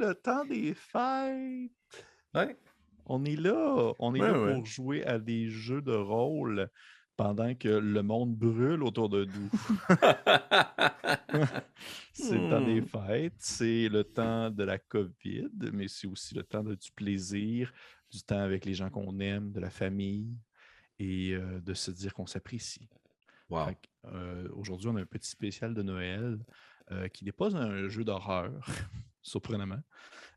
le temps des fêtes. Ouais. On est là. On est Ouais, là ouais. pour jouer à des jeux de rôle pendant que le monde brûle autour de nous. c'est le temps des Hmm. fêtes, c'est le temps de la COVID, mais c'est aussi le temps de- du plaisir, du temps avec les gens qu'on aime, de la famille et euh, de se dire qu'on s'apprécie. Wow. Euh, Aujourd'hui, on a un petit spécial de Noël euh, qui n'est pas un jeu d'horreur, surprenamment,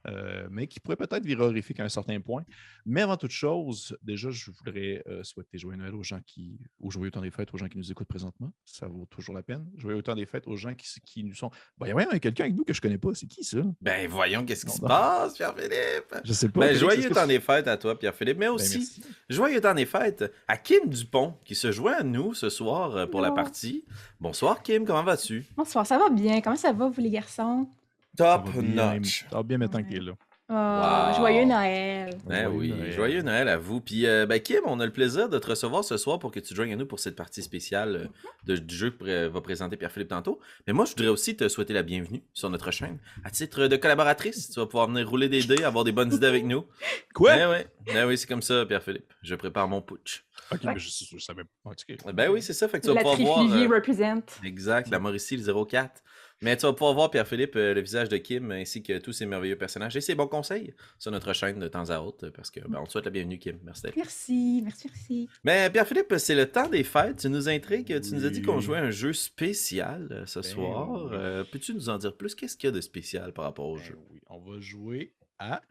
euh, mais qui pourrait peut-être virer horrifique à un certain point. Mais avant toute chose, déjà, je voudrais euh, souhaiter joyeux Noël aux gens qui, ou joyeux temps des fêtes aux gens qui nous écoutent présentement. Ça vaut toujours la peine. Joyeux temps des fêtes aux gens qui, qui nous sont. Ben, il y a même quelqu'un avec nous que je connais pas. C'est qui ça? Ben voyons, qu'est-ce qui se passe, Pierre-Philippe? Je sais pas. Ben, Félix, joyeux que temps des fêtes à toi, Pierre-Philippe, mais Ben, aussi joyeux temps des fêtes à Kim Dupont qui se joint à nous ce soir euh, pour la partie. Bonsoir Kim, comment vas-tu? Bonsoir, ça va bien? Comment ça va, vous, les garçons? Top bien, notch. Ça va bien maintenant Ouais. qu'il est là. Oh, Wow. Joyeux Noël. Ben Joyeux oui, Noël. joyeux Noël à vous. Puis, euh, ben, Kim, on a le plaisir de te recevoir ce soir pour que tu te joignes à nous pour cette partie spéciale euh, de- du jeu que va présenter Pierre-Philippe tantôt. Mais moi, je voudrais aussi te souhaiter la bienvenue sur notre chaîne. À titre de collaboratrice, tu vas pouvoir venir rouler des dés, avoir des bonnes idées avec nous. Quoi? Ben oui, ben oui c'est comme ça, Pierre-Philippe. Je prépare mon putsch. Ok, Ouais. mais je, je savais pas. Ben oui, c'est ça. Fait que tu vas La pouvoir voir. Trifluvier euh, represent. Exact, la Mauricie, le 04. Mais tu vas pouvoir voir, Pierre-Philippe, euh, le visage de Kim, ainsi que tous ses merveilleux personnages et ses bons conseils sur notre chaîne de temps à autre, parce que ben, on te souhaite la bienvenue, Kim. Merci d'être là. Merci, merci, merci. Mais Pierre-Philippe, c'est le temps des fêtes. Tu nous intrigues. Tu nous as dit qu'on jouait à un jeu spécial euh, ce Ben soir. oui. Euh, Peux-tu nous en dire plus? Qu'est-ce qu'il y a de spécial par rapport au Ben jeu? oui, on va jouer à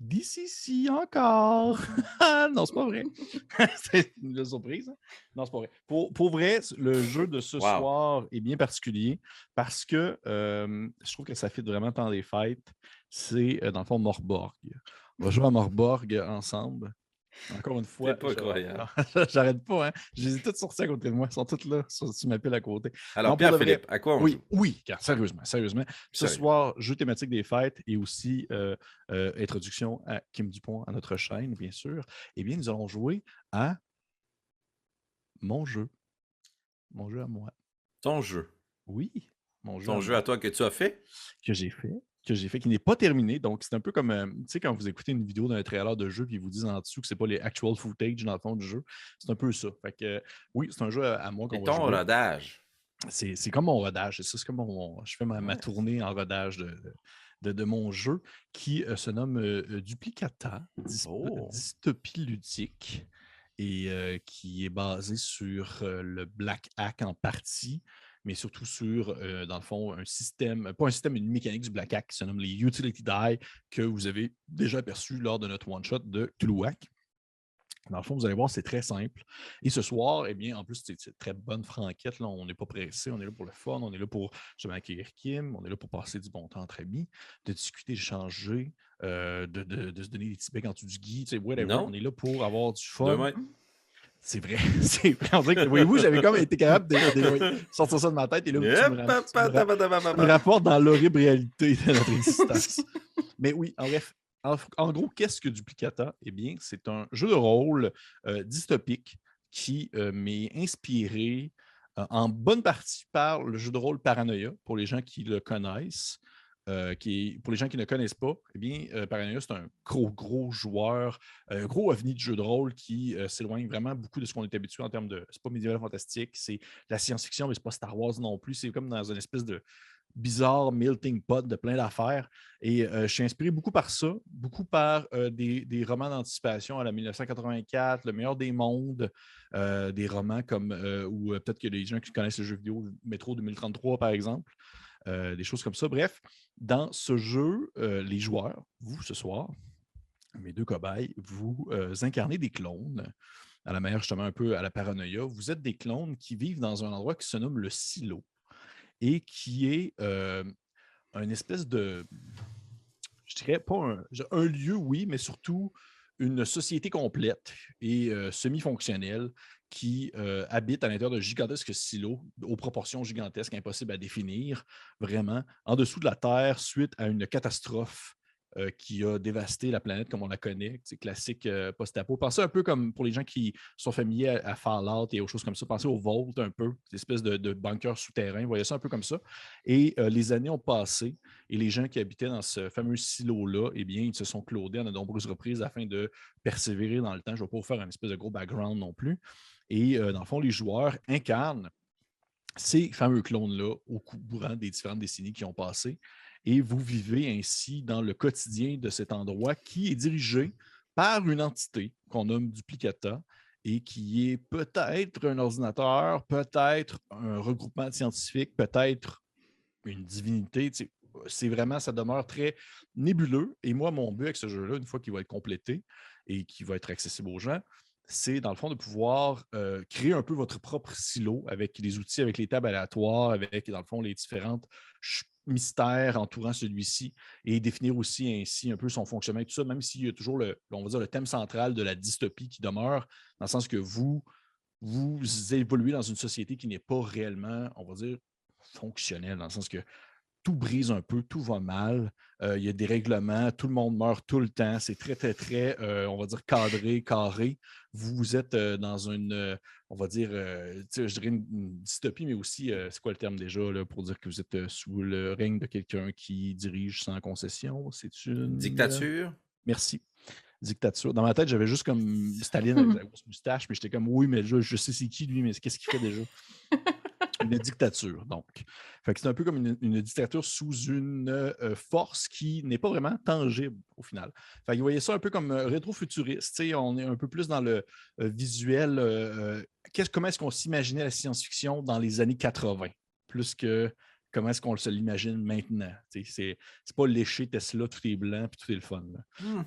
DCC encore. Non, c'est pas vrai. c'est une surprise. hein? Non, c'est pas vrai. Pour, pour vrai, le jeu de ce Wow. soir est bien particulier parce que euh, je trouve que ça fait vraiment temps des fêtes. C'est, euh, dans le fond, Morborg. On va jouer à Morborg ensemble. Encore une fois. pas croyable. J'arrête pas, hein. Je les ai toutes sortis à côté de moi. Ils sont toutes là sur, sur ma pile à côté. Alors. Pierre-Philippe, à quoi on Oui, joue? oui, car- sérieusement, sérieusement. Ce Sérieux. soir, jeu thématique des fêtes et aussi euh, euh, introduction à Kim Dupont à notre chaîne, bien sûr. Eh bien, nous allons jouer à mon jeu. Mon jeu à moi. Ton jeu. Oui, mon jeu, Ton jeu à toi que tu as fait? que j'ai fait, que j'ai fait, qui n'est pas terminé. Donc, c'est un peu comme, euh, tu sais, quand vous écoutez une vidéo d'un trailer de jeu, puis ils vous disent en dessous que c'est pas les actual footage dans le fond du jeu. C'est un peu ça. Fait que, euh, oui, c'est un jeu à, à moi qu'on va ton jouer. rodage? C'est c'est comme mon rodage, c'est ça, c'est comme mon, je fais ma, tournée en rodage de, de, de mon jeu qui euh, se nomme Duplicata, Dys- Oh. Dystopie ludique, et qui est basé sur le Black Hack en partie, mais surtout sur, euh, dans le fond, un système, pas un système, une mécanique du Black Hack qui se nomme les Utility Die, que vous avez déjà aperçu lors de notre one-shot de Tuluak. Dans le fond, vous allez voir, c'est très simple. Et ce soir, eh bien, en plus, c'est c'est très bonne franquette. Là. On n'est pas pressé, on est là pour le fun, on est là pour justement accueillir Kim, on est là pour passer du bon temps entre amis, de discuter, d'échanger, euh, de, de- de se donner des petits becs en dessous du gui, tu sais, whatever. Non. On est là pour avoir du fun. C'est vrai, c'est vrai. On dirait que, voyez-vous, j'avais comme été capable de, de- de sortir ça de ma tête et là, me Yep, ram- tu me ra- pa, pa, pa, rapporte dans l'horrible réalité de notre existence. Mais oui, en bref, en, en gros, qu'est-ce que Duplicata? Eh bien, c'est un jeu de rôle euh, dystopique qui euh, m'est inspiré euh, en bonne partie par le jeu de rôle Paranoia, pour les gens qui le connaissent. Euh, pour les gens qui ne connaissent pas, eh bien, euh, Paranoia, c'est un gros, gros joueur, un gros ovni de jeu de rôle qui euh, s'éloigne vraiment beaucoup de ce qu'on est habitué en termes de. C'est pas médiéval fantastique, c'est la science-fiction, mais c'est pas Star Wars non plus. C'est comme dans une espèce de bizarre melting pot de plein d'affaires. Et euh, je suis inspiré beaucoup par ça, beaucoup par euh, des, des romans d'anticipation à la 1984, Le meilleur des mondes, euh, des romans comme, euh, ou euh, peut-être que les gens qui connaissent le jeu vidéo Métro 2033, par exemple, euh, des choses comme ça. Bref, dans ce jeu, euh, les joueurs, vous ce soir, mes deux cobayes, vous euh, incarnez des clones à la manière justement un peu à la paranoïa. Vous êtes des clones qui vivent dans un endroit qui se nomme le silo et qui est une espèce de, je dirais pas un, lieu, oui, mais surtout une société complète et semi-fonctionnelle qui euh, habite à l'intérieur de gigantesques silos aux proportions gigantesques, impossibles à définir, vraiment, en dessous de la Terre suite à une catastrophe euh, qui a dévasté la planète comme on la connaît. C'est classique euh, post-apo. Pensez un peu comme pour les gens qui sont familiers à, Fallout et aux choses comme ça. Pensez au Vault un peu, cette espèce de, de bunker souterrain. Voyez ça un peu comme ça. Et les années ont passé et les gens qui habitaient dans ce fameux silo-là, eh bien, ils se sont claudés à de nombreuses reprises afin de persévérer dans le temps. Je ne vais pas vous faire un espèce de gros background non plus. Et euh, dans le fond, les joueurs incarnent ces fameux clones-là au courant des différentes décennies qui ont passé. Et vous vivez ainsi dans le quotidien de cet endroit qui est dirigé par une entité qu'on nomme Duplicata et qui est peut-être un ordinateur, peut-être un regroupement de scientifiques, peut-être une divinité. C'est vraiment, ça demeure très nébuleux. Et moi, mon but avec ce jeu-là, une fois qu'il va être complété et qu'il va être accessible aux gens, c'est dans le fond de pouvoir euh, créer un peu votre propre silo avec les outils, avec les tables aléatoires, avec dans le fond les différentes mystères entourant celui-ci et définir aussi ainsi un peu son fonctionnement et tout ça, même s'il y a toujours le, le thème central de la dystopie qui demeure, dans le sens que vous, vous évoluez dans une société qui n'est pas réellement, on va dire, fonctionnelle, dans le sens que tout brise un peu, tout va mal. euh, il y a des règlements, tout le monde meurt tout le temps. C'est très, très, très, euh, on va dire, cadré, carré. Vous êtes euh, dans une, on va dire, je dirais une, une dystopie, mais aussi, c'est quoi le terme déjà là, pour dire que vous êtes sous le règne de quelqu'un qui dirige sans concession? C'est une. Dictature. Merci. Dictature. Dans ma tête, j'avais juste comme Staline avec la grosse moustache, mais j'étais comme oui, mais je, je sais c'est qui lui, mais qu'est-ce qu'il fait déjà? une dictature, donc. C'est un peu comme une, dictature sous une euh, force qui n'est pas vraiment tangible au final. Fait vous voyez ça un peu comme euh, rétro-futuriste. On est un peu plus dans le euh, visuel. euh, qu'est-ce- comment est-ce qu'on s'imaginait la science-fiction dans les années 80, plus que comment est-ce qu'on se l'imagine maintenant. C'est c'est pas léché Tesla, tout est blanc puis tout est le fun. Mhm.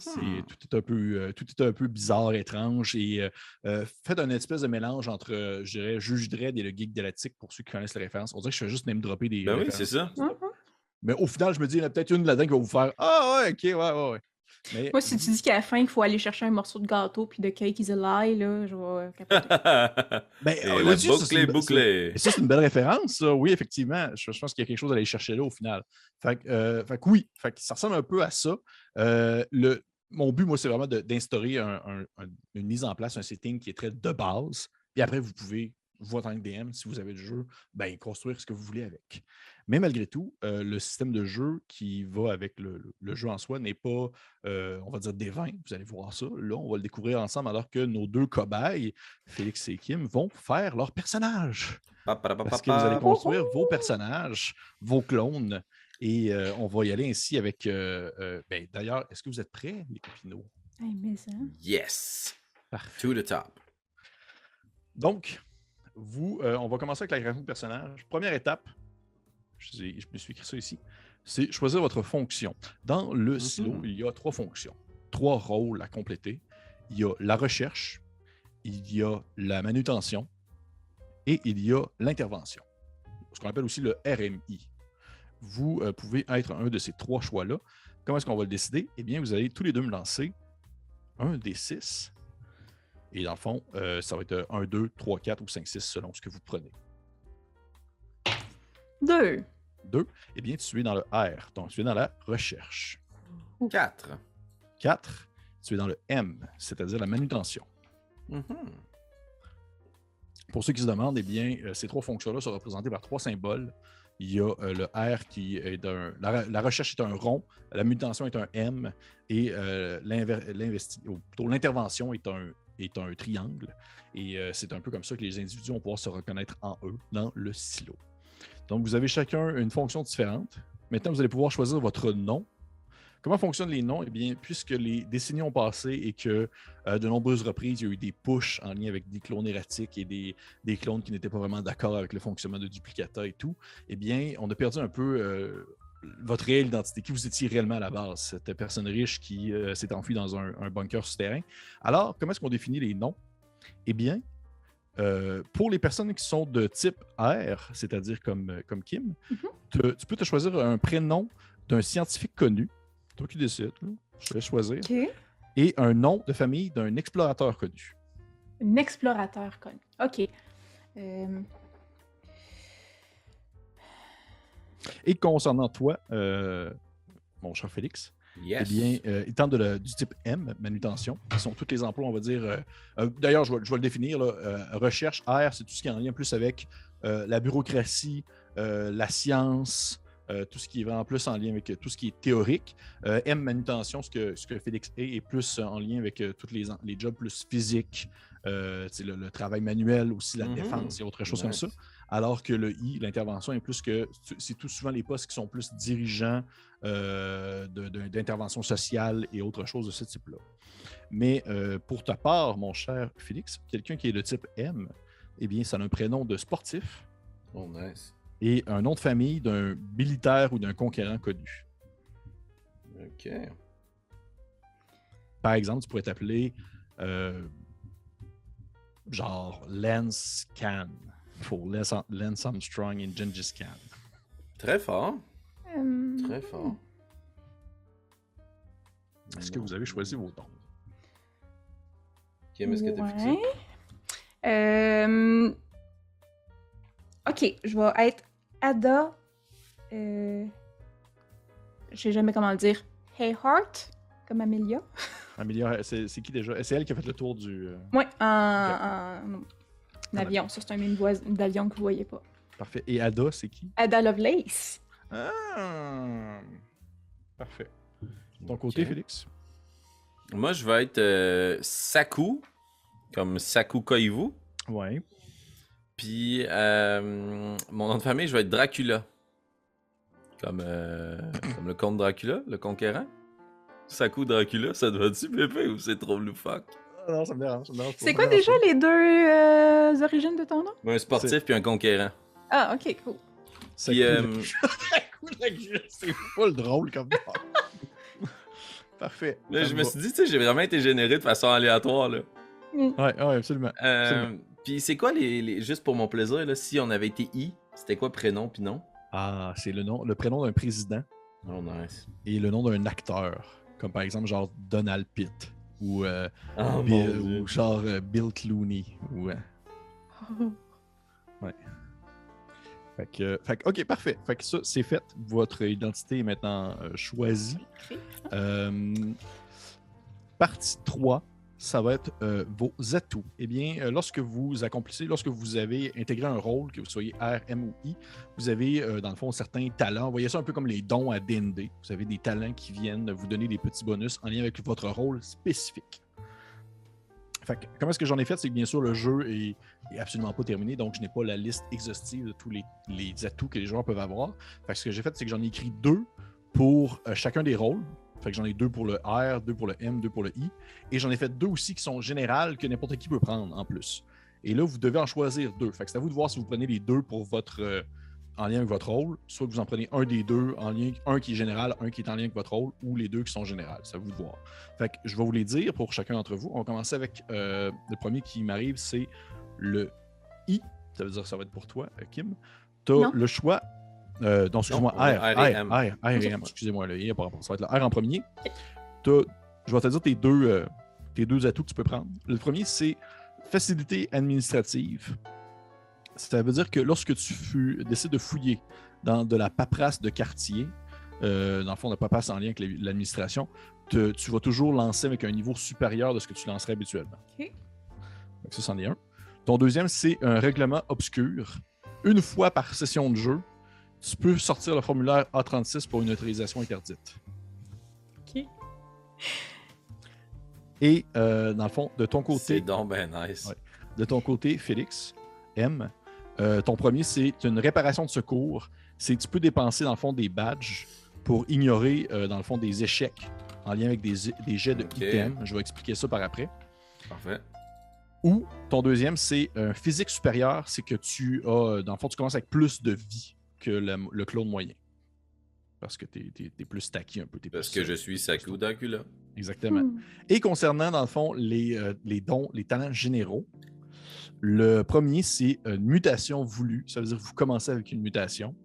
tout, est un peu, euh, tout est un peu bizarre, étrange et euh, euh, fait un espèce de mélange entre, euh, je dirais, Juge Dredd et le Geek Galactique pour ceux qui connaissent la référence. On dirait que je fais juste name dropper des. Ben oui, références. c'est ça. Mhm. Mais au final, je me dis, il y en a peut-être une là-dedans qui va vous faire Ah ouais, ok, ouais, ouais, ouais. Mais, Moi, si tu dis qu'à la fin, il faut aller chercher un morceau de gâteau puis de cake is a lie, là, je vais capoter. ben, euh, ça, c'est une- ça, c'est belle référence, ça. Oui, effectivement. Je, je pense qu'il y a quelque chose à aller chercher là au final. Fait, que, euh, fait que oui, fait que ça ressemble un peu à ça. Euh, le, mon but, moi, c'est vraiment d'instaurer un- un- un- une mise en place, un setting qui est très de base. Et après, vous pouvez, vous, en tant que DM, si vous avez le jeu, ben, construire ce que vous voulez avec. Mais malgré tout, euh, le système de jeu qui va avec le, jeu en soi n'est pas, euh, on va dire, des vins. Vous allez voir ça. Là, on va le découvrir ensemble alors que nos deux cobayes, Félix et Kim, vont faire leur personnage. Pa, pa, pa, Parce pa, que vous allez construire vos personnages, vos clones. Et euh, on va y aller ainsi avec. euh, euh, ben, D'ailleurs, est-ce que vous êtes prêts, les copinots? Ça. Yes. Parfait. To the top. Donc, vous, euh, on va commencer avec la création de personnage. Première étape, je, me suis écrit ça ici, c'est choisir votre fonction. Dans le silo, Mhm. il y a trois fonctions, trois rôles à compléter. Il y a la recherche, il y a la manutention et il y a l'intervention. Ce qu'on appelle aussi le RMI. Vous euh, pouvez être un de ces trois choix-là. Comment est-ce qu'on va le décider? Eh bien, vous allez tous les deux me lancer un des six et dans le fond, euh, ça va être 1, 2, 3, 4 ou 5, 6 selon ce que vous prenez. Deux. 2, eh bien, tu es dans le R, donc tu es dans la recherche. 4. 4, tu es dans le M, c'est-à-dire la manutention. Mhm. Pour ceux qui se demandent, eh bien, euh, ces trois fonctions-là sont représentées par trois symboles. Il y a euh, le R qui est un. La, la recherche est un rond, la manutention est un M et euh, l'intervention est un, est un triangle. Et euh, c'est un peu comme ça que les individus vont pouvoir se reconnaître en eux dans le silo. Donc, vous avez chacun une fonction différente. Maintenant, vous allez pouvoir choisir votre nom. Comment fonctionnent les noms? Eh bien, puisque les décennies ont passé et que euh, de nombreuses reprises, il y a eu des pushs en lien avec des clones erratiques et des, des clones qui n'étaient pas vraiment d'accord avec le fonctionnement de Duplicata et tout, eh bien, on a perdu un peu euh, votre réelle identité, qui vous étiez réellement à la base, cette personne riche qui euh, s'est enfuie dans un, un bunker souterrain. Alors, comment est-ce qu'on définit les noms? Eh bien, euh, pour les personnes qui sont de type R, c'est-à-dire comme, euh, comme Kim, Mhm. te- tu peux te choisir un prénom d'un scientifique connu, toi qui décides, là. je laisse choisir, et un nom de famille d'un explorateur connu. Un explorateur connu. OK. Euh, Et concernant toi, euh, mon cher Félix, Yes. Eh bien, euh, étant de la- du type M, manutention, qui sont tous les emplois, on va dire. euh, euh, D'ailleurs, je vais, je vais le définir. là, euh, recherche, R, c'est tout ce qui est en lien plus avec la bureaucratie, la science, tout ce qui est vraiment plus en lien avec tout ce qui est théorique. M, manutention, ce que, ce que Félix est, est plus en lien avec tous les, en- les jobs plus physiques, le, le travail manuel, aussi la Mhm. défense et autre chose comme ça. Alors que le I, l'intervention, est plus que. C'est tout souvent les postes qui sont plus dirigeants euh, d'intervention sociale et autre chose de ce type-là. Mais euh, pour ta part, mon cher Félix, quelqu'un qui est de type M, eh bien, ça a un prénom de sportif Oh, nice. et un nom de famille d'un militaire ou d'un conquérant connu. Ok. Par exemple, tu pourrais t'appeler euh, genre Lance Khan pour Lance, Armstrong et Gengis Khan. Très fort. Euh, Très fort. Est-ce que vous avez choisi vos noms? Kim, est-ce que t'as fixé? Euh, Ok, je vais être Ada. Euh... Je sais jamais comment le dire. Hey Heart, comme Amelia. Amélia, c'est qui déjà? C'est elle qui a fait le tour du. euh, Ouais, en, en- en avion. Ça, c'est un mini d'avion que vous voyez pas. Parfait. Et Ada, c'est qui? Ada Lovelace. Ah! Parfait. Ton côté. Félix? Moi, je vais être euh, Saku, comme Saku Koivu. Ouais. Puis, euh, mon nom de famille, je vais être Dracula. Comme, euh, comme le comte Dracula, le conquérant. Saku Dracula, ça doit-tu pépé ou c'est trop loufoque? Ah non, ça me dérange. C'est quoi déjà les deux euh, origines de ton nom? Un sportif puis un conquérant. Ah, ok, cool. C'est euh, C'est full drôle comme ça. Parfait. là, je me suis dit, tu sais, j'ai vraiment été généré de façon aléatoire, là. Ouais, ouais, absolument. Euh, Absolument. puis c'est quoi les, les- Juste pour mon plaisir, là, si on avait été I, c'était quoi prénom puis nom? Ah, c'est le nom, le prénom d'un président Oh, nice. et le nom d'un acteur. Comme par exemple, genre Donald Pitt. Ou, euh, Oh, Bill- Dieu. ou genre euh, Bill Clooney. Ou, euh, fait que, fait que- ok, parfait. Fait que ça, c'est fait. Votre identité est maintenant euh, choisie. Euh, partie 3, ça va être euh, vos atouts. Eh bien, euh, lorsque vous accomplissez, lorsque vous avez intégré un rôle, que vous soyez R, M ou I, vous avez, euh, dans le fond, certains talents. Vous voyez ça un peu comme les dons à D&D. Vous avez des talents qui viennent vous donner des petits bonus en lien avec votre rôle spécifique. Fait que, comment est-ce que j'en ai fait? C'est que bien sûr, le jeu est, absolument pas terminé, donc je n'ai pas la liste exhaustive de tous les, atouts que les joueurs peuvent avoir. Fait que ce que j'ai fait, c'est que j'en ai écrit deux pour chacun des rôles. Fait que j'en ai deux pour le R, deux pour le M, deux pour le I. Et j'en ai fait deux aussi qui sont générales que n'importe qui peut prendre en plus. Et là, vous devez en choisir deux. Fait que c'est à vous de voir si vous prenez les deux pour votre euh, en lien avec votre rôle, soit que vous en prenez un des deux en lien, un qui est général, un qui est en lien avec votre rôle, ou les deux qui sont générales. C'est à vous de voir. Fait que je vais vous les dire pour chacun d'entre vous. On va commencer avec euh, le premier qui m'arrive, c'est le I. Ça veut dire que ça va être pour toi, euh, Kim. Tu Non. as le choix. Euh, non, excuse-moi, R, R, R. R, M. Excusez-moi, le I, par rapport- ça va être le R en premier. Je vais te dire tes deux, euh, tes deux atouts que tu peux prendre. Le premier, c'est facilité administrative. Ça veut dire que lorsque tu fus- décides de fouiller dans de la paperasse de quartier, euh, dans le fond, de paperasse en lien avec la- l'administration, te- tu vas toujours lancer avec un niveau supérieur de ce que tu lancerais habituellement. Ok. Donc ça, c'en est un. Ton deuxième, c'est un règlement obscur. Une fois par session de jeu, tu peux sortir le formulaire A36 pour une autorisation interdite. Ok. Et euh, dans le fond, de ton C'est côté, donc ben nice. Ouais. de ton côté, Félix, M, euh, ton premier, c'est une réparation de secours. C'est tu peux dépenser, dans le fond, des badges pour ignorer, euh, dans le fond, des échecs en lien avec des, des jets de items. Je vais expliquer ça par après. Parfait. Ou ton deuxième, c'est un physique supérieur, c'est que tu as, dans le fond, tu commences avec plus de vie que le, le clone moyen. Parce que tu es, plus stacky un peu. t'es Parce plus, que je euh, suis Saku Dracula. Exactement. Et concernant, dans le fond, les, euh, les dons, les talents généraux, le premier, c'est une mutation voulue. Ça veut dire que vous commencez avec une mutation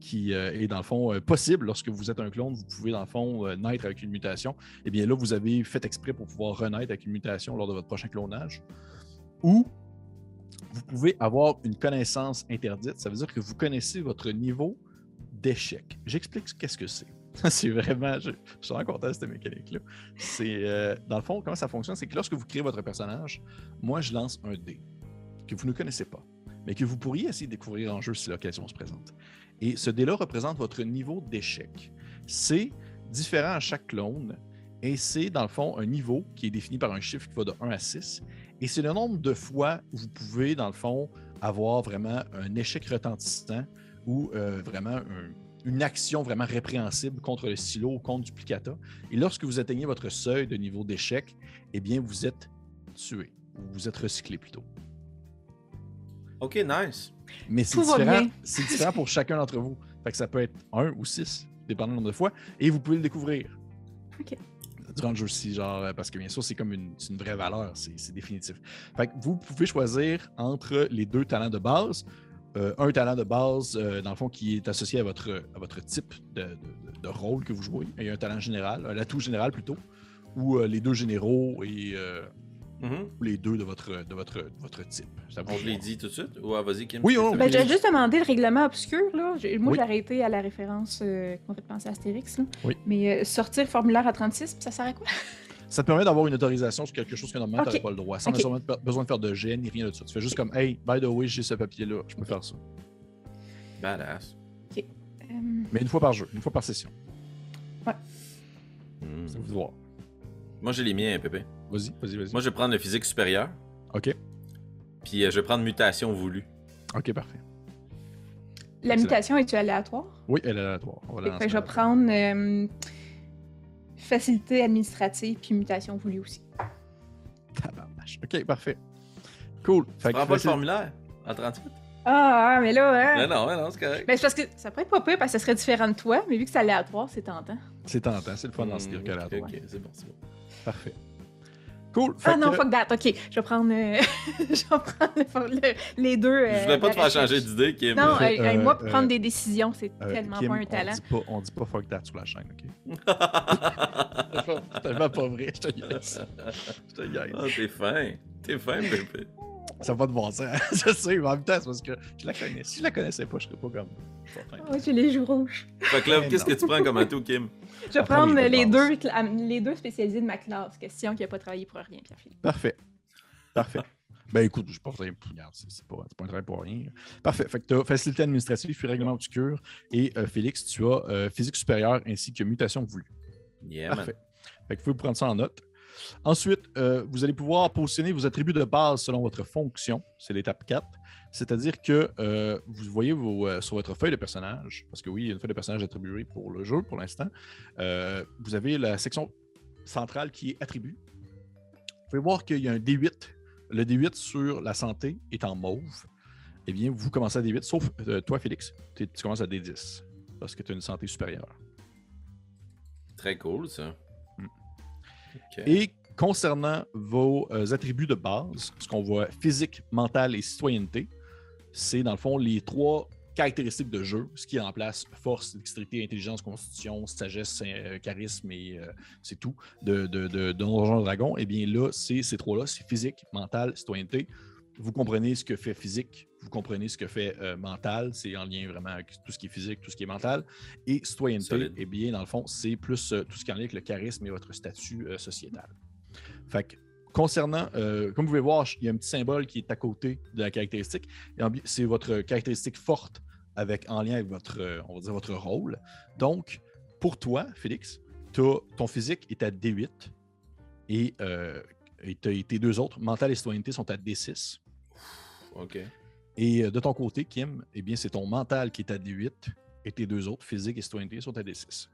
qui euh, est, dans le fond, euh, possible lorsque vous êtes un clone. Vous pouvez, dans le fond, euh, naître avec une mutation. Et bien là, vous avez fait exprès pour pouvoir renaître avec une mutation lors de votre prochain clonage. Ou vous pouvez avoir une connaissance interdite. Ça veut dire que vous connaissez votre niveau d'échec. J'explique qu'est-ce que c'est. c'est vraiment. Je, je suis content de cette mécanique-là. C'est. euh, dans le fond, comment ça fonctionne? C'est que lorsque vous créez votre personnage, moi, je lance un dé que vous ne connaissez pas, mais que vous pourriez essayer de découvrir en jeu si l'occasion se présente. Et ce dé-là représente votre niveau d'échec. C'est différent à chaque clone et c'est, dans le fond, un niveau qui est défini par un chiffre qui va de 1 à 6. Et c'est le nombre de fois où vous pouvez, dans le fond, avoir vraiment un échec retentissant ou euh, vraiment un- une action vraiment répréhensible contre le silo ou contre Duplicata. Et lorsque vous atteignez votre seuil de niveau d'échec, eh bien, vous êtes tué. Ou vous êtes recyclé plutôt. Ok, nice. Mais c'est différent, bien. c'est différent pour chacun d'entre vous. Fait que ça peut être un ou six, dépendant du nombre de fois. Et vous pouvez le découvrir. Ok. Durant le jeu aussi, genre, euh, parce que bien sûr, c'est comme une, une vraie valeur, c'est définitif. Fait que vous pouvez choisir entre les deux talents de base. Euh, un talent de base, euh, dans le fond, qui est associé à votre, à votre type de, de- rôle que vous jouez, et un talent général, un atout général plutôt, ou les deux généraux et ou les deux de votre, de votre, de votre type. Ça On je l'ai choix. dit tout de suite? Ouais, vas-y, Kim. Oui, qu'est-ce on- que Ben, j'ai juste demandé le règlement obscur, là. Moi, Oui. j'ai arrêté à la référence euh, qu'on fait penser à Astérix, là. Oui. Mais euh, sortir formulaire à 36, puis ça sert à quoi? Ça te permet d'avoir une autorisation sur quelque chose que normalement tu Ok. n'aurais pas le droit, sans nécessairement besoin de faire de gêne ni rien de ça. Tu fais juste comme Hey, by the way, j'ai ce papier-là, je peux faire ça. Badass. Euh, Mais une fois par jeu, une fois par session. C'est à vous de voir. Moi, j'ai les miens, Pépé. Vas-y, vas-y, vas-y. Moi, je vais prendre le physique supérieur, Ok, puis euh, je vais prendre mutation voulue. ok, parfait. La Excellent. mutation est-tu aléatoire? Oui, elle est aléatoire. On va la Fait que je vais prendre euh, facilité administrative puis mutation voulue aussi. Tabarnache. Ok, parfait. Cool. Tu Fait prends pas le formulaire? En 38? Ah, ah, mais là, hein? Non, non, non, c'est correct. Ben, c'est parce que ça pourrait être pas pire parce que ça serait différent de toi, mais vu que c'est aléatoire, c'est tentant. C'est tentant, c'est le fun dans ce Hmm, dire qu'aléatoire. Ok, ok, c'est bon, c'est bon. Parfait. Cool. Fait Ah non, que- fuck that, ok. Je vais prendre, euh, je vais prendre le- le- les deux. euh, je voulais pas la te faire changer d'idée, Kim. Non, hey, hey, moi, euh, prendre euh, des décisions, c'est euh, tellement Kim, pas un on talent. dit pas, on dit pas fuck that sur la chaîne, ok? C'est tellement pas vrai, je te gagne. Je te gagne. Ah, t'es fin. T'es fin, Pépé. Ça va de bon sens. je sais, mais en même temps, c'est parce que je la connais. Si je la connaissais pas, je serais pas comme. Oh, j'ai les joues rouges. Fait que là, qu'est-ce que tu prends comme atout, Kim? Je vais prendre les deux, les deux spécialisés de ma classe. Question qui n'a pas travaillé pour rien, Pierre-Philippe. Parfait. Parfait. Ben écoute, je pense que c'est c'est pas, pas un travail pour rien. Parfait. Fait que tu as facilité administrative, puis règlement obscur. Et euh, Félix, tu as euh, physique supérieure ainsi que mutation voulue. Yeah, man. Parfait. Fait que vous pouvez prendre ça en note. Ensuite, euh, vous allez pouvoir positionner vos attributs de base selon votre fonction. C'est l'étape 4. C'est-à-dire que euh, vous voyez vos, euh, sur votre feuille de personnage, parce que oui, il y a une feuille de personnage attribuée pour le jeu pour l'instant. vous avez la section centrale qui est attributs. Vous pouvez voir qu'il y a un D8. Le D8 sur la santé est en mauve. Eh bien, vous commencez à D8, sauf toi, Félix, tu commences à D10 parce que tu as une santé supérieure. Très cool, ça. Et concernant vos euh, attributs de base, ce qu'on voit physique, mental et citoyenneté, c'est dans le fond les trois caractéristiques de jeu, ce qui est en place force, dextérité, intelligence, constitution, sagesse, euh, charisme et euh, c'est tout de, de, de, de Donjons et. Et bien là, c'est ces trois-là, c'est physique, mental, citoyenneté. Vous comprenez ce que fait physique, vous comprenez ce que fait euh, mental, c'est en lien vraiment avec tout ce qui est physique, tout ce qui est mental. Et citoyenneté, Solide. eh bien, dans le fond, c'est plus euh, tout ce qui est en lien avec le charisme et votre statut euh, sociétal. Fait que, concernant, comme vous pouvez voir, il y a un petit symbole qui est à côté de la caractéristique. C'est votre caractéristique forte avec, en lien avec votre, on va dire, votre rôle. Donc, pour toi, Félix, ton physique est à D8 et, et tes deux autres, mental et citoyenneté, sont à D6. Ok. Et euh, de ton côté, Kim, eh bien, c'est ton mental qui est à D8 et tes deux autres, physique et citoyenneté, sont à D6.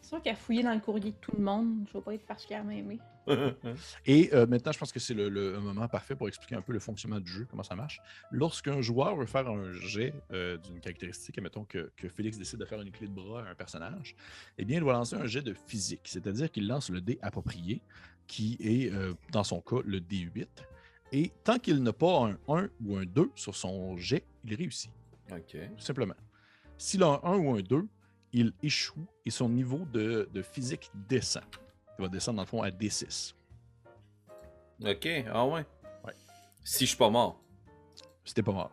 C'est sûr qu'à fouiller dans le courrier de tout le monde, je vais pas être particulièrement aimé. Et euh, maintenant, je pense que c'est le, moment parfait pour expliquer un peu le fonctionnement du jeu, comment ça marche. Lorsqu'un joueur veut faire un jet euh, d'une caractéristique, admettons que, que Félix décide de faire une clé de bras à un personnage, eh bien, il doit lancer un jet de physique, c'est-à-dire qu'il lance le dé approprié, qui est, euh, dans son cas, le D8. Et tant qu'il n'a pas un 1 ou un 2 sur son jet, il réussit, ok. tout simplement. S'il a un 1 ou un 2, il échoue et son niveau de, de physique descend. Il va descendre, dans le fond, à D6. Ok, ah ouais. Ouais. Si je suis pas mort. C'était pas mort.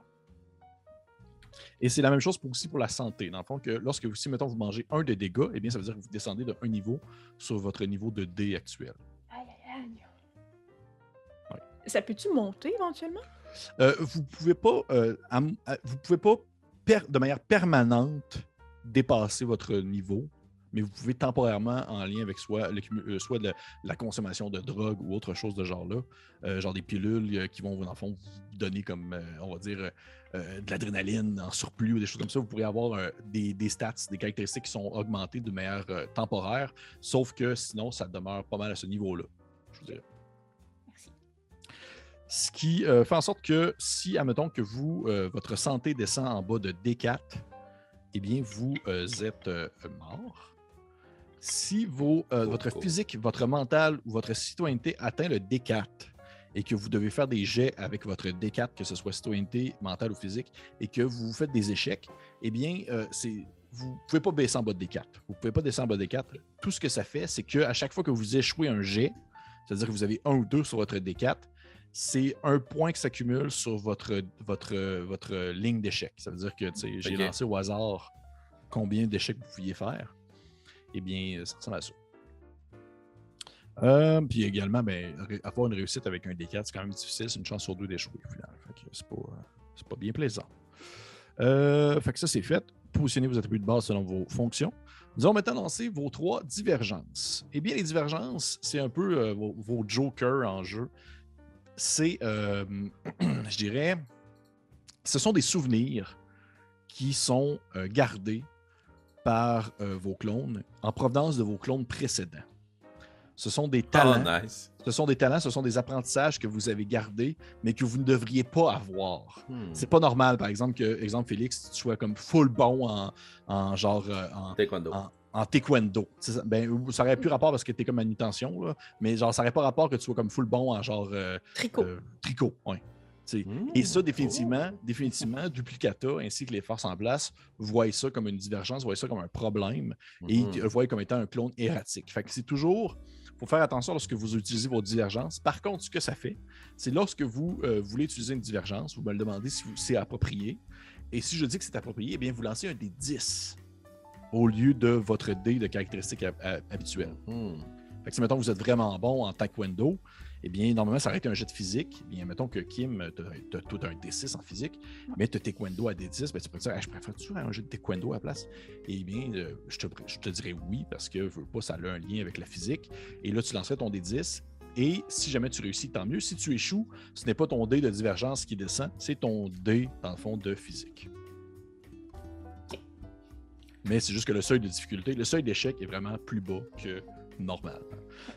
Et c'est la même chose pour, aussi pour la santé. Dans le fond, que lorsque vous, si, mettons, vous mangez un de dégâts, eh bien, ça veut dire que vous descendez de un niveau sur votre niveau de dé actuel. Ça peut-tu monter éventuellement? Euh, vous pouvez pas, euh, à- vous pouvez pas de manière permanente dépasser votre niveau, mais vous pouvez temporairement, en lien avec soit, euh, la, consommation de drogue ou autre chose de genre-là, euh, genre des pilules euh, qui vont, dans le fond, vous donner comme, euh, on va dire, euh, euh, de l'adrénaline en surplus ou des choses comme ça, vous pourrez avoir euh, des, des stats, des caractéristiques qui sont augmentées de manière euh, temporaire, sauf que sinon, ça demeure pas mal à ce niveau-là. Je vous dirais. Ce qui euh, fait en sorte que si, admettons que vous, euh, votre santé descend en bas de D4, eh bien, vous euh, êtes mort. Si vos, Oh, votre oh. physique, votre mental ou votre citoyenneté atteint le D4 et que vous devez faire des jets avec votre D4, que ce soit citoyenneté, mental ou physique, et que vous faites des échecs, eh bien, c'est vous ne pouvez pas baisser en bas de D4. Vous ne pouvez pas descendre en bas de D4. Tout ce que ça fait, c'est qu'à chaque fois que vous échouez un jet, c'est-à-dire que vous avez un ou deux sur votre D4, c'est un point qui s'accumule sur votre, votre, votre ligne d'échec. Ça veut dire que j'ai lancé au hasard combien d'échecs vous pouviez faire. Eh bien, ça ressemble à ça. Euh, puis également, ben, avoir une réussite avec un D4, c'est quand même difficile. C'est une chance sur deux d'échouer au final. C'est pas, euh, pas bien plaisant. Euh, fait que ça, c'est fait. Positionnez vos attributs de base selon vos fonctions. Nous allons maintenant lancer vos trois divergences. Eh bien, les divergences, c'est un peu euh, vos, vos jokers en jeu. C'est, euh, je dirais, ce sont des souvenirs qui sont euh, gardés par euh, vos clones en provenance de vos clones précédents. Ce sont des Oh, talents. nice. Ce sont des talents, ce sont des apprentissages que vous avez gardés, mais que vous ne devriez pas avoir. Hmm. C'est pas normal, par exemple, que, exemple, Félix, tu sois comme full bon en, en genre en, Taekwondo. en, en taekwondo. Ben, ça aurait plus rapport parce que tu es comme manutention, là, mais genre, ça aurait pas rapport que tu sois comme full bon en genre euh, Tricot. euh, tricot. ouais. Hmm. Et ça, définitivement, définitivement, Duplicata ainsi que les forces en place voient ça comme une divergence, voient ça comme un problème et Mhm. le voient comme étant un clone erratique. Fait que c'est toujours, il faut faire attention lorsque vous utilisez vos divergences. Par contre, ce que ça fait, c'est lorsque vous euh, voulez utiliser une divergence, vous me le demandez si c'est approprié. Et si je dis que c'est approprié, eh bien, vous lancez un des 10 au lieu de votre dé de caractéristiques hab- hab- habituelles. Mhm. Fait que si, mettons, vous êtes vraiment bon en taekwondo, eh bien, normalement, ça aurait été un jet de physique. Eh bien, mettons que Kim, tu as tout un D6 en physique, mais tu as taekwondo à D10, ben, tu peux te dire, Ah, je préfère-tu faire un jet de taekwondo à la place? Eh bien, euh, je, te, je te dirais oui, parce que veux pas, ça a un lien avec la physique. Et là, tu lancerais ton D10. Et si jamais tu réussis, tant mieux. Si tu échoues, ce n'est pas ton dé de divergence qui descend, c'est ton dé, dans le fond, de physique. Mais c'est juste que le seuil de difficulté, le seuil d'échec est vraiment plus bas que normal.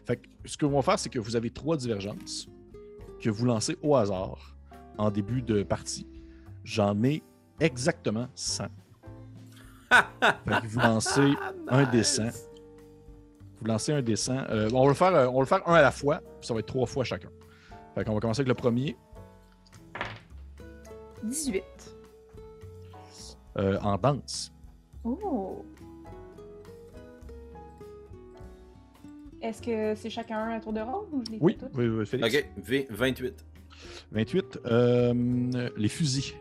Fait que ce que va faire, c'est que vous avez trois divergences que vous lancez au hasard en début de partie. J'en ai exactement 100. Fait que vous lancez un Nice. dessin. Vous lancez un dessin. Euh, on, va le faire, euh, on va le faire un à la fois, puis ça va être trois fois chacun. Fait qu'on va commencer avec le premier Ah. 18. euh, en danse. Oh! Est-ce que c'est chacun un tour de rôle ou je les Oui, oui, oui, Félix. Ok, V- 28. 28. euh, les fusils.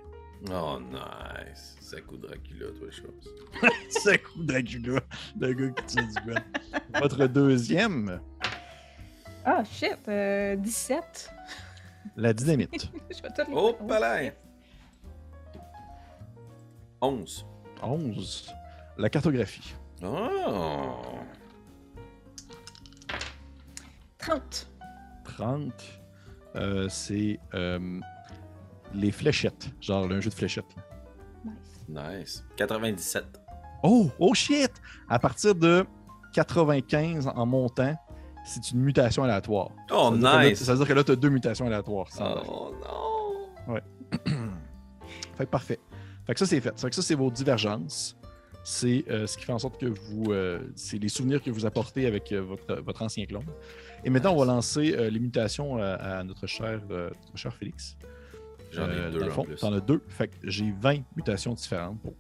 Oh, nice. Ça coûte Dracula, toi, chose. C'est coup Dracula, le gars qui tire du gun. Votre deuxième, Ah, shit! euh, 17. la dynamite. je vais les Oh, palais. 11. 11. La cartographie. Oh. 30. 30. euh, c'est euh, les fléchettes. Genre un jeu de fléchettes. Nice. Nice. 97. Oh, oh shit! À partir de 95 en montant, c'est une mutation aléatoire. Oh, Ça veut dire que là- nice. Ça veut dire que là, tu as deux mutations aléatoires. Oh, non. Fait que parfait. Fait que ça, c'est fait. Fait que ça, c'est vos divergences. C'est euh, ce qui fait en sorte que vous. euh, c'est les souvenirs que vous apportez avec euh, votre, votre ancien clone. Et maintenant, on va lancer les mutations à, à notre, cher, notre cher Félix. J'en ai deux. T'en as deux. Fait que j'ai 20 mutations différentes. Pour...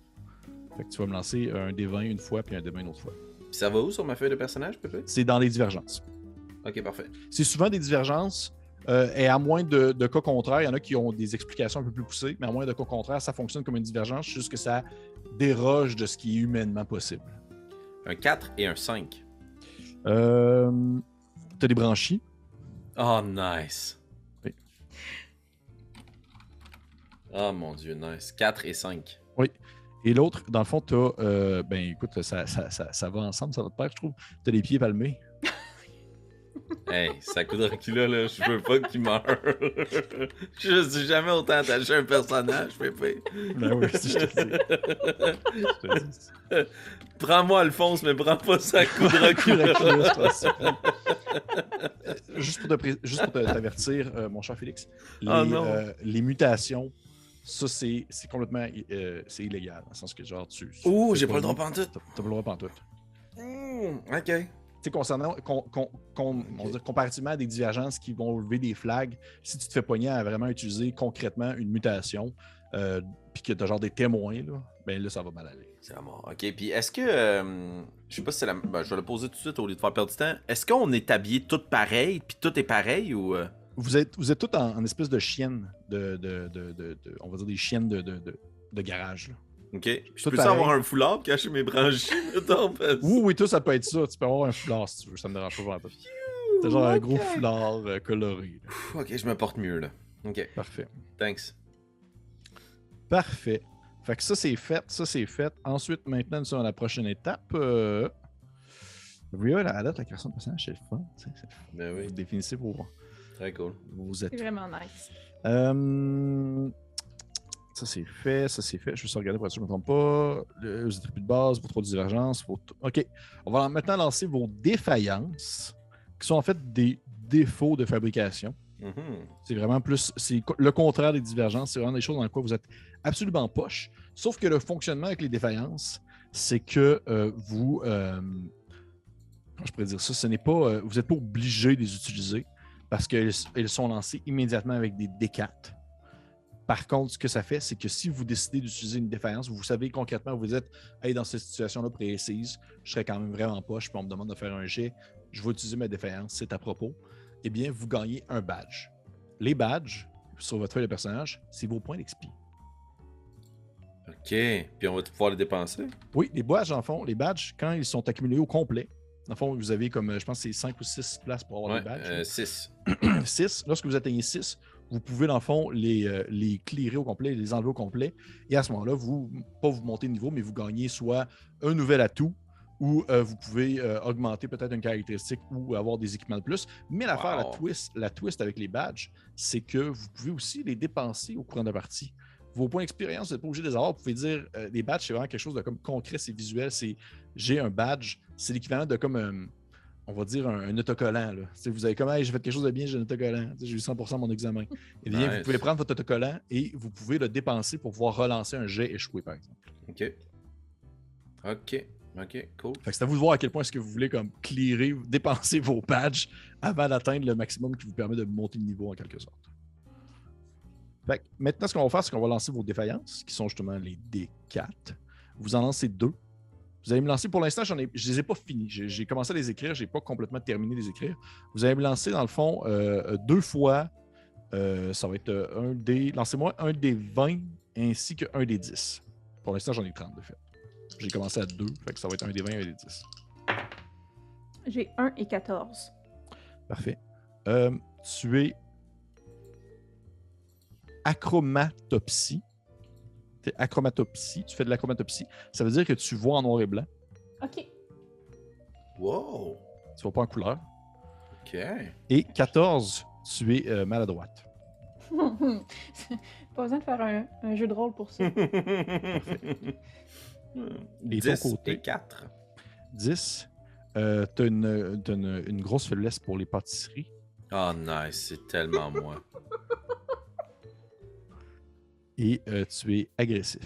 Fait que tu vas me lancer un D20 une fois, puis un D20 une autre fois. Ça va où sur ma feuille de personnage, Pépé? C'est dans les divergences. Ok, parfait. C'est souvent des divergences Euh, et à moins de, de cas contraires, il y en a qui ont des explications un peu plus poussées, mais à moins de cas contraires, ça fonctionne comme une divergence, juste que ça déroge de ce qui est humainement possible. Un 4 et un 5. Euh, T'as des branchies? Oh, nice. Oui. Oh mon dieu, nice. 4 et 5. Et l'autre, dans le fond, tu as. ben écoute, ça, ça, ça, ça va ensemble, ça va de pair, je trouve. Tu as les pieds palmés. Hey, Sakudrakula, là, je veux pas qu'il meure. je suis jamais autant attaché à un personnage, Pépé. Ben oui, si je te dis. Prends-moi Alphonse, mais prends pas Sakudrakula. Dracula, c'est pas ça. Euh, Juste pour te juste pour te- t'avertir, euh, mon cher Félix, les, Oh non. euh, les mutations, ça, c'est c'est complètement euh, c'est illégal. Dans le sens que, genre, tu. Ouh, j'ai pas le droit pantoute. T'as t'as pas le droit pantoute. Mmh, ok. Concernant, con- con- con- on va dire, comparativement à des divergences qui vont lever des flags, si tu te fais pogner à vraiment utiliser concrètement une mutation, euh, puis que tu as genre des témoins, là, ben là, ça va mal aller. C'est mort. Ok, puis est-ce que. euh, je sais pas si c'est la. Ben, je vais le poser tout de suite au lieu de faire perdre du temps. Est-ce qu'on est habillé tout pareil, puis tout est pareil ou. euh, Vous êtes, vous êtes tous en, en espèce de chienne, de, de, de, on va dire des chiennes de, de, de, de garage. là. Ok? Je peux pareil. avoir un foulard pour cacher mes branchies, mettons, parce- Oui, oui, tout ça peut être ça. Tu peux avoir un foulard si tu veux, ça me dérange pas vraiment. C'est genre un gros foulard euh, coloré. Ok, je me porte mieux, là. Ok, Parfait. thanks. Parfait. Fait que ça, c'est fait. Ça, c'est fait. Ensuite, maintenant, nous sommes à la prochaine étape. Euh... Ria, à la date, la création de personnage, c'est le fun. c'est. Ben oui, Vous définissez vos, très cool. vos êtes. C'est vraiment nice. Euh, Ça, c'est fait. Ça, c'est fait. Je vais juste regarder pour être sûr que je ne me trompe pas. Le- Vos attributs de base, vos trois divergences. Vos... OK. On va maintenant lancer vos défaillances, qui sont en fait des défauts de fabrication. Mhm. C'est vraiment plus. C'est le contraire des divergences. C'est vraiment des choses dans lesquelles vous êtes absolument poche. Sauf que le fonctionnement avec les défaillances, c'est que euh, vous. euh, comment je pourrais dire ça? Ce n'est pas. euh, vous n'êtes pas obligé de les utiliser parce qu'elles elles sont lancées immédiatement avec des D4. Par contre, ce que ça fait, c'est que si vous décidez d'utiliser une défaillance, vous savez concrètement, vous êtes hey, dans cette situation-là précise, je serais quand même vraiment poche, puis on me demande de faire un jet, je vais utiliser ma défaillance, c'est à propos. Eh bien, vous gagnez un badge. Les badges sur votre feuille de personnage, c'est vos points d'expi. Ok, puis on va pouvoir les dépenser? Oui, les badges, en fond, les badges, quand ils sont accumulés au complet, dans le fond, vous avez comme, euh, je pense, c'est 5 ou 6 places pour avoir Ouais, des badges. euh, 6. 6. Lorsque vous atteignez 6, vous pouvez, dans le fond, les, euh, les clearer au complet, les enlever au complet. Et à ce moment-là, vous, pas vous montez de niveau, mais vous gagnez soit un nouvel atout ou euh, vous pouvez euh, augmenter peut-être une caractéristique ou avoir des équipements de plus. Mais l'affaire, la twist, la twist avec les badges, c'est que vous pouvez aussi les dépenser au courant de la partie. Vos points d'expérience, vous n'êtes pas obligé de les avoir. Vous pouvez dire, les badges, c'est vraiment quelque chose de comme concret, c'est visuel. C'est j'ai un badge, c'est l'équivalent de comme, on va dire, un, un autocollant. Là. Vous avez comme, Hey, j'ai fait quelque chose de bien, j'ai un autocollant. J'ai eu 100% de mon examen. Eh bien, vous pouvez prendre votre autocollant et vous pouvez le dépenser pour pouvoir relancer un jet échoué, par exemple. Ok. Ok, ok, cool. C'est à vous de voir à quel point est-ce que vous voulez comme clearer, dépenser vos badges avant d'atteindre le maximum qui vous permet de monter le niveau en quelque sorte. Fait que maintenant, ce qu'on va faire, c'est qu'on va lancer vos défaillances, qui sont justement les D4. Vous en lancez deux. Vous allez me lancer, pour l'instant, j'en ai, je les ai pas finis. J'ai j'ai commencé à les écrire, j'ai pas complètement terminé de les écrire. Vous allez me lancer, dans le fond, euh, deux fois. euh, ça va être euh, un des. Lancez-moi un des 20 ainsi qu'un des 10. Pour l'instant, j'en ai 30 de fait. J'ai commencé à 2, fait que ça va être un des 20 et un des 10. J'ai 1 et 14. Parfait. Euh, tu es achromatopsie. Tu es achromatopsie. Tu fais de l'achromatopsie. Ça veut dire que tu vois en noir et blanc. Ok. Wow. Tu vois pas en couleur. Ok. Et 14, tu es euh, maladroite. pas besoin de faire un, un jeu de rôle pour ça. Et ton 10 côté? et 4. 10, euh, tu as, une, t'as une- une grosse faiblesse pour les pâtisseries. Oh nice, c'est tellement moi. Et euh, tu es agressif.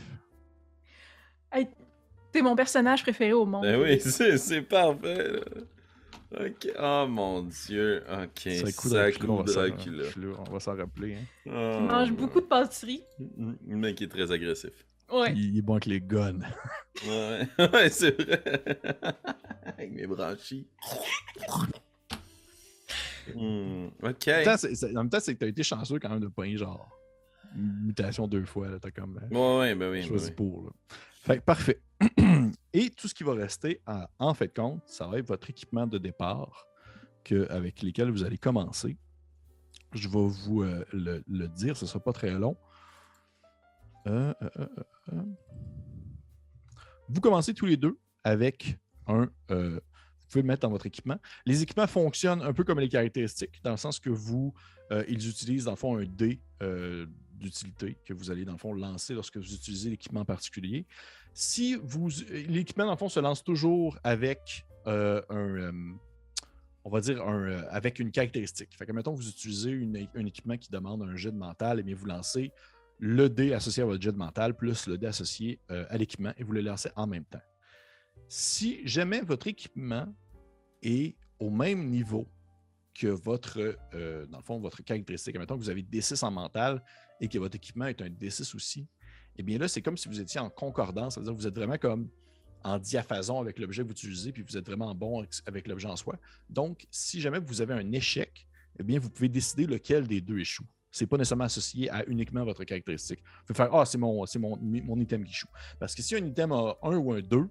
Hey, T'es mon personnage préféré au monde. Ben oui, c'est c'est parfait. là. Ok. Oh mon dieu. Ok. C'est un coup Sac Dracula, on va s'en- Dracula. On va s'en rappeler. hein. Oh. Tu manges beaucoup de pâtisseries. Le mec est très agressif. Ouais. Il, il est bon avec les guns. Ouais, ouais c'est vrai. Avec mes branchies. Hmm, ok. En même temps, c'est- c'est- en même temps, c'est que t'as été chanceux quand même de pas genre mutation deux fois. là. T'as comme euh, Ouais, ben oui. ben choisi oui. pour. là. Fait que parfait. Et tout ce qui va rester en, en fait compte, ça va être votre équipement de départ que, avec lesquels vous allez commencer. Je vais vous euh, le, le dire, ce ne sera pas très long. Euh, euh. Vous commencez tous les deux avec un. vous pouvez le mettre dans votre équipement. Les équipements fonctionnent un peu comme les caractéristiques, dans le sens que vous, euh, ils utilisent dans le fond un dé euh, d'utilité que vous allez dans le fond lancer lorsque vous utilisez l'équipement particulier. Si vous. L'équipement, dans le fond, se lance toujours avec euh, un. euh, on va dire un, euh, avec une caractéristique. Fait que, vous utilisez une- un équipement qui demande un jet de mental, et bien vous lancez le dé associé à votre jet de mental plus le dé associé à l'équipement et vous le lancez en même temps. Si jamais votre équipement est au même niveau que votre, dans le fond, votre caractéristique, mettons que vous avez D6 en mental et que votre équipement est un D6 aussi, eh bien là, c'est comme si vous étiez en concordance, c'est-à-dire que vous êtes vraiment comme en diapason avec l'objet que vous utilisez, puis vous êtes vraiment bon avec- l'objet en soi. Donc, si jamais vous avez un échec, eh bien, vous pouvez décider lequel des deux échoue. C'est pas nécessairement associé à uniquement votre caractéristique. Vous pouvez faire Ah, c'est mon, mon, mon item qui échoue. Parce que si un item a un ou un 2,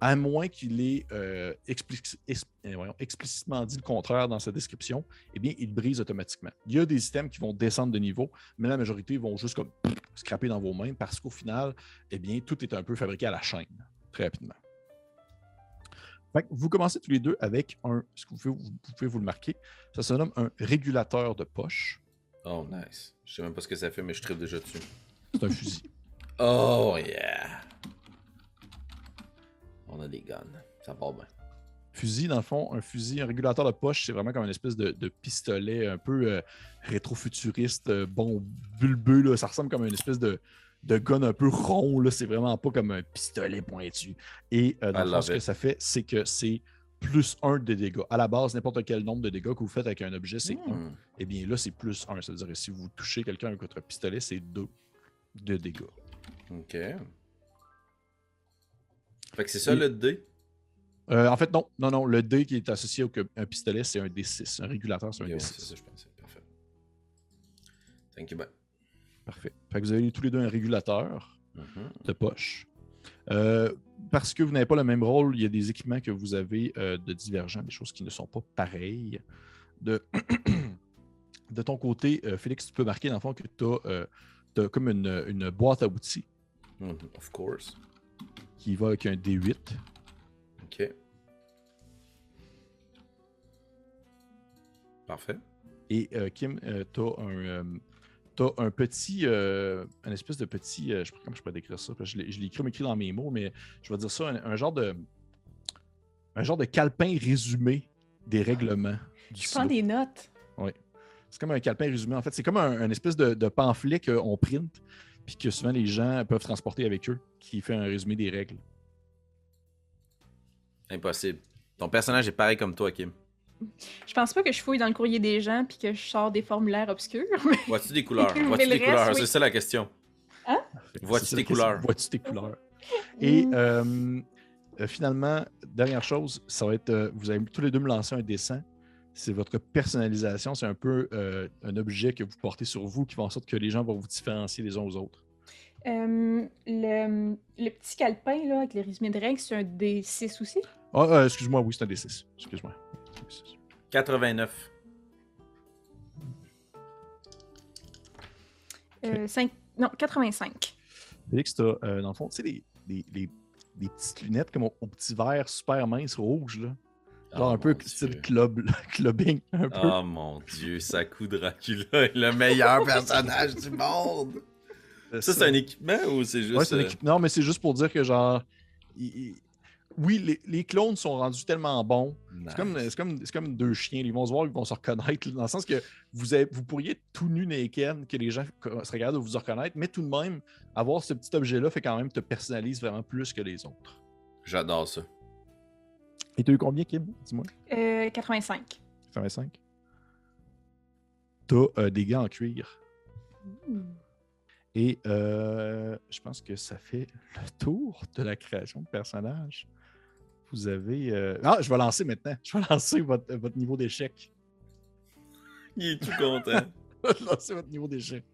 à moins qu'il ait euh, explic- voyons, explicitement dit le contraire dans sa description, eh bien, il brise automatiquement. Il y a des items qui vont descendre de niveau, mais la majorité vont juste comme scraper dans vos mains parce qu'au final, eh bien, tout est un peu fabriqué à la chaîne, très rapidement. Fait que vous commencez tous les deux avec un, ce que vous pouvez, vous pouvez vous le marquer, ça se nomme un régulateur de poche. Oh, nice. Je sais même pas ce que ça fait, mais je tripe déjà dessus. C'est un fusil. Oh, yeah. A des guns. Ça part bien. fusil, dans le fond, un fusil, un régulateur de poche, c'est vraiment comme une espèce de, de pistolet un peu euh, rétro-futuriste, euh, bon, bulbeux. là. Ça ressemble comme une espèce de, de gun un peu rond. là. C'est vraiment pas comme un pistolet pointu. Et euh, dans le fond, ce que ça fait, c'est que c'est plus un de dégâts. À la base, n'importe quel nombre de dégâts que vous faites avec un objet, c'est un. Hmm. Et bien là, c'est plus un. C'est-à-dire que si vous touchez quelqu'un avec votre pistolet, c'est deux de dégâts. Ok. Fait que c'est ça le dé. Euh, en fait, non. Non, non. Le dé qui est associé au un pistolet, c'est un D6. Un régulateur, c'est un Yeah, ouais, D6. c'est ça, je pensais. Parfait. Thank you, ben. Parfait. Fait que vous avez tous les deux un régulateur Mhm. de poche. Euh, parce que vous n'avez pas le même rôle, il y a des équipements que vous avez euh, de divergents, des choses qui ne sont pas pareilles. De, de ton côté, euh, Félix, tu peux marquer dans le fond que tu as, comme une, une boîte à outils Mhm, Of course. Qui va avec un D8. Ok. Parfait. Et euh, Kim, tu as un. euh, t'as un petit, euh, un espèce de petit, euh, je sais pas comment je peux décrire ça, parce que je l'ai je l'ai écrit, écrit dans mes mots, mais je vais dire ça, un, un genre de, un genre de calepin résumé des règlements du Je prends des notes. C'est comme un calepin résumé. En fait, c'est comme un, un espèce de, de pamphlet qu'on print, puis que souvent les gens peuvent transporter avec eux, qui fait un résumé des règles. Impossible. Ton personnage est pareil comme toi, Kim. Je pense pas que je fouille dans le courrier des gens puis que je sors des formulaires obscurs. mais- Vois-tu des couleurs? Vois-tu des reste, couleurs? oui. C'est ça la question. Hein? Vois-tu question. couleurs? Vois-tu tes couleurs? Et euh, euh, finalement, dernière chose, ça va être, euh, vous allez tous les deux me lancer un dessin. C'est votre personnalisation. C'est un peu euh, un objet que vous portez sur vous qui fait en sorte que les gens vont vous différencier les uns aux autres. Euh, le, le petit calepin là, avec les résumés de règles, c'est un D6 aussi? Ah, euh, excuse-moi, oui, c'est un D6. Excuse-moi. 89. Euh, cinq- Non, 85. Félix, tu as, dans le fond, tu sais, les, les- les- les petites lunettes comme au, au petit verre super mince rouge, là. Genre Oh, un peu style club, clubbing, un peu. Oh mon dieu, Saku Dracula est le meilleur personnage du monde! Ça, c'est un équipement ou c'est juste. Ouais, c'est un euh, Non, mais c'est juste pour dire que, genre, il- oui, les, les clones sont rendus tellement bons. nice. C'est comme, c'est comme, c'est comme deux chiens. Ils vont se voir, ils vont se reconnaître. Dans le sens que vous, avez- vous pourriez être tout nu naked, que les gens seraient capables de vous reconnaître, mais tout de même, avoir ce petit objet-là fait quand même te personnalise vraiment plus que les autres. J'adore ça. Et tu as eu combien, Kim? Dis-moi. Euh, 85. 85. T'as euh, des gants en cuir. Et euh, je pense que ça fait le tour de la création de personnage. Vous avez. euh, Ah, je vais lancer maintenant. Je vais lancer votre, votre niveau d'échec. Il est tout content. Lancez votre niveau d'échec.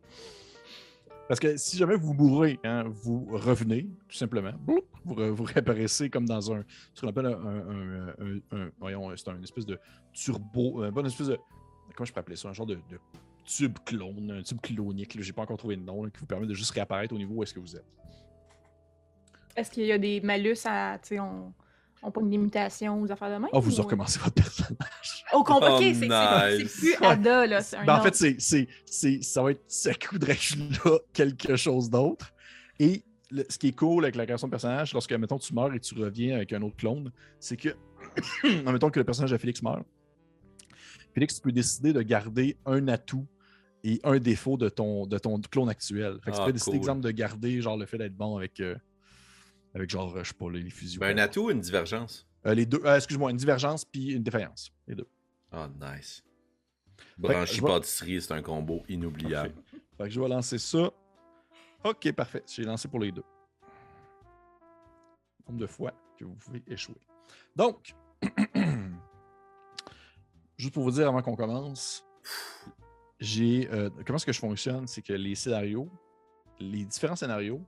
Parce que si jamais vous mourrez, hein, vous revenez, tout simplement. Vous, vous réapparaissez comme dans un. Ce qu'on appelle un. voyons, c'est un espèce de turbo. Un bon espèce de. Comment je peux appeler ça Un genre de, tube clone, un tube clonique. J'ai pas encore trouvé de nom, qui vous permet de juste réapparaître au niveau où est-ce que vous êtes. Est-ce qu'il y a des malus à. On pogne des mutations aux affaires de même? Ah, vous ou- recommencez votre personnage. Au Oh, ok, c'est- c'est c'est nice. plus Ada, là. C'est un Ben, en fait, c'est, c'est, c'est- ça va être Saku Dracula, quelque chose d'autre? Et le- ce qui est cool avec la création de personnage, lorsque, mettons, tu meurs et tu reviens avec un autre clone, c'est que, admettons que le personnage de Félix meurt, Félix, tu peux décider de garder un atout et un défaut de ton, de ton clone actuel. Fait que tu Ah, peux décider, cool. exemple, de garder, genre, le fait d'être bon avec, euh, avec genre, je sais pas, les fusions. Ben, un atout ou une divergence? Euh, les deux, euh, excuse-moi, une divergence puis une défaillance. Les deux. Ah, nice. que Branchi je vois- pâtisserie, c'est un combo inoubliable. Fait que je vais lancer ça. Ok, parfait. J'ai lancé pour les deux. Nombre de fois que vous pouvez échouer. Donc, juste pour vous dire avant qu'on commence, j'ai. euh, comment est-ce que je fonctionne? C'est que les scénarios, les différents scénarios,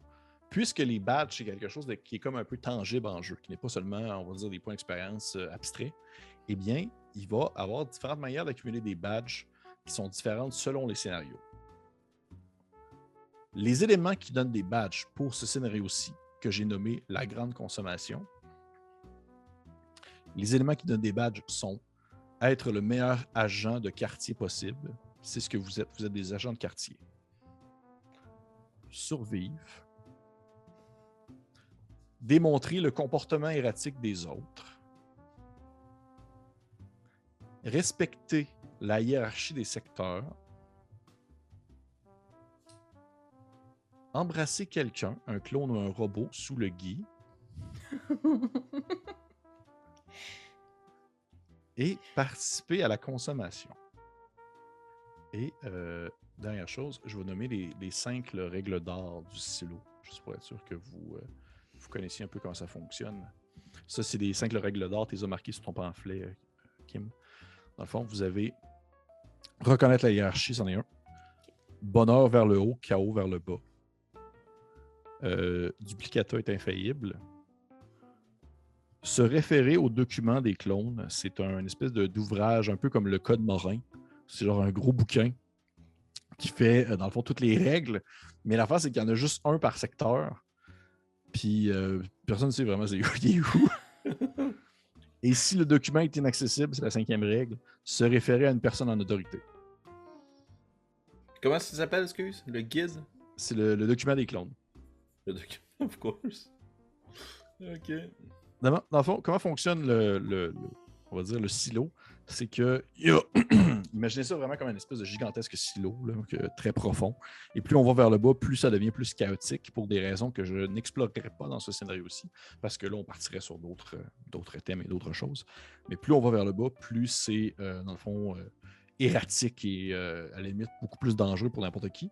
puisque les badges, c'est quelque chose qui est comme un peu tangible en jeu, qui n'est pas seulement, on va dire, des points d'expérience euh, abstraits, eh bien, il va avoir différentes manières d'accumuler des badges qui sont différentes selon les scénarios. Les éléments qui donnent des badges pour ce scénario-ci, que j'ai nommé la grande consommation, les éléments qui donnent des badges sont être le meilleur agent de quartier possible. C'est ce que vous êtes. Vous êtes des agents de quartier. Survivre. Démontrer le comportement erratique des autres. Respecter la hiérarchie des secteurs. Embrasser quelqu'un, un clone ou un robot, sous le gui. et participer à la consommation. Et euh, dernière chose, je vais nommer les, les cinq règles d'or du silo, juste pour être sûr que vous, euh, vous connaissiez un peu comment ça fonctionne. Ça, c'est les cinq règles d'or, tu les as marquées sur ton pamphlet, euh, Kim. Dans le fond, vous avez reconnaître la hiérarchie, c'en est un. Bonheur vers le haut, chaos vers le bas. Euh, duplicata est infaillible se référer aux documents des clones, c'est un espèce d'ouvrage un peu comme le Code Morin. C'est genre un gros bouquin qui fait, euh, dans le fond, toutes les règles. Mais l'affaire, c'est qu'il y en a juste un par secteur. Puis euh, personne ne sait vraiment c'est où, il est où. Et si le document est inaccessible, c'est la cinquième règle, se référer à une personne en autorité. Comment ça s'appelle, excuse? Le guide? C'est le, le document des clones. Le document, of course. Ok. Dans, dans le fond, comment fonctionne le, le- le- on va dire le silo? C'est que imaginez ça vraiment comme une espèce de gigantesque silo, très profond. Et plus on va vers le bas, plus ça devient plus chaotique pour des raisons que je n'explorerai pas dans ce scénario-ci, parce que là, on partirait sur d'autres euh, thèmes et d'autres choses. Mais plus on va vers le bas, plus c'est, euh, dans le fond, euh, erratique et à la limite beaucoup plus dangereux pour n'importe qui.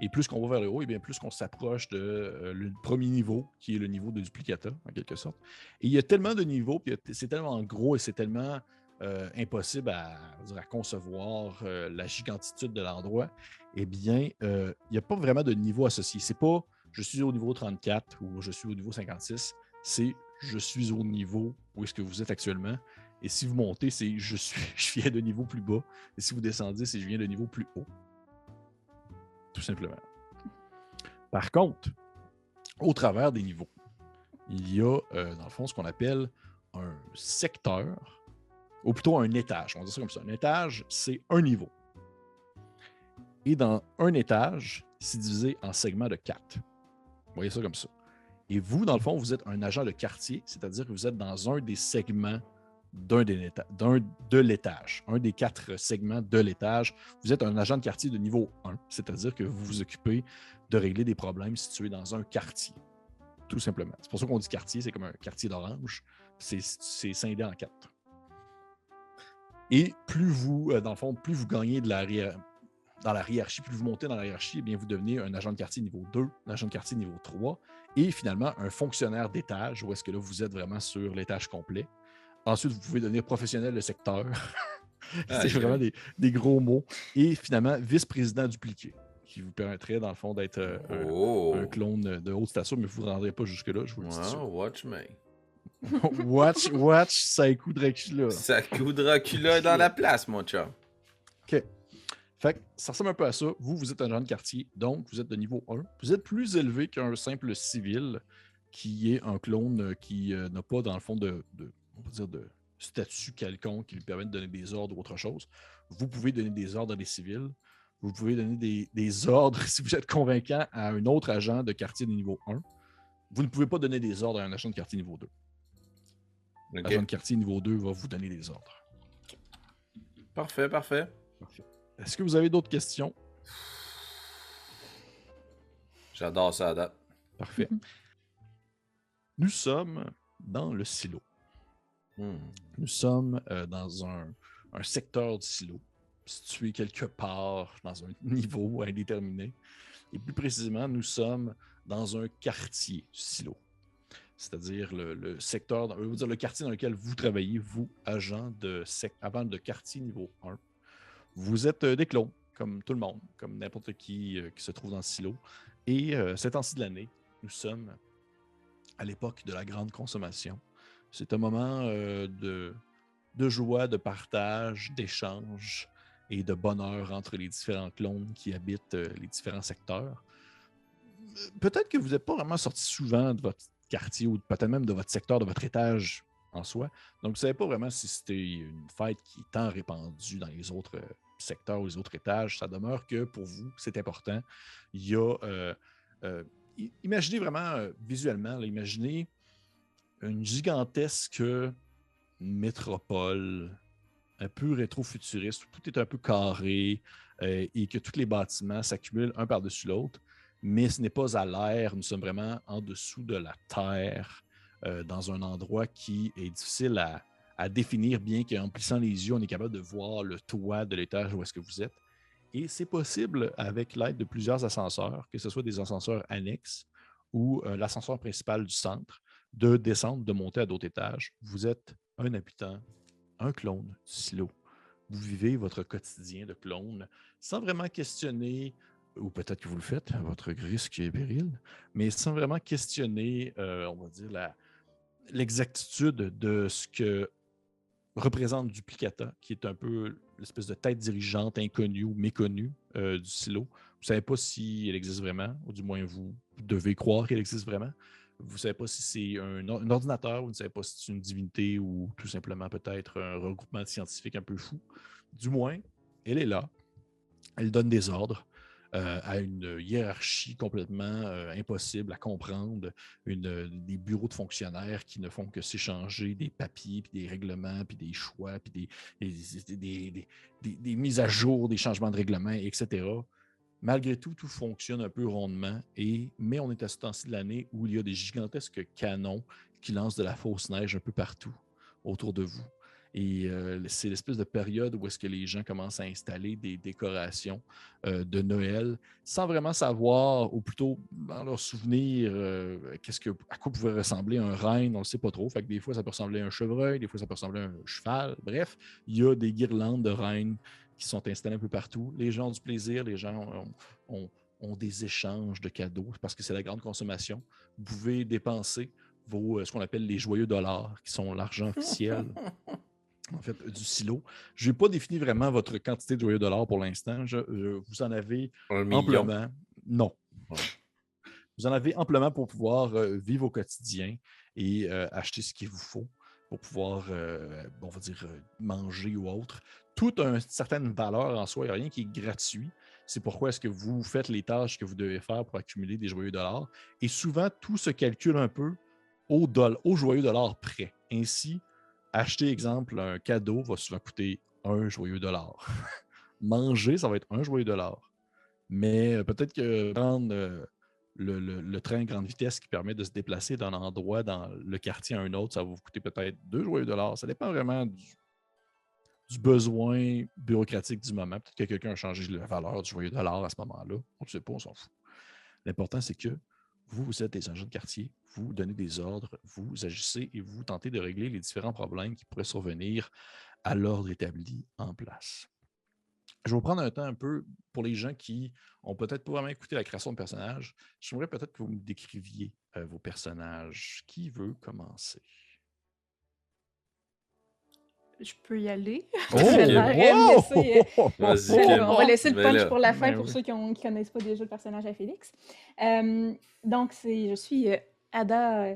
Et plus qu'on va vers le haut, et bien plus qu'on s'approche de le premier niveau, qui est le niveau de duplicata, en quelque sorte. Et il y a tellement de niveaux, puis c'est tellement gros et c'est tellement euh, impossible à, à concevoir euh, la gigantitude de l'endroit. Eh bien, euh, il n'y a pas vraiment de niveau associé. C'est pas je suis au niveau 34 ou je suis au niveau 56. C'est je suis au niveau où est-ce que vous êtes actuellement. Et si vous montez, c'est je suis je viens de niveau plus bas. Et si vous descendez, c'est je viens de niveau plus haut. Tout simplement. Par contre, au travers des niveaux, il y a, dans le fond, ce qu'on appelle un secteur, ou plutôt un étage. On dire ça comme ça. Un étage, c'est un niveau. Et dans un étage, c'est divisé en segments de quatre. Voyez ça comme ça. Et vous, dans le fond, vous êtes un agent de quartier, c'est-à-dire que vous êtes dans un des segments d'un de l'étage, un des quatre segments de l'étage. Vous êtes un agent de quartier de niveau 1, c'est-à-dire que vous vous occupez de régler des problèmes situés dans un quartier. Tout simplement. C'est pour ça qu'on dit quartier, c'est comme un quartier d'orange. C'est scindé en quatre. Et plus vous, euh, dans le fond, plus vous gagnez de la hiér- dans la hiérarchie, plus vous montez dans la hiérarchie, eh bien, vous devenez un agent de quartier niveau 2, un agent de quartier niveau 3, et finalement un fonctionnaire d'étage, où est-ce que là, vous êtes vraiment sur l'étage complet. Ensuite, vous pouvez devenir professionnel de secteur. c'est vraiment des, des, gros mots. Et finalement, vice-président dupliqué, qui vous permettrait, dans le fond, d'être euh, un, Oh! clone de haute station, mais vous ne rendrez pas jusque-là, je vous le dis. Wow, watch me. watch, watch, ça écoute Dracula. Ça coup Dracula dans la place, mon chum. Fait que ça ressemble un peu à ça. Vous, vous êtes un jeune quartier, donc vous êtes de niveau 1. Vous êtes plus élevé qu'un simple civil qui est un clone euh, qui euh, n'a pas, dans le fond, de, de- on dire de statut quelconque qui lui permet de donner des ordres ou autre chose. Vous pouvez donner des ordres à des civils. Vous pouvez donner des, des ordres, si vous êtes convaincant, à un autre agent de quartier de niveau 1. Vous ne pouvez pas donner des ordres à un agent de quartier niveau 2. Ok. L'agent de quartier niveau 2 va vous donner des ordres. Parfait, parfait. Est-ce que vous avez d'autres questions? J'adore ça à date. Parfait. Nous sommes dans le silo. Hmm. Nous sommes euh, dans un, un secteur du silo, situé quelque part dans un niveau indéterminé. Et plus précisément, nous sommes dans un quartier du silo. C'est-à-dire le, secteur, le quartier dans lequel vous travaillez, vous, agent de avant de quartier niveau 1. Vous êtes euh, des clones, comme tout le monde, comme n'importe qui euh, qui se trouve dans le silo. Et euh, cet temps-ci de l'année, nous sommes à l'époque de la grande consommation. C'est un moment euh, de, de joie, de partage, d'échange et de bonheur entre les différents clones qui habitent les différents secteurs. Peut-être que vous n'êtes pas vraiment sorti souvent de votre quartier ou peut-être même de votre secteur, de votre étage en soi. Donc, vous ne savez pas vraiment si c'était une fête qui est tant répandue dans les autres euh, secteurs ou les autres étages. Ça demeure que pour vous, c'est important. Il y a. euh, euh, imaginez vraiment visuellement, imaginez une gigantesque métropole un peu rétro-futuriste, où tout est un peu carré et que tous les bâtiments s'accumulent un par-dessus l'autre. Mais ce n'est pas à l'air, nous sommes vraiment en dessous de la terre, euh, dans un endroit qui est difficile à, définir, bien qu'en plissant les yeux, on est capable de voir le toit de l'étage où est-ce que vous êtes. Et c'est possible avec l'aide de plusieurs ascenseurs, que ce soit des ascenseurs annexes ou euh, l'ascenseur principal du centre, de descendre, de monter à d'autres étages. Vous êtes un habitant, un clone du silo. Vous vivez votre quotidien de clone sans vraiment questionner, ou peut-être que vous le faites à votre risque et péril, mais sans vraiment questionner, euh, on va dire, l'exactitude de ce que représente Duplicata, qui est un peu l'espèce de tête dirigeante inconnue ou méconnue euh, du silo. Vous ne savez pas si elle existe vraiment, ou du moins vous devez croire qu'elle existe vraiment. Vous ne savez pas si c'est un, un ordinateur, vous ne savez pas si c'est une divinité ou tout simplement peut-être un regroupement de scientifiques un peu fou. Du moins, elle est là. Elle donne des ordres euh, à une hiérarchie complètement euh, impossible à comprendre, une, des bureaux de fonctionnaires qui ne font que s'échanger des papiers, puis des règlements, puis des choix, puis des- des mises à jour, des changements de règlements, etc. Malgré tout, tout fonctionne un peu rondement, et, mais on est à ce temps-ci de l'année où il y a des gigantesques canons qui lancent de la fausse neige un peu partout autour de vous. Et euh, c'est l'espèce de période où est-ce que les gens commencent à installer des décorations euh, de Noël sans vraiment savoir, ou plutôt dans leur souvenir, euh, qu'est-ce que, à quoi pouvait ressembler un renne, on ne le sait pas trop. Fait des fois, ça peut ressembler à un chevreuil, des fois, ça peut ressembler à un cheval. Bref, il y a des guirlandes de rennes qui sont installées un peu partout. Les gens ont du plaisir, les gens ont, ont- des échanges de cadeaux parce que c'est la grande consommation. Vous pouvez dépenser vos, ce qu'on appelle les joyeux dollars, qui sont l'argent officiel en fait, du silo. Je n'ai pas défini vraiment votre quantité de joyeux dollars pour l'instant. Je- je- vous en avez Un amplement. Non. Ouais. Vous en avez amplement pour pouvoir euh, vivre au quotidien et euh, acheter ce qu'il vous faut pour pouvoir, euh, on va dire, manger ou autre. Tout a une certaine valeur en soi. Il n'y a rien qui est gratuit. C'est pourquoi est-ce que vous faites les tâches que vous devez faire pour accumuler des joyeux dollars. Et souvent, tout se calcule un peu au, doll- au joyeux dollar près. Ainsi, acheter, exemple, un cadeau va souvent coûter un joyeux dollar. Manger, ça va être un joyeux dollar. Mais euh, peut-être que prendre euh, le, le- train grande vitesse qui permet de se déplacer d'un endroit dans le quartier à un autre, ça va vous coûter peut-être deux joyeux dollars. Ça dépend vraiment du, du besoin bureaucratique du moment. Peut-être que quelqu'un a changé la valeur du joyeux dollar à ce moment-là. On ne sait pas, on s'en fout. L'important, c'est que vous, vous êtes des agents de quartier, vous donnez des ordres, vous agissez et vous tentez de régler les différents problèmes qui pourraient survenir à l'ordre établi en place. Je vais prendre un temps un peu pour les gens qui ont peut-être pas vraiment écouté la création de personnages. J'aimerais peut-être que vous me décriviez euh, vos personnages. Qui veut commencer? Je peux y aller. Oh! De laisser, euh, on va laisser le punch là. pour la fin Ben pour oui. ceux qui ne connaissent pas déjà le personnage à Félix. Euh, donc, c'est, je suis euh, Ada euh,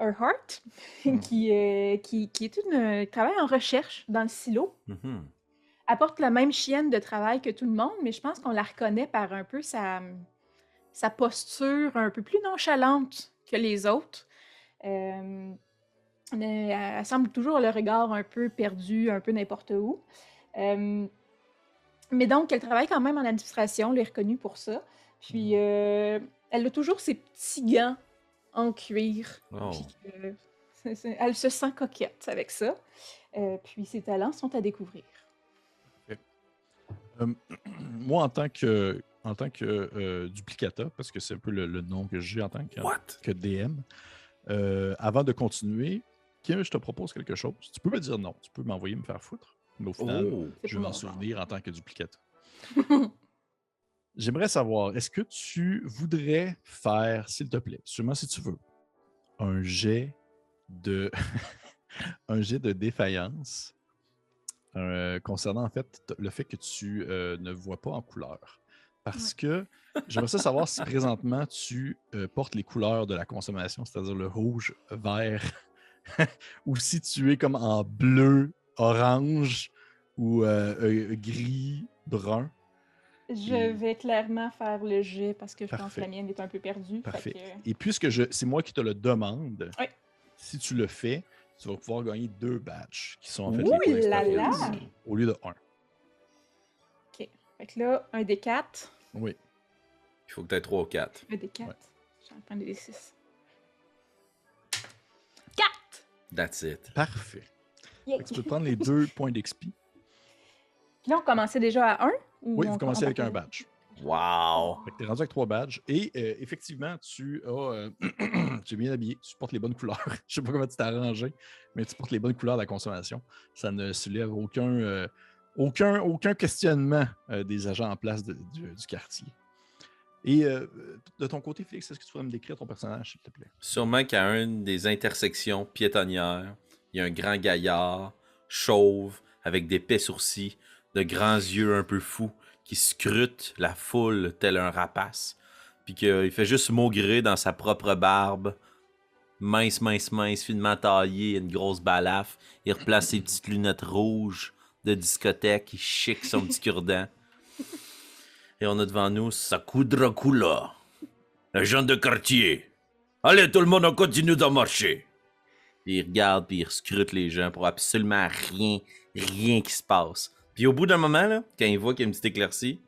Earhart, Hmm. qui, euh, qui, qui est une travaille en recherche dans le silo. Apporte la même chienne de travail que tout le monde, mais je pense qu'on la reconnaît par un peu sa, sa posture un peu plus nonchalante que les autres. Euh, elle, elle semble toujours le regard un peu perdu, un peu n'importe où. Euh, mais donc, elle travaille quand même en administration, elle est reconnue pour ça. Puis, euh, elle a toujours ses petits gants en cuir. Oh. Puis elle se sent coquette avec ça. Euh, puis, ses talents sont à découvrir. Euh, moi, en tant que, en tant que euh, duplicata, parce que c'est un peu le, le nom que j'ai en tant que, What? que DM, euh, avant de continuer, Kim, je te propose quelque chose. Tu peux me dire non, tu peux m'envoyer me faire foutre, mais au final, Oh. Je vais m'en souvenir en tant que duplicata. J'aimerais savoir, est-ce que tu voudrais faire, s'il te plaît, seulement si tu veux, un jet de, un jet de défaillance euh, concernant en fait le fait que tu euh, ne vois pas en couleur? Parce que j'aimerais ça savoir si présentement tu euh, portes les couleurs de la consommation, c'est-à-dire le rouge, vert, ou si tu es comme en bleu, orange ou euh, euh, gris, brun. Je Et- vais clairement faire le jet parce que je pense que la mienne est un peu perdue. fait Parfait. que- Et puisque je, c'est moi qui te le demande, Oui. si tu le fais, tu vas pouvoir gagner deux badges qui sont en fait Ouh les points là là! expérience, au lieu de un. Fait que là, un des 4. Oui. Il faut que tu aies 3 ou 4. Un des 4. Ouais. J'en prends des 6. That's it. Parfait. Yeah. Tu peux prendre les deux points d'expi. Puis là, on commençait déjà à 1? Oui, vous commencez avec un badge. Wow! Que t'es rendu avec trois badges. Et euh, effectivement, tu as. euh, tu es bien habillé, tu portes les bonnes couleurs. Je sais pas comment tu t'es arrangé, mais tu portes les bonnes couleurs de la consommation. Ça ne soulève aucun, euh, aucun, aucun questionnement euh, des agents en place de- du, du quartier. Et euh, de ton côté, Félix, est-ce que tu pourrais me décrire ton personnage, s'il te plaît? Sûrement qu'à une des intersections piétonnières, il y a un grand gaillard, chauve, avec d'épais sourcils, de grands yeux un peu fous, qui scrute la foule tel un rapace, puis qu'il fait juste maugrer dans sa propre barbe, mince, mince, mince, finement taillé, une grosse balafre. Il replace ses petites lunettes rouges de discothèque, il chic son petit cure-dent. Et on a devant nous Sakudra Kula, agent de quartier. Allez, tout le monde, on continue d'en marcher. Puis il regarde, puis il scrute les gens pour absolument rien, rien qui se passe. Puis au bout d'un moment, là, quand il voit qu'il y a une petite éclaircie,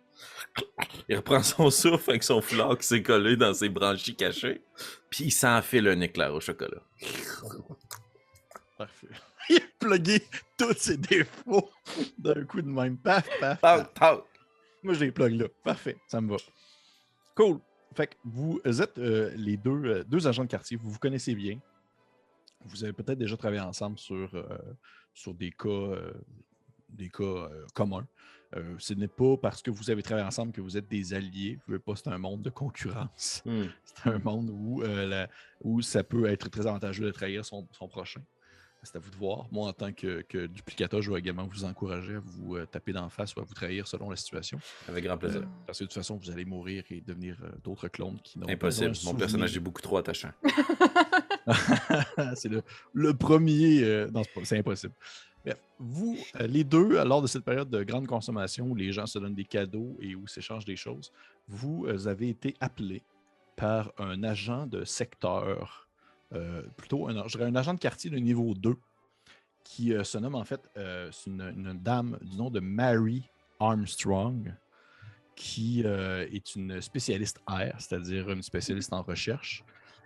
il reprend son souffle avec son foulard qui s'est collé dans ses branchies cachées, puis il s'enfile un éclair au chocolat. Parfait. Il a plugué tous ses défauts d'un coup de même. Paf, paf, paf. Moi, je les plug là. Parfait, ça me va. Cool. Fait que vous êtes euh, les deux, euh, deux agents de quartier, vous vous connaissez bien. Vous avez peut-être déjà travaillé ensemble sur, euh, sur des cas, euh, des cas euh, communs. Euh, ce n'est pas parce que vous avez travaillé ensemble que vous êtes des alliés. Vous voulez pas, c'est un monde de concurrence. Hmm. C'est un monde où, euh, la- où ça peut être très avantageux de trahir son, son prochain. C'est à vous de voir. Moi, en tant que, que duplicateur, je vais également vous encourager à vous euh, taper d'en face ou à vous trahir selon la situation. Avec grand plaisir. Euh, parce que de toute façon, vous allez mourir et devenir euh, d'autres clones qui n'ont pas Impossible. Mon personnage est beaucoup trop attachant. c'est le, le premier. euh, non, c'est impossible. Bref, vous, les deux, lors de cette période de grande consommation où les gens se donnent des cadeaux et où s'échangent des choses, vous avez été appelé par un agent de secteur, euh, plutôt un, un agent de quartier de niveau 2, qui euh, se nomme en fait, euh, c'est une, dame du nom de Mary Armstrong, qui est une spécialiste air, c'est-à-dire une spécialiste en recherche.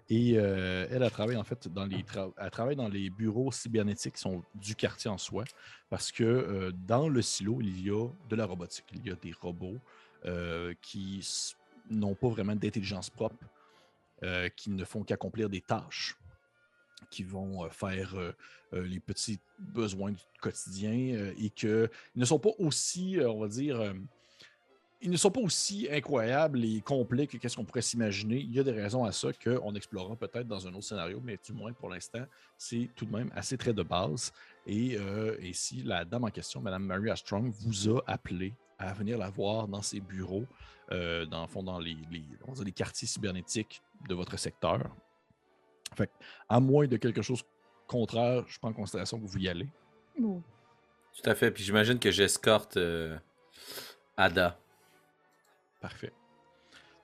Et elle a travaillé en fait dans les elle travaille dans les bureaux cybernétiques qui sont du quartier en soi, parce que dans le silo, il y a de la robotique, il y a des robots qui n'ont pas vraiment d'intelligence propre, euh, qui ne font qu'accomplir des tâches. qui vont faire les petits besoins du quotidien et qu'ils ne sont pas aussi, on va dire, ils ne sont pas aussi incroyables et complets que qu'est-ce qu'on pourrait s'imaginer. Il y a des raisons à ça qu'on explorera peut-être dans un autre scénario, mais du moins pour l'instant, c'est tout de même assez très de base. Et, si la dame en question, Mme Maria Strong, vous a appelé à venir la voir dans ses bureaux, dans le fond, dans les, les quartiers cybernétiques de votre secteur. Fait, à moins de quelque chose contraire, je prends en considération que vous y allez. Tout à fait. Puis j'imagine que j'escorte euh, Ada. Parfait.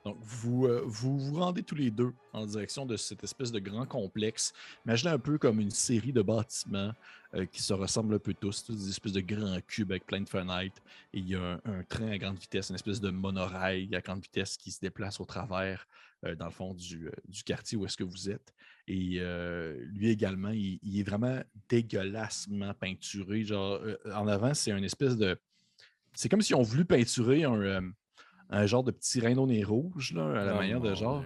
Donc, vous, euh, vous vous rendez tous les deux en direction de cette espèce de grand complexe. Imaginez un peu comme une série de bâtiments euh, qui se ressemblent un peu tous, tous des espèces de grands cubes avec plein de fenêtres. Et il y a un, train à grande vitesse, une espèce de monorail à grande vitesse qui se déplace au travers, euh, dans le fond, du, quartier où est-ce que vous êtes. Et lui également, il, est vraiment dégueulassement peinturé. Genre, en avant, c'est une espèce de. C'est comme si on voulu peinturer un un genre de petit rein nez rouge, là, à la oh manière de genre.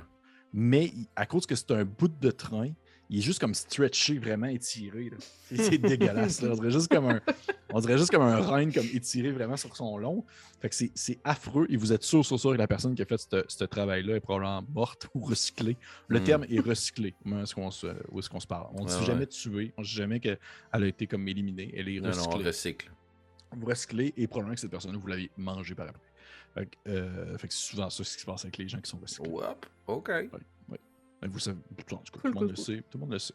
Mais à cause que c'est un bout de train, il est juste comme stretché, vraiment étiré. C'est dégueulasse. On, dirait juste comme un, on dirait juste comme un rein comme étiré vraiment sur son long. Fait que c'est affreux et vous êtes sûr, sûr, sûr que la personne qui a fait ce travail-là est probablement morte ou recyclée. Le hmm. terme est recyclé. Où est-ce qu'on se, se, parle? On ne dit jamais tué, on ne dit jamais qu'elle a été comme éliminée. Elle est recyclée. Non, non, recycle. Vous recyclez et probablement que cette personne vous l'avez mangée par après. Euh, fait, que c'est souvent ça ce qui se passe avec les gens qui sont recyclés. OK. Vous savez, tout, le monde le sait. Tout le monde le sait.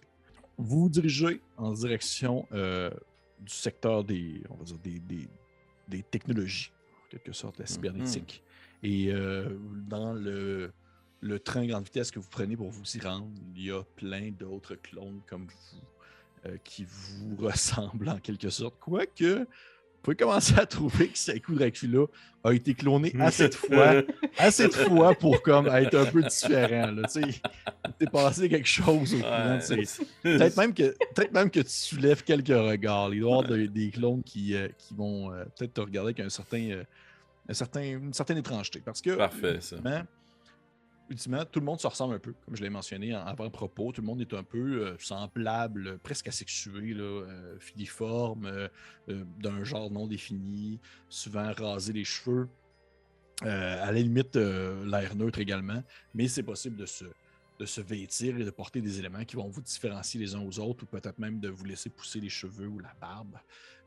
Vous vous dirigez en direction euh, du secteur des, on va dire des, des, des, technologies, en quelque sorte, la mm-hmm. cybernétique. Et euh, dans le, le train grande vitesse que vous prenez pour vous y rendre, il y a plein d'autres clones comme vous qui vous ressemblent en quelque sorte. Quoique, pouvez commencer à trouver que Sekou Dracula a été cloné assez de fois, assez de fois pour comme être un peu différent. Tu t'es passé quelque chose au courant. Peut-être même, que, peut même que tu soulèves quelques regards. Il doit y avoir des, clones qui, euh, qui vont euh, peut-être te regarder avec un certain, euh, un certain, une certaine étrangeté. Parce que, Parfait, ça ultimement, tout le monde se ressemble un peu, comme je l'ai mentionné en avant-propos. Tout le monde est un peu euh, semblable, presque asexué, là, euh, filiforme, euh, d'un genre non défini, souvent rasé les cheveux. à la limite, l'air neutre également, mais c'est possible de se, de se vêtir et de porter des éléments qui vont vous différencier les uns aux autres, ou peut-être même de vous laisser pousser les cheveux ou la barbe.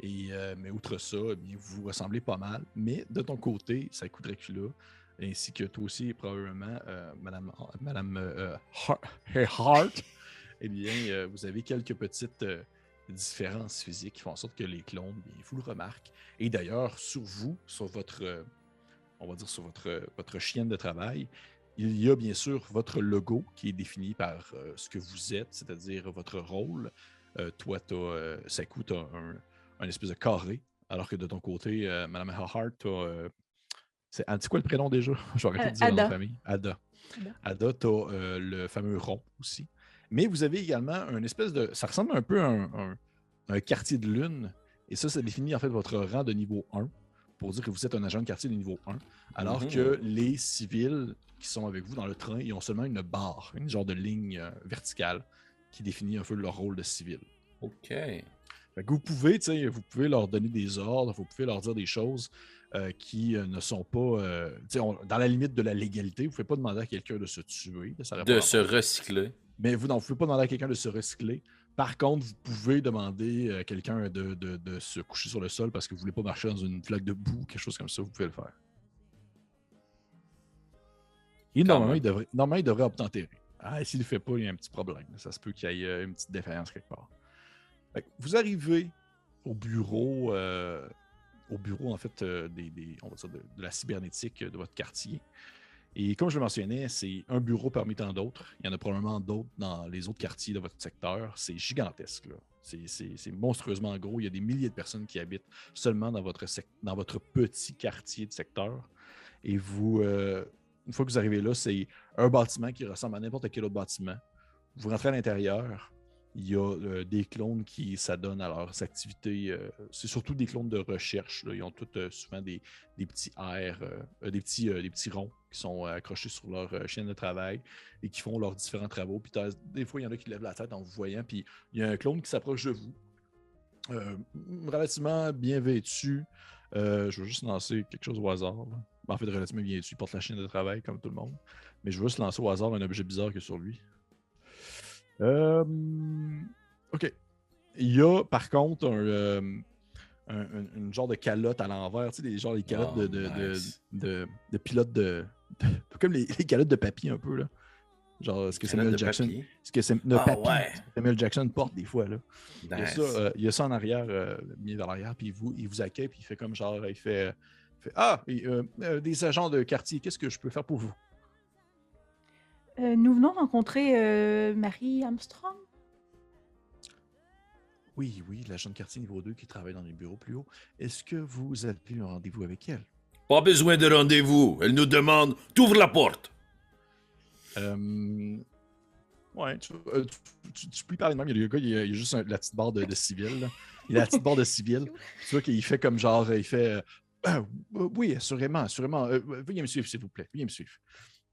Et, mais outre ça, eh vous ressemblez pas mal. Mais de ton côté, ça coûte Dracula, ainsi que toi aussi, probablement, euh, Madame, Madame euh, Hart, eh bien, euh, vous avez quelques petites différences physiques qui font en sorte que les clones, bien, vous le remarquent. Et d'ailleurs, sur vous, sur votre, on va dire sur votre, votre chienne de travail, il y a bien sûr votre logo qui est défini par ce que vous êtes, c'est-à-dire votre rôle. toi, ça coûte un, un, espèce de carré, alors que de ton côté, Madame Hart, tu as c'est quoi le prénom déjà? Je vais arrêter de dire dans la famille. Ada. Ada, tu as euh, le fameux rond aussi. Mais vous avez également un espèce de. Ça ressemble un peu à un, quartier de lune. Et ça, ça définit en fait votre rang de niveau 1 pour dire que vous êtes un agent de quartier de niveau 1. Alors que mhm. les civils qui sont avec vous dans le train, ils ont seulement une barre, une genre de ligne euh, verticale qui définit un peu leur rôle de civil. OK. vous pouvez, vous pouvez leur donner des ordres, vous pouvez leur dire des choses, euh, qui euh, ne sont pas euh, dans la limite de la légalité. Vous ne pouvez pas demander à quelqu'un de se tuer. de se recycler. Mais vous ne pouvez pas demander à quelqu'un de se recycler. Par contre, vous pouvez demander à quelqu'un de, se coucher sur le sol parce que vous ne voulez pas marcher dans une flaque de boue, quelque chose comme ça, vous pouvez le faire. Et normalement il, devrait, normalement, il devrait obtempérer. Ah, s'il ne le fait pas, il y a un petit problème. Ça se peut qu'il y ait une petite défaillance quelque part. vous arrivez au bureau au bureau en fait euh, des, on va dire de, la cybernétique de votre quartier. Et comme je le mentionnais, c'est un bureau parmi tant d'autres. Il y en a probablement d'autres dans les autres quartiers de votre secteur. C'est gigantesque. C'est monstrueusement gros. Il y a des milliers de personnes qui habitent seulement dans votre, dans votre petit quartier de secteur. Et vous, euh, une fois que vous arrivez là, c'est un bâtiment qui ressemble à n'importe quel autre bâtiment. Vous rentrez à l'intérieur Il y a euh, des clones qui s'adonnent à leurs activités. euh, c'est surtout des clones de recherche. Ils ont tous euh, souvent des, petits euh, des, petits, des petits ronds qui sont accrochés sur leur chaîne de travail et qui font leurs différents travaux. Puis des fois, il y en a qui lèvent la tête en vous voyant. Puis il y a un clone qui s'approche de vous, relativement bien vêtu. Je veux juste lancer quelque chose au hasard. Ben, En fait, relativement bien vêtu. Il porte la chaîne de travail comme tout le monde. Mais je veux juste lancer au hasard un objet bizarre que sur lui. Euh, ok. Il y a par contre un, euh, un- un- une genre de calotte à l'envers, tu sais, des genre les calottes Oh, de, de, nice. de- de pilotes de, de- Comme les, les calottes de papier un peu là. Genre ce que Samuel Jackson. papier? Ce que Ah, ouais. Samuel Jackson porte des fois là. Il y a ça, euh, il y a ça en arrière, mis vers l'arrière, puis il vous, il vous accueille, puis il fait comme genre, il fait, il fait, Ah, et, des agents de quartier, qu'est-ce que je peux faire pour vous? Euh, nous venons rencontrer euh, Marie Armstrong. Oui, oui, l'agent de quartier niveau 2 qui travaille dans les bureaux plus haut. Est-ce que vous avez eu un rendez-vous avec elle? Pas besoin de rendez-vous. Elle nous demande T'ouvres la porte. Euh, Ouais, tu, euh, tu- tu- tu peux lui parler de même. Il y a le gars, il y a, il y a juste un- la petite barre de, de civil. là. Il a la petite barre de civil. Tu vois qu'il fait comme genre, il fait euh, Ah, euh, Oui, assurément, assurément. Euh, veuillez me suivre, s'il vous plaît. Veuillez me suivre.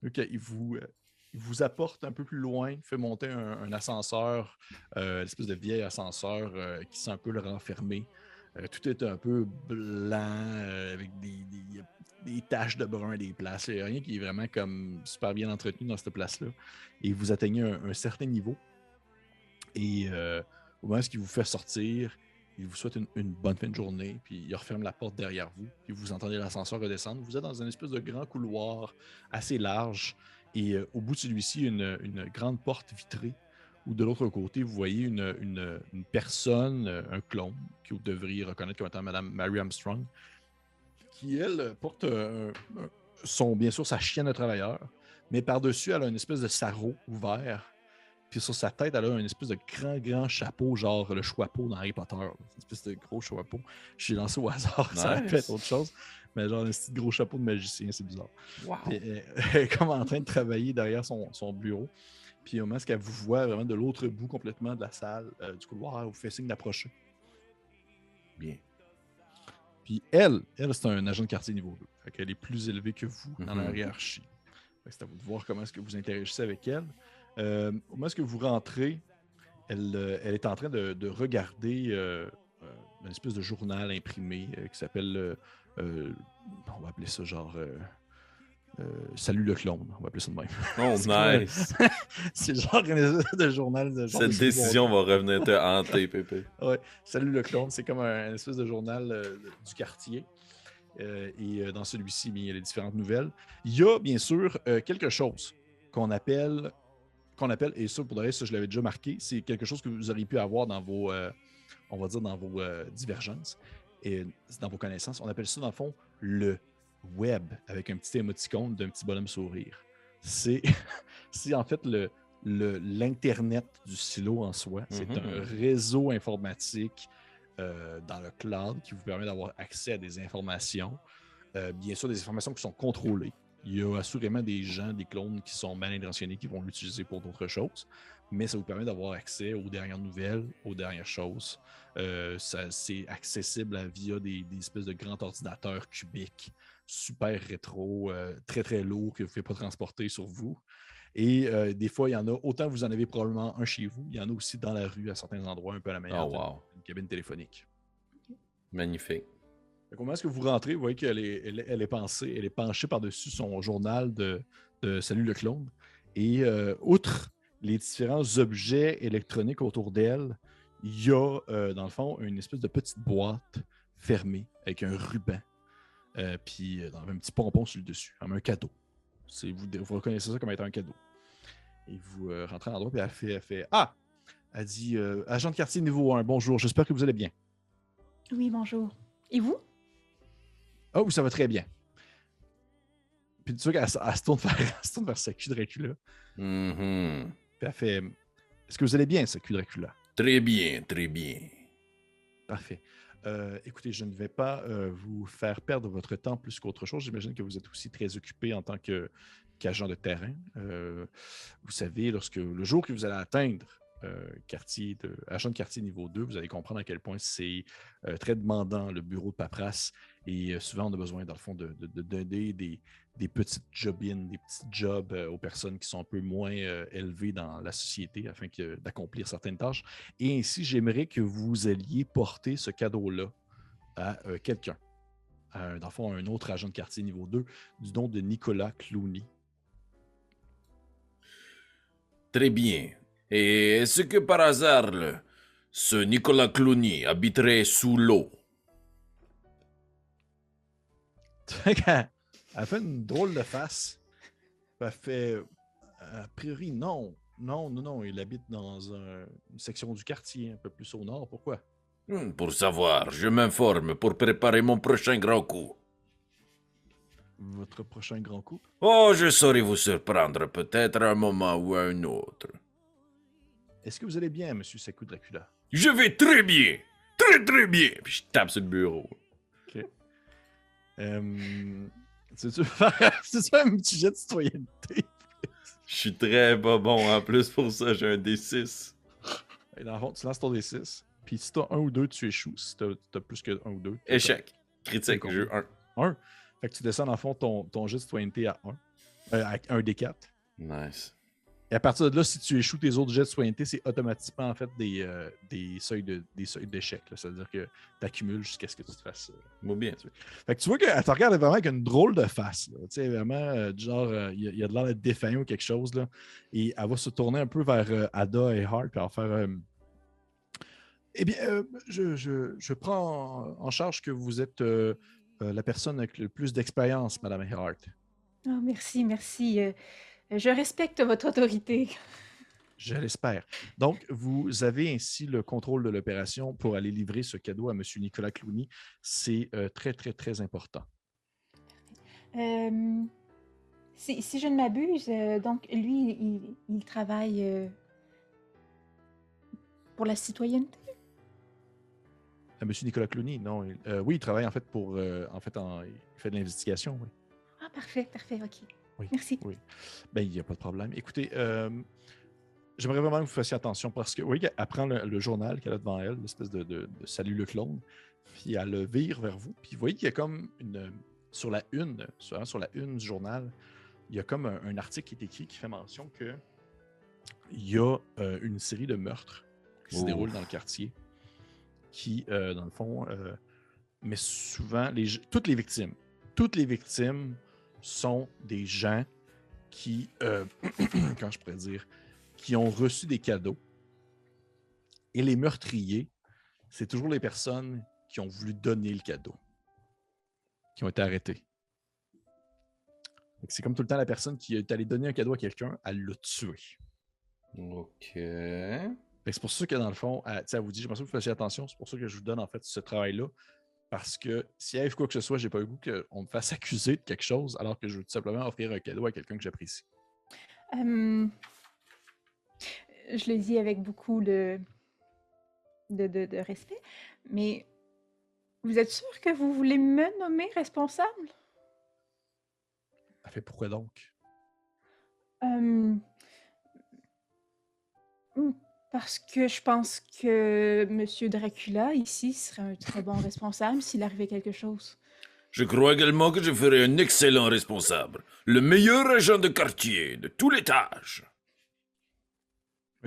Euh, il vous, euh, vous apporte un peu plus loin, fait monter un, ascenseur, euh, l'espèce de vieil ascenseur euh, qui sent un peu le renfermer. Euh, tout est un peu blanc, euh, avec des, taches de brun des places. Il n'y a rien qui est vraiment comme super bien entretenu dans cette place-là. Et vous atteignez un, certain niveau. Et au moment où il vous fait sortir, il vous souhaite une, une bonne fin de journée, puis il referme la porte derrière vous, puis vous entendez l'ascenseur redescendre. Vous êtes dans une espèce de grand couloir assez large, et euh, au bout de celui-ci, une, une grande porte vitrée, où de l'autre côté, vous voyez une, une- une personne, euh, un clone, que vous devriez reconnaître comme étant Madame Mary Armstrong, qui, elle, porte euh, son, bien sûr sa chienne de travailleur, mais par-dessus, elle a une espèce de sarrau ouvert. Puis sur sa tête, elle a une espèce de grand, grand chapeau, genre le chapeau dans Harry Potter. Une espèce de gros chapeau. J'ai lancé au hasard, ça Nice. être autre chose. Mais genre un petit gros chapeau de magicien, c'est bizarre. Wow. Puis, euh, elle est comme en train de travailler derrière son, son bureau. Puis au moment où elle vous voit vraiment de l'autre bout complètement de la salle, euh, du couloir, elle vous fait signe d'approcher. Bien. Puis elle, elle, c'est un agent de quartier niveau 2. Fait qu'elle est plus élevée que vous dans la Mhm. hiérarchie. C'est à vous de voir comment est-ce que vous interagissez avec elle. Euh, au moment où est-ce que vous rentrez, elle, euh, elle est en train de, de regarder euh, euh, une espèce de journal imprimé euh, qui s'appelle, on va appeler ça genre euh, euh, Salut le clone, on va appeler ça de même. Oh, nice. C'est genre de journal. De genre Cette de- décision va revenir te hanter, Pépé. Ouais. Salut le clone, c'est comme un, espèce de journal euh, du quartier. Euh, et euh, dans celui-ci, il y a les différentes nouvelles. Il y a bien sûr euh, quelque chose qu'on appelle, qu'on appelle, et ça pour vrai, ça je l'avais déjà marqué, c'est quelque chose que vous auriez pu avoir dans vos, euh, on va dire dans vos euh, divergences et dans vos connaissances. On appelle ça dans le fond le web avec un petit émoticône d'un petit bonhomme sourire. C'est, en fait le, l'internet du silo en soi. C'est Mhm. un réseau informatique euh, dans le cloud qui vous permet d'avoir accès à des informations. Euh, bien sûr, des informations qui sont contrôlées. Il y a assurément des gens, des clones qui sont mal intentionnés qui vont l'utiliser pour d'autres choses, mais ça vous permet d'avoir accès aux dernières nouvelles, aux dernières choses. Euh, c'est accessible à- via des, des espèces de grands ordinateurs cubiques, super rétro, euh, très très lourds que vous ne pouvez pas transporter sur vous. Et euh, des fois, il y en a, autant vous en avez probablement un chez vous, il y en a aussi dans la rue à certains endroits, un peu à la manière Oh, d'une- wow. d'une cabine téléphonique. Magnifique. Comment est-ce que vous rentrez? Vous voyez qu'elle est, elle, est- elle est pensée, elle est penchée par-dessus son journal de, de Salut le clone. Et outre les différents objets électroniques autour d'elle, il y a, euh, dans le fond, une espèce de petite boîte fermée avec un ruban. euh, puis euh, dans un petit pompon sur le dessus, comme un cadeau. C'est, vous, vous reconnaissez ça comme étant un cadeau. Et vous euh, rentrez à l'endroit, puis elle fait, elle fait Ah! Elle dit euh, Agent de quartier niveau 1, bonjour, j'espère que vous allez bien. Oui, bonjour. Et vous? Oh, ça va très bien. Puis tu vois qu'elle se- elle se tourne vers, elle se tourne vers sa cul Dracula. Mhm. Puis elle fait Est-ce que vous allez bien, sa cul Dracula Très bien, très bien. Parfait. Euh, écoutez, je ne vais pas euh, vous faire perdre votre temps plus qu'autre chose. J'imagine que vous êtes aussi très occupé en tant que- qu'agent de terrain. Euh, vous savez, lorsque le jour que vous allez atteindre de, agent de quartier niveau 2, vous allez comprendre à quel point c'est euh, très demandant, le bureau de paperasse. Et euh, souvent, on a besoin, dans le fond, de, donner des, des petites job-in, des petits jobs euh, aux personnes qui sont un peu moins euh, élevées dans la société afin d'accomplir certaines tâches. Et ainsi, j'aimerais que vous alliez porter ce cadeau-là à euh, quelqu'un. À Dans le fond, à un autre agent de quartier niveau 2 du nom de Nicolas Clooney. Très bien. Et est-ce que par hasard, le- ce Nicolas Clooney habiterait sous l'eau? Elle fait une drôle de face. Elle fait. A priori, non. Non, non, non. Il habite dans un- une section du quartier, un peu plus au nord. Pourquoi? Hmm, Pour savoir, je m'informe pour préparer mon prochain grand coup. Votre prochain grand coup? Oh, je saurai vous surprendre peut-être à un moment ou à un autre. Est-ce que vous allez bien, monsieur Sekou Dracula? Je vais très bien. Très très bien. Puis je tape sur le bureau. Euh, tu faire c'est ça un petit jet de citoyenneté? Je suis très pas bon en plus pour ça, j'ai un D6. Et dans le fond, tu lances ton D6. Puis si t'as un ou deux, tu échoues. Si t'as as plus que un ou deux. Échec. Critique, jeu 1. Un. Fait que tu descends dans le fond ton, ton jet de citoyenneté à 1. Euh, à un des 4. Nice. Et à partir de là, si tu échoues tes autres jets de citoyenneté, c'est automatiquement en fait des, euh, des seuils de, des seuils d'échec. C'est-à-dire que tu accumules jusqu'à ce que tu te fasses. euh, bien. Fait que tu vois qu'elle te regarde vraiment avec une drôle de face. là. Tu sais, vraiment, euh, genre, euh, il y, a- il y a de l'air d'être défaillant ou quelque chose. Là. Et elle va se tourner un peu vers euh, Ada et Hart, va faire. euh, eh bien, euh, je, je- je prends en, en charge que vous êtes euh, euh, la personne avec le plus d'expérience, Madame Hart. Ah, merci, merci. Je respecte votre autorité. Je l'espère. Donc, vous avez ainsi le contrôle de l'opération pour aller livrer ce cadeau à M. Nicolas Clooney. C'est euh, très, très, très important. Euh, si, si je ne m'abuse, euh, donc lui, il, il travaille pour la citoyenneté? M. Nicolas Clooney, non. il- oui, il travaille en fait pour. en fait, en- il fait de l'investigation, oui. Ah, parfait, parfait, ok. Oui, Merci. oui. Ben, il n'y a pas de problème. Écoutez, euh, j'aimerais vraiment que vous fassiez attention parce que, oui, elle prend le, le journal qu'elle a devant elle, l'espèce de, de- de Salut le clone, puis elle le vire vers vous. Puis vous voyez qu'il y a comme une. Sur la une, sur, hein, sur la une du journal, il y a comme un, un article qui est écrit qui fait mention que il y a euh, une série de meurtres qui se déroulent dans le quartier qui, euh, dans le fond, euh, mais souvent, les, toutes les victimes, toutes les victimes sont des gens qui, euh, quand je pourrais dire, qui ont reçu des cadeaux. Et les meurtriers, c'est toujours les personnes qui ont voulu donner le cadeau, qui ont été que C'est comme tout le temps la personne qui est allée donner un cadeau à quelqu'un, elle l'a tué. Ok. C'est pour ça que dans le fond, elle, elle vous dit, j'aimerais ça que vous fassiez attention, c'est pour ça que je vous donne en fait ce travail-là. Parce que si arrive quoi que ce soit, j'ai pas le goût qu'on me fasse accuser de quelque chose alors que je veux tout simplement offrir un cadeau à quelqu'un que j'apprécie. Je le dis avec beaucoup de, de, de- de respect, mais vous êtes sûr que vous voulez me nommer responsable? Fait pourquoi donc? Hmm, Parce que je pense que Monsieur Dracula, ici, serait un très bon responsable s'il arrivait quelque chose. Je crois également que je ferai un excellent responsable. Le meilleur agent de quartier de tout l'étage.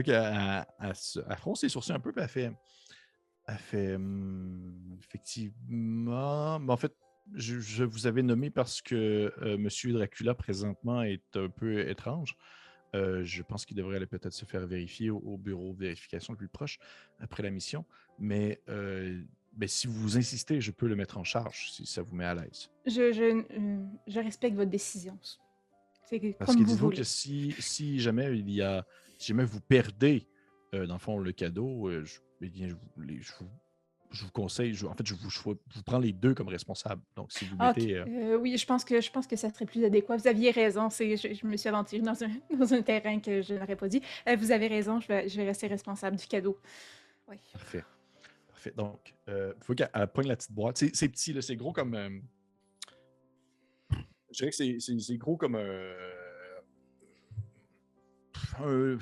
Qu'elle elle, fronce ses sourcils un peu, puis elle fait. Elle fait. hum, effectivement. Mais en fait, je, je vous avais nommé parce que euh, Monsieur Dracula, présentement, est un peu étrange. Euh, je pense qu'il devrait aller peut-être se faire vérifier au, au bureau de vérification le plus proche après la mission. Mais euh, ben, si vous insistez, je peux le mettre en charge si ça vous met à l'aise. Je, je, je respecte votre décision. Que- Parce que vous dites-vous que si, si jamais il y a, si jamais vous perdez, euh, dans le fond, le cadeau, je, eh bien, je, les- je vous conseille, je- en fait, je vous, je prends les deux comme responsables. Donc, si vous mettez. euh, Euh, oui, je pense que je pense que ça serait plus adéquat. Vous aviez raison. C'est, je, je me suis aventurée dans un, dans un terrain que je n'aurais pas dit. Euh, vous avez raison. Je vais, je vais rester responsable du cadeau. Oui. Parfait. Parfait. Donc, euh, il faut qu'elle elle pogne la petite boîte. C'est petit, là, c'est gros comme. euh, je dirais que c'est- gros comme un. un-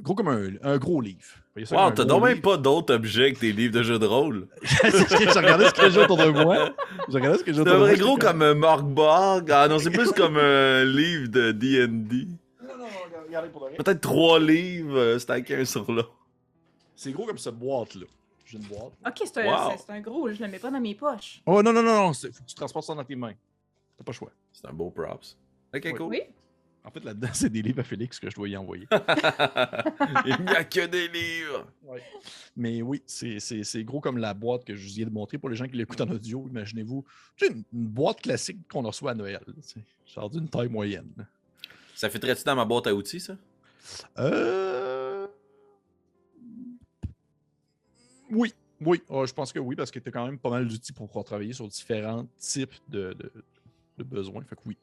gros comme un, un gros livre. Wow, t'as donc même pas d'autres objets que tes livres de jeux de rôle. C'est j'ai regardé ce que j'ai autour de moi. J'ai regardé ce que j'ai C'est autour un de moi. vrai gros comme un Morgborg. Ah non, c'est plus comme un livre de D&D. Non, non, non, regardez pour de vrai. Peut-être trois livres euh, stackés un sur l'autre. C'est gros comme cette boîte-là. J'ai une boîte. Ok, c'est un, Wow. c'est- c'est un gros, je le mets pas dans mes poches. Oh non, non, non, non. c'est- Faut que tu transportes ça dans tes mains. T'as pas le choix. C'est un beau props. Ok, Oui. cool. Oui. En fait, là-dedans, c'est des livres à Félix que je dois y envoyer. Il n'y a que des livres. Mais oui, c'est- c'est c'est gros comme la boîte que je vous ai montré pour les gens qui l'écoutent en audio. Imaginez-vous, tu sais, une, une boîte classique qu'on reçoit à Noël. Genre d'une taille moyenne. Ça fait tu dans ma boîte à outils, ça? Euh... Oui, oui, oh, je pense que oui, parce que tu as quand même pas mal d'outils pour pouvoir travailler sur différents types de, de- de besoins. Fait que oui.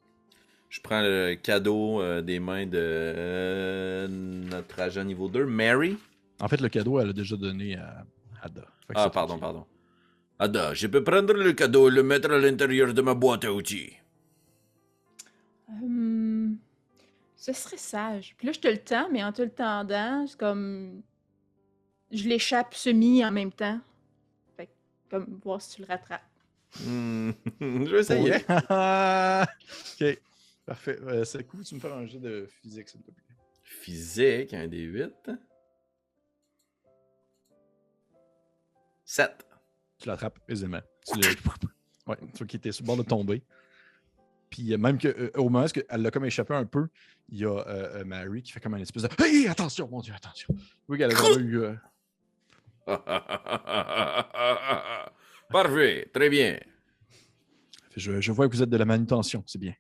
Je prends le cadeau euh, des mains de euh, notre agent niveau 2, Mary. En fait, le cadeau, elle a déjà donné à Ada. Ah, pardon, pardon. Ada, je peux prendre le cadeau et le mettre à l'intérieur de ma boîte à outils. Hum, ce serait sage. Puis là, je te le tends, mais en te le tendant, c'est comme. Je l'échappe semi en même temps. Fait que, comme voir si tu le rattrapes. Hmm, je vais essayer. ok, parfait. Euh, c'est cool, tu me fais un jeu de physique, s'il te plaît? Physique, un des 8. 7. Tu l'attrapes aisément. Tu le... ouais, tu vois qu'il était sur le bord de tomber. Puis euh, même que, euh, au moment où elle l'a comme échappé un peu, il y a euh, euh, Mary qui fait comme une espèce de Hey, attention, mon Dieu, attention. Oui, qu'elle a eu. euh, Parfait, très bien. je, je vois que vous êtes de la manutention, c'est bien.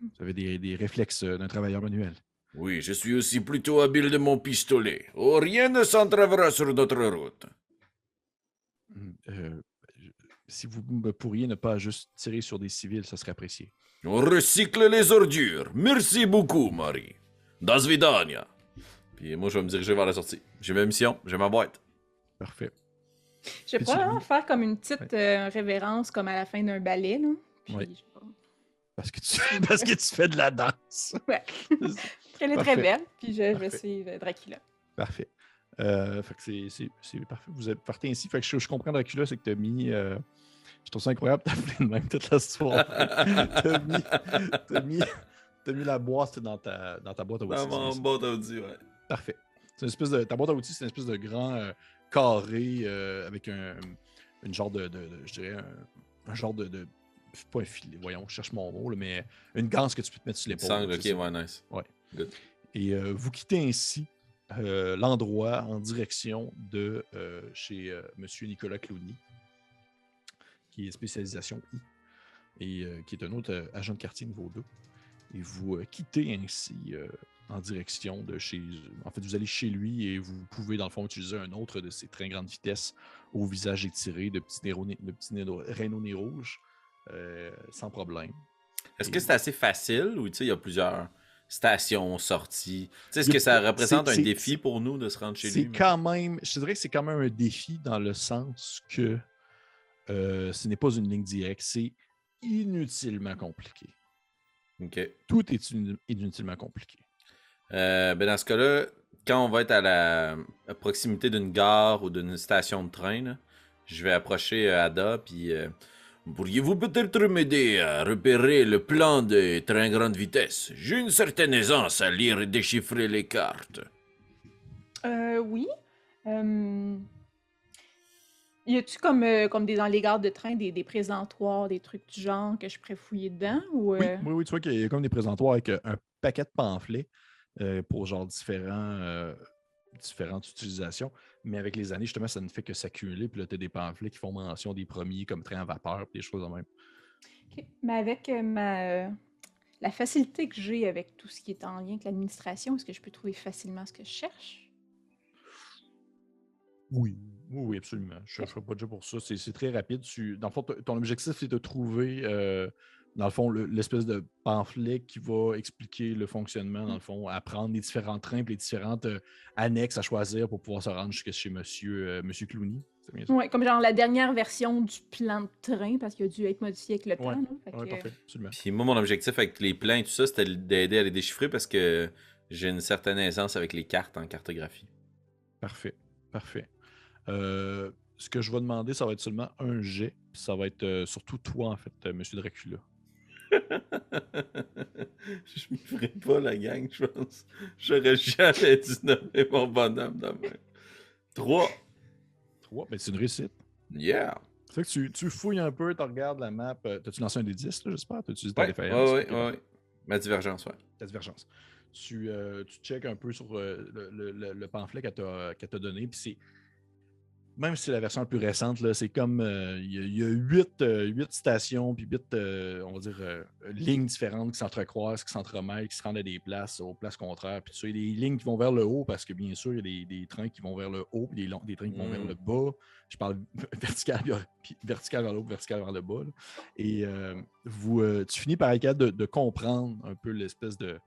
Vous avez des, des réflexes euh, d'un travailleur manuel. Oui, je suis aussi plutôt habile de mon pistolet. Oh, rien ne s'entravera sur notre route. Hmm, euh, si vous me pourriez ne pas juste tirer sur des civils, ça serait apprécié. On recycle les ordures. Merci beaucoup, Marie. Das vidania. Puis moi, je vais me diriger vers la sortie. J'ai ma mission, j'ai ma boîte. Parfait. Je vais probablement faire comme une petite euh, révérence, comme à la fin d'un ballet. Là. Puis, Ouais. je. Parce que tu, parce que tu fais de la danse. Elle est Parfait. très belle, puis je, je Parfait. de Dracula. Parfait. Euh, fait que c'est- c'est c'est parfait. Vous êtes partez ainsi. Fait que je, je comprends Dracula, c'est que t'as mis. euh, je trouve ça incroyable, t'as fait de même toute la soirée. t'as mis, t'as mis, t'as mis la boîte dans ta, dans ta boîte à outils. Dans mon boîte à outils, ouais. Parfait. C'est une espèce de. Ta boîte à outils, c'est une espèce de grand euh, carré euh, avec un une genre de, de- de- je dirais un, un genre de, de- pas un filet, voyons, je cherche mon mot, là, mais une ganse que tu peux te mettre sur l'épaule. Sangle, ok, c'est ça. ouais, nice. Et euh, vous quittez ainsi euh, l'endroit en direction de euh, chez Monsieur Nicolas Clooney, qui est spécialisation I, et qui est un autre agent de quartier niveau 2. Et vous quittez ainsi en direction de chez. En fait, vous allez chez lui et vous pouvez, dans le fond, utiliser un autre de ces très grandes vitesses au visage étiré de petits, de nez rouges sans problème. Est-ce que c'est assez facile ou il y a plusieurs stations sorties? Est-ce que ça représente un défi pour nous de se rendre chez C'est lui? quand même, je dirais que c'est quand même un défi dans le sens que euh, ce n'est pas une ligne directe, c'est inutilement compliqué. Tout est inu- inutilement compliqué. Euh, ben dans ce cas-là, quand on va être à la à proximité d'une gare ou d'une station de train, là, je vais approcher euh, Ada, puis euh, Pourriez-vous peut-être m'aider à repérer le plan des trains grande vitesse? J'ai une certaine aisance à lire et déchiffrer les cartes. Euh, oui. Euh, y a-tu comme, euh, comme des, dans les gares de train des, des présentoirs, des trucs du genre que je pourrais fouiller dedans? Ou, Oui, euh, oui, oui, tu vois qu'il y a comme des présentoirs avec un paquet de pamphlets euh, pour genre différents, euh, différentes utilisations. Mais avec les années, justement, ça ne fait que s'accumuler. Puis là, tu as des pamphlets qui font mention des premiers comme train à vapeur, puis des choses de même. ok. Mais avec euh, ma, euh, la facilité que j'ai avec tout ce qui est en lien avec l'administration, est-ce que je peux trouver facilement ce que je cherche? Oui, oui, oui, absolument. Je ne chercherai pas déjà pour ça. C'est très rapide. Tu- dans le fond, ton objectif, c'est de trouver, euh, dans le fond, le- l'espèce de pamphlet qui va expliquer le fonctionnement, dans le fond, apprendre les différents trains et les différentes euh, annexes à choisir pour pouvoir se rendre jusqu'à chez Monsieur, euh, Monsieur Clooney. Ouais, comme genre la dernière version du plan de train, parce qu'il a dû être modifié avec le temps. Ouais, Oui, que, parfait, absolument. Puis moi, mon objectif avec les plans et tout ça, c'était d'aider à les déchiffrer parce que j'ai une certaine aisance avec les cartes en cartographie. Parfait. Parfait. Euh, ce que je vais demander, ça va être seulement un jet. puis Ça va être euh, surtout toi, en fait, euh, Monsieur Dracula. Je me ferai pas la gang, je pense. J'aurais jamais dû nommer mon bonhomme demain. 3. 3, mais c'est une réussite. Yeah. Fait que tu, tu fouilles un peu, tu regardes la map. euh, T'as-tu lancé un des 10, là, j'espère? T'as utilisé ta Ouais, référence? ouais, ouais. Ma divergence, ouais. Ta divergence. Tu, euh, tu checkes un peu sur euh, le, le- le- le pamphlet qu'elle t'a qu'elle t'a donné. Puis c'est. Même si c'est la version la plus récente, c'est comme. euh, Il y, a- huit, euh, stations, puis huit, euh, on va dire, lignes différentes qui s'entrecroisent, qui s'entremêlent, qui se rendent à des places, aux places contraires. Puis tu sais, il y a des lignes qui vont vers le haut, parce que bien sûr, il y a des, des trains qui vont vers le haut, puis des, des trains qui vont vers Mm. le bas. Je parle vertical, puis vertical vers le haut, vertical vers le bas. là. Et euh, vous, euh, tu finis par être capable de, de comprendre un peu l'espèce de,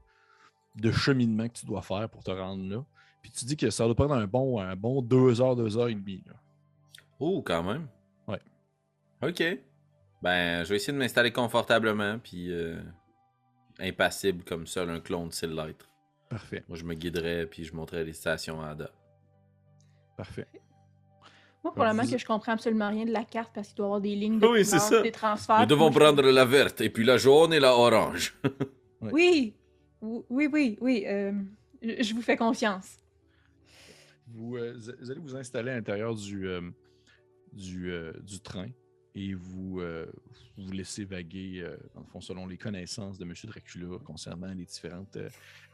de cheminement que tu dois faire pour te rendre là. Puis tu dis que ça doit prendre un bon, un bon deux heures, deux heures et demie. là. Oh, quand même. Ouais. Ok. Ben, je vais essayer de m'installer confortablement, puis euh, impassible comme seul un clone sait l'être. Parfait, Moi, je me guiderais, puis je montrerais les stations à Ada. parfait. Moi, probablement vous- que je comprends absolument rien de la carte parce qu'il doit y avoir des lignes de Oui, c'est couleurs, ça. des transferts. Nous devons prendre la verte, et puis la jaune et la orange. Oui, oui, oui, oui. euh, je vous fais confiance. Vous, euh, vous allez vous installer à l'intérieur du, euh, du, euh, du train et vous vous laissez vaguer, dans le fond, selon les connaissances de M. Dracula concernant les, différentes,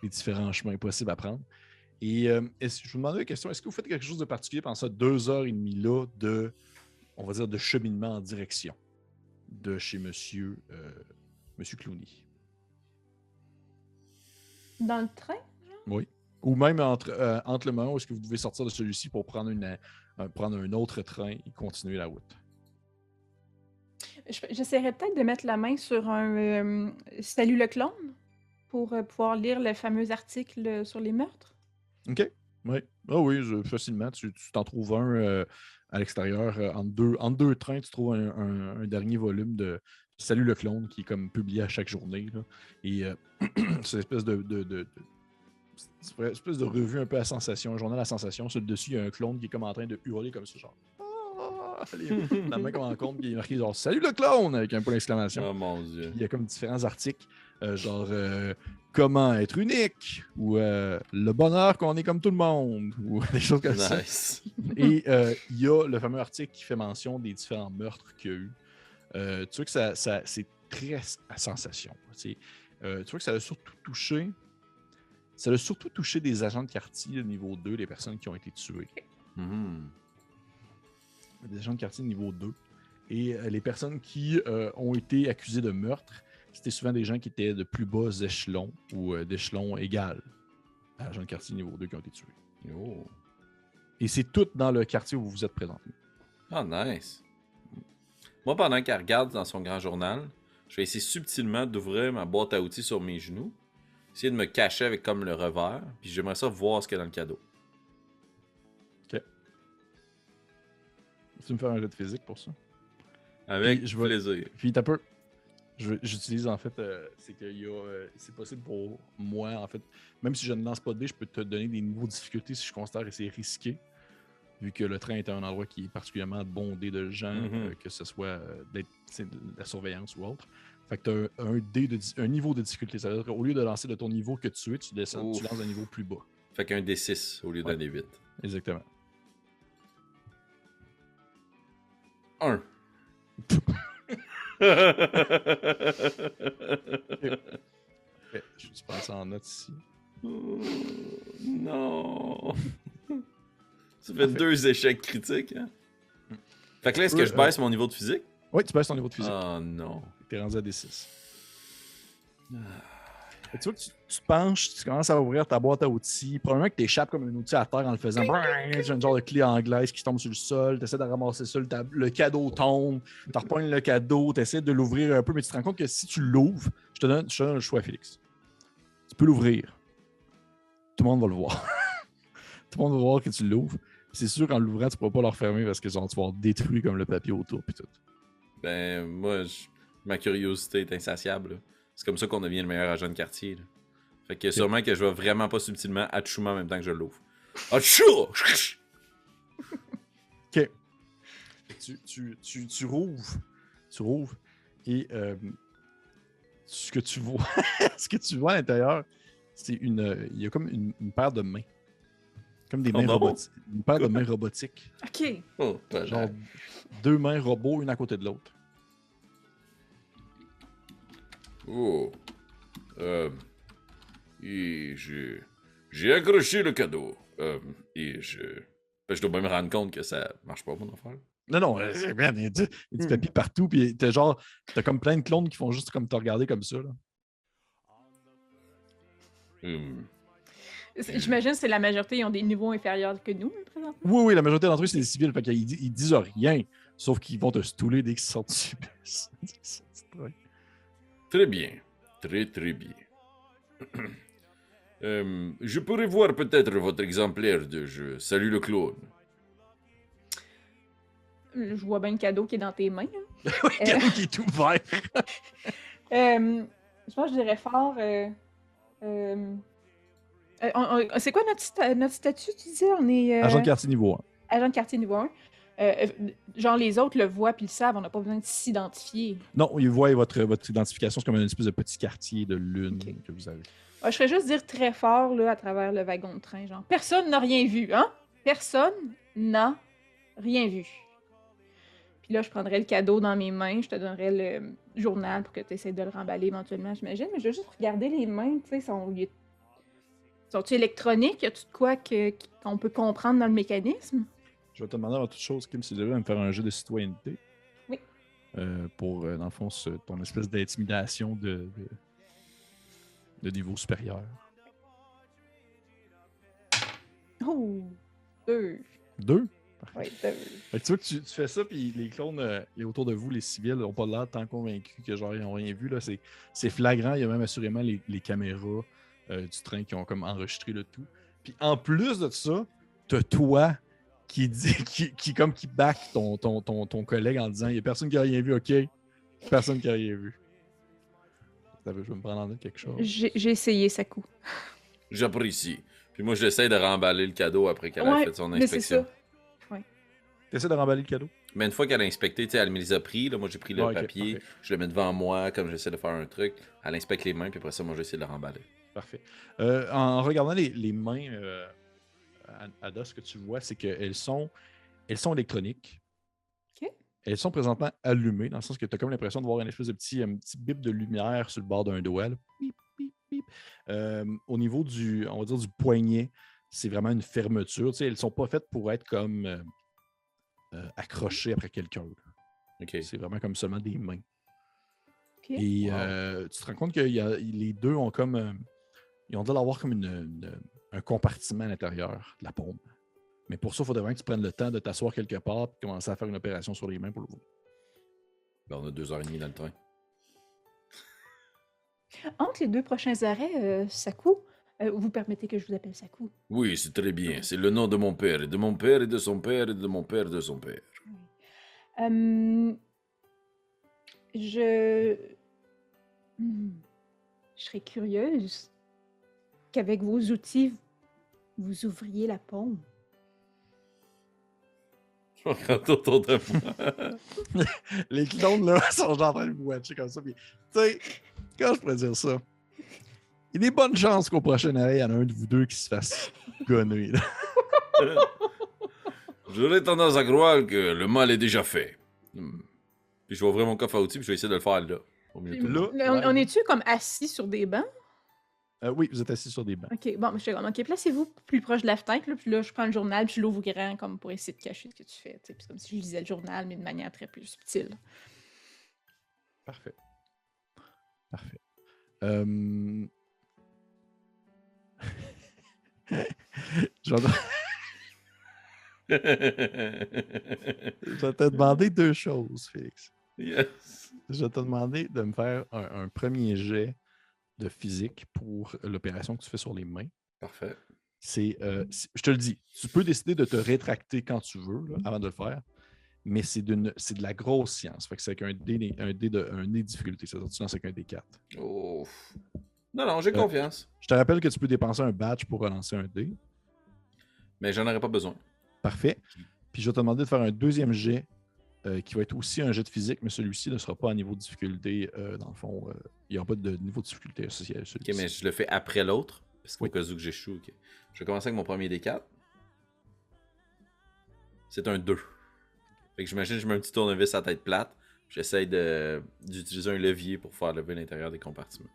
les différents chemins possibles à prendre. Et est-ce- je vous demandais une question, est-ce que vous faites quelque chose de particulier pendant ça deux heures et demie là de, on va dire, de cheminement en direction de chez M. Monsieur, Monsieur Clooney? Dans le train? Oui. Ou même entre, euh, entre le moment où est-ce que vous devez sortir de celui-ci pour prendre, une, euh, prendre un autre train et continuer la route? Je- J'essaierais peut-être de mettre la main sur un euh, Salut le clone pour pouvoir lire le fameux article sur les meurtres. OK. Oui. Ah oui, je- facilement. Tu t'en trouves un à l'extérieur. entre, deux, entre deux trains, tu trouves un, un- un dernier volume de Salut le clone qui est comme publié à chaque journée. là. Et euh, c'est une espèce de, de, de- de- c'est une espèce de revue un peu à sensation, un journal à sensation. Sur le dessus, il y a un clone qui est comme en train de hurler comme ça, genre. Ah! La main qu'on rencontre, qui est marqué genre Salut le clone avec un point d'exclamation. Oh mon dieu. Il y a comme différents articles, euh, genre euh, comment être unique? Ou euh, le bonheur qu'on est comme tout le monde? Ou des choses comme ça. Et il y a le fameux article qui fait mention des différents meurtres qu'il y a eu. Tu vois que ça, ça- c'est très à sensation. Tu vois que ça a surtout touché. Ça a surtout touché des agents de quartier de niveau 2, des personnes qui ont été tuées. Mhm. des agents de quartier de niveau 2. Et euh, les personnes qui euh, ont été accusées de meurtre, c'était souvent des gens qui étaient de plus bas échelons ou euh, d'échelons égal à agents de quartier niveau 2 qui ont été tués. Oh. Et c'est tout dans le quartier où vous vous êtes présenté. Ah, nice. Moi, pendant qu'elle regarde dans son grand journal, je vais essayer subtilement d'ouvrir ma boîte à outils sur mes genoux, essayer de me cacher avec comme le revers, puis j'aimerais ça voir ce qu'il y a dans le cadeau. Tu me faire un jet de physique pour ça? Avec Puis je vais- plaisir. Puis t'as peu. J'utilise en fait, euh, c'est que euh, c'est possible pour moi, en fait, même si je ne lance pas de dés, je peux te donner des niveaux de difficulté si je considère que c'est risqué, vu que le train est un endroit qui est particulièrement bondé de gens, Mhm. euh, que ce soit de la surveillance ou autre. Fait que tu as un, dé de, un niveau de difficulté. Ça veut dire qu'au lieu de lancer de ton niveau que tu es, tu descends, tu lances d'un niveau plus bas. Fait qu'un D6 au lieu d'un Ouais. D8. Exactement. Un. Ok, Je vais passer en note ici. non. Ça fait deux échecs critiques. Hein? Fait que là, est-ce que Euh, je baisse mon niveau de physique? Oui, tu baisses ton niveau de physique. Oh non. T'es rendu à D6. Fait que Tu vois que tu, tu te penches, tu commences à ouvrir ta boîte à outils. Probablement que tu échappes comme un outil à terre en le faisant. Brrr, J'ai un genre de clé anglaise qui tombe sur le sol. Tu essaies de ramasser ça. Le, le cadeau tombe. Tu repognes le cadeau. Tu essaies de l'ouvrir un peu, mais tu te rends compte que si tu l'ouvres, je te donne, je te donne le choix, Félix. Tu peux l'ouvrir. Tout le monde va le voir. Tout le monde va voir que tu l'ouvres. C'est sûr qu'en l'ouvrant, tu ne pourras pas le refermer parce que genre, tu vas détruit comme le papier autour. Puis tout. Ben, moi, je- ma curiosité est insatiable. C'est comme ça qu'on devient le meilleur agent de quartier. là. Fait que sûrement que je vais vraiment pas subtilement Achuma en même temps que je l'ouvre. Achou! OK. Tu, tu, tu, tu rouvres. Tu rouvres. Et euh, ce que tu vois, ce que tu vois à l'intérieur, c'est une. Il y a comme une, une paire de mains. Comme des Oh mains robotiques. Une paire de mains robotiques. OK. Oh, genre. deux mains robots, une à côté de l'autre. Oh. Euh. Et je. J'ai accroché le cadeau. Euh, et je. Ben, je dois bien me rendre compte que ça marche pas, mon affaire. Non, non, euh, c'est- man, il y a du, il y a du papier partout, puis t'as genre, t'as comme plein de clones qui font juste comme te regarder comme ça. Là. Hum. J'imagine que c'est la majorité, ils ont des niveaux inférieurs que nous, présentement. Oui, oui, la majorité d'entre eux, c'est des civils, fait qu'ils ils disent rien, sauf qu'ils vont te stouler dès qu'ils sortent du bus. Très- bien. Très, très bien. Euh, je pourrais voir peut-être votre exemplaire de je salue le clone. Je vois bien le cadeau qui est dans tes mains. hein. Le cadeau qui est ouvert. Euh, je pense que je dirais fort. euh, euh, euh, c'est quoi notre, sta- notre statut, tu disais? On est euh, Agent de quartier niveau 1. agent de quartier niveau 1. Euh, euh, genre, les autres le voient puis le savent, on n'a pas besoin de s'identifier. Non, ils voient votre, votre identification, c'est comme une espèce de petit quartier de lune que vous avez. Ouais, je ferais juste dire très fort là, à travers le wagon de train, genre personne n'a rien vu, hein? Personne n'a rien vu. Puis là, je prendrais le cadeau dans mes mains, je te donnerais le journal pour que tu essaies de le remballer éventuellement, j'imagine. Mais je veux juste regarder les mains, tu sais, sont, sont-ils électroniques? Y a-tu de quoi qu'on peut comprendre dans le mécanisme? Je vais te demander avant toute chose, Kim, si tu devais me faire un jeu de citoyenneté. Oui. Euh, pour, euh, dans le fond, ce- ton espèce d'intimidation de, de, de niveau supérieur. Oh! Deux. Deux? Ouais, deux. Fait que tu vois que tu, tu fais ça, puis les clones euh, les autour de vous, les civils, n'ont pas l'air tant convaincus que genre ils n'ont rien vu. là. C'est, c'est flagrant. Il y a même assurément les, les caméras euh, du train qui ont comme enregistré le tout. Puis en plus de ça, t'as toi qui dit qui, qui comme qui back ton, ton, ton, ton collègue en disant il n'y a personne qui a rien vu, ok? Personne qui a rien vu. Je vais me prendre en note quelque chose. J'ai essayé, ça coup. J'apprécie. Puis moi, j'essaie de remballer le cadeau après qu'elle a Ouais, fait son mais c'est inspection. ça. T'essaies de remballer le cadeau? Mais une fois qu'elle a inspecté, tu sais, elle me les a pris. Là, moi, j'ai pris le Ouais, papier, je le mets devant moi, comme j'essaie de faire un truc. Elle inspecte les mains, puis après ça, moi, j'essaie de le remballer. Parfait. Euh, en regardant les, les mains, euh, Ada, ce que tu vois, c'est qu'elles sont, elles sont électroniques. OK. Elles sont présentement allumées, dans le sens que tu as comme l'impression de voir une espèce de petit, un petit bip de lumière sur le bord d'un doigt. là. Bip, bip, bip. Euh, au niveau du, on va dire, du poignet, c'est vraiment une fermeture. Tu sais, elles ne sont pas faites pour être comme euh, euh, accrochées après quelqu'un. là. OK. C'est vraiment comme seulement des mains. Ok. Et Wow. euh, tu te rends compte que y a- les deux ont comme. euh, ils ont l'air d'avoir comme une, une- un compartiment à l'intérieur de la pompe. Mais pour ça, il faudrait vraiment que tu prennes le temps de t'asseoir quelque part et commencer à faire une opération sur les mains pour l'ouvrir. Ben, on a deux heures et demie dans le train. Entre les deux prochains arrêts, euh, Sakou, euh, vous permettez que je vous appelle Sakou? Oui, c'est très bien. C'est le nom de mon père, et de mon père, et de son père, et de mon père, de son père. Euh, je... Hmm. Je serais curieuse qu'avec vos outils, vous ouvriez la pompe. Je regarde autour de moi. Les clones, là, sont genre en train de vous watcher comme ça. Puis, tu sais, quand je pourrais dire ça, il y a des bonnes chances qu'au prochain arrêt, il y en a un de vous deux qui se fasse gonner. là. J'aurais tendance à croire que le mal est déjà fait. Hmm. Puis je vais ouvrir mon coffre à outils, puis je vais essayer de le faire là. Au milieu de tout le monde. Là, on, ouais. on est-tu comme assis sur des bancs? Euh, oui, vous êtes assis sur des bancs. Ok, bon, je suis comme, ok, placez-vous plus proche de la fenêtre, là, puis là, je prends le journal, puis je l'ouvre grand, comme pour essayer de cacher ce que tu fais. puis C'est comme si je lisais le journal, mais de manière très plus subtile. Parfait. Parfait. Euh... je, vais... je vais te demander deux choses, Félix. yes. Je vais te demander de me faire un, un premier jet de physique pour l'opération que tu fais sur les mains. Parfait. C'est, euh, c'est- je te le dis, tu peux décider de te rétracter quand tu veux là, avant de le faire, mais c'est, d'une, c'est de la grosse science. Fait que c'est avec un dé, un dé de, un dé de difficulté. C'est-à-dire que tu lances avec un D4. Oh. Non, non, j'ai Euh, confiance. Je te rappelle que tu peux dépenser un badge pour relancer un dé. Mais j'en aurais pas besoin. Parfait. Puis je vais te demander de faire un deuxième jet euh, qui va être aussi un jet de physique, mais celui-ci ne sera pas à niveau de difficulté. euh, dans le fond, euh, il n'y aura pas de niveau de difficulté associé à celui-ci. Ok, mais je le fais après l'autre. Parce qu'au Oui. cas où que j'échoue, ok. Je vais commencer avec mon premier D4. C'est un 2. Fait que j'imagine que je mets un petit tournevis à tête plate. J'essaye d'utiliser un levier pour faire lever l'intérieur des compartiments.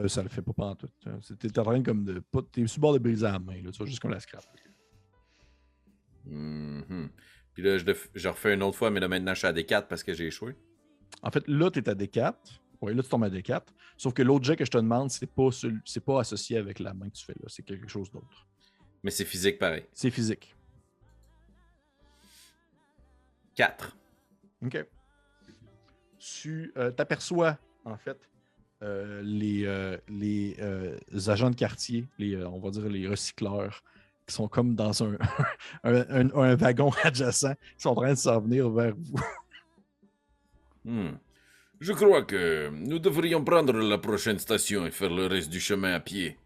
Euh, ça le fait pas pendant tout. T'es en train comme de. T'es sur le bord de briser la main, là, tu vois, juste comme la scrap. Mhm. Puis là, je, le f- je refais une autre fois, mais là maintenant je suis à D4 parce que j'ai échoué. En fait, là, tu es à D4. Oui, là, tu tombes à D4. Sauf que l'autre jet que je te demande, c'est pas, c'est pas associé avec la main que tu fais là. C'est quelque chose d'autre. Mais c'est physique pareil. C'est physique. 4. OK. Tu euh, t'aperçois, en fait, euh, les, euh, les euh, agents de quartier, les, on va dire les recycleurs, qui sont comme dans un, un, un- un wagon adjacent, qui sont en train de s'en venir vers vous. Hmm. Je crois que nous devrions prendre la prochaine station et faire le reste du chemin à pied.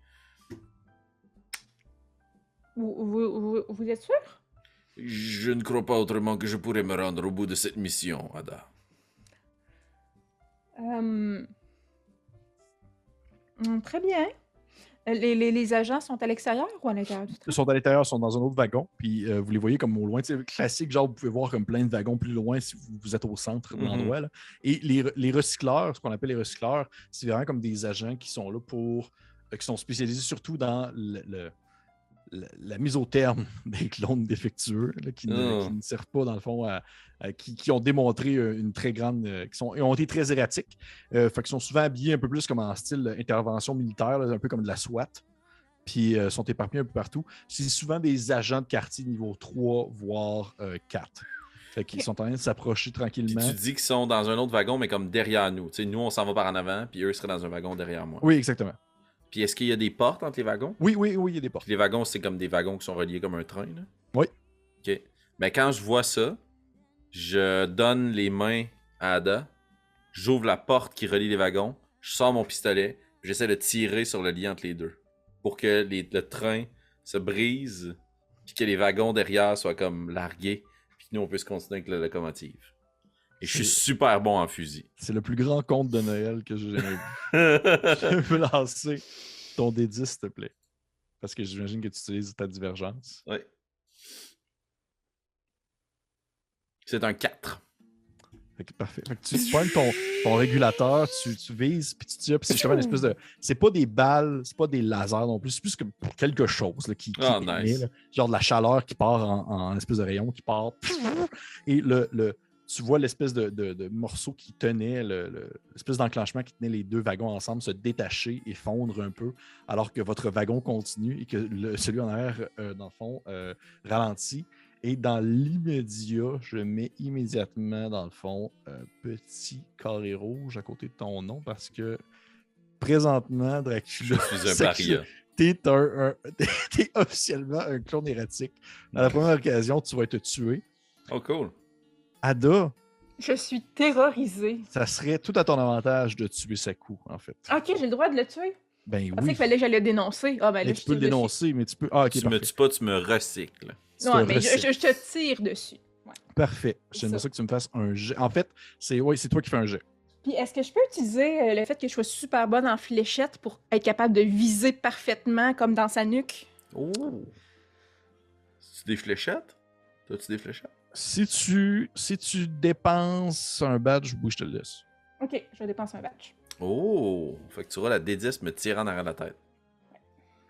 Vous, vous, vous, vous êtes sûr? Je ne crois pas autrement que je pourrais me rendre au bout de cette mission, Ada. Euh, hum, Très bien. Les, les- les agents sont à l'extérieur ou à l'intérieur du train? Ils sont à l'intérieur, ils sont dans un autre wagon, puis euh, vous les voyez comme au loin. Sais, classique, genre, vous pouvez voir comme plein de wagons plus loin si vous, vous êtes au centre de Mhm. l'endroit. Et les, les recycleurs, ce qu'on appelle les recycleurs, c'est vraiment comme des agents qui sont là pour. euh, qui sont spécialisés surtout dans le- le- la, la mise au terme des clones défectueux, là, qui, ne, qui ne servent pas, dans le fond, à, à- qui, qui ont démontré euh, une très grande. euh, qui sont, ont été très erratiques. Euh, fait qu'ils sont souvent habillés un peu plus comme en style intervention militaire, là, un peu comme de la SWAT. Puis euh, sont éparpillés un peu partout. C'est souvent des agents de quartier niveau 3, voire euh, 4. Fait qu'ils sont en train de s'approcher Puis tranquillement. tu dis qu'ils sont dans un autre wagon, mais comme derrière nous. Tu sais, nous, on s'en va par en avant, puis eux seraient dans un wagon derrière moi. Oui, exactement. Puis est-ce qu'il y a des portes entre les wagons? Oui, oui, oui, il y a des portes. Puis les wagons, c'est comme des wagons qui sont reliés comme un train, là? Oui. OK. Ben, quand je vois ça, je donne les mains à Ada, j'ouvre la porte qui relie les wagons, je sors mon pistolet, j'essaie de tirer sur le lien entre les deux. Pour que les- le train se brise, puis que les wagons derrière soient comme largués, puis que nous, on puisse continuer avec la locomotive. Et je suis super bon en fusil. C'est le plus grand conte de Noël que j'ai jamais vu. Je peux lancer ton D10, s'il te plaît. Parce que j'imagine que tu utilises ta divergence. Ouais. C'est un 4. Fait que parfait. Fait que tu, pognes ton, ton régulateur, tu, tu vises, puis tu tires, puis c'est justement une espèce de. C'est pas des balles, c'est pas des lasers non plus, c'est plus comme quelque chose là, qui, qui Ah, émet, nice. là. genre de la chaleur qui part en, en espèce de rayon qui part. Et le, le, tu vois l'espèce de, de- de morceau qui tenait, le- le- l'espèce d'enclenchement qui tenait les deux wagons ensemble se détacher et fondre un peu, alors que votre wagon continue et que le- celui en arrière, euh, dans le fond, euh, ralentit. Et dans l'immédiat, je mets immédiatement, dans le fond, un petit carré rouge à côté de ton nom parce que présentement, Je Dracula, suis un paria. t'es un, un- t'es officiellement un clone erratique. À la première occasion, tu vas être tué. Oh, cool. Ada, Je suis terrorisée. ça serait tout à ton avantage de tuer Saku, en fait. Ok, j'ai le droit de le tuer? Ben Je pensais oui. qu'il fallait que j'allais le dénoncer. Ah, ben là, Mais tu peux le dessus. dénoncer, mais tu peux. Ah, ok, tu me tues pas, tu me recycles. Tu Non, mais je, recycles. je- je te tire dessus. Ouais. Parfait. C'est J'aimerais ça. ça que tu me fasses un jet. En fait, c'est ouais, c'est toi qui fais un jet. Puis est-ce que je peux utiliser euh, le fait que je sois super bonne en fléchette pour être capable de viser parfaitement comme dans sa nuque? Oh! C'est des fléchettes? T'as-tu des fléchettes? Si tu, si tu dépenses un badge, oui, je te le laisse. Ok, je dépense un badge. Oh! Fait que tu auras la D10 me tirer en arrière de la tête.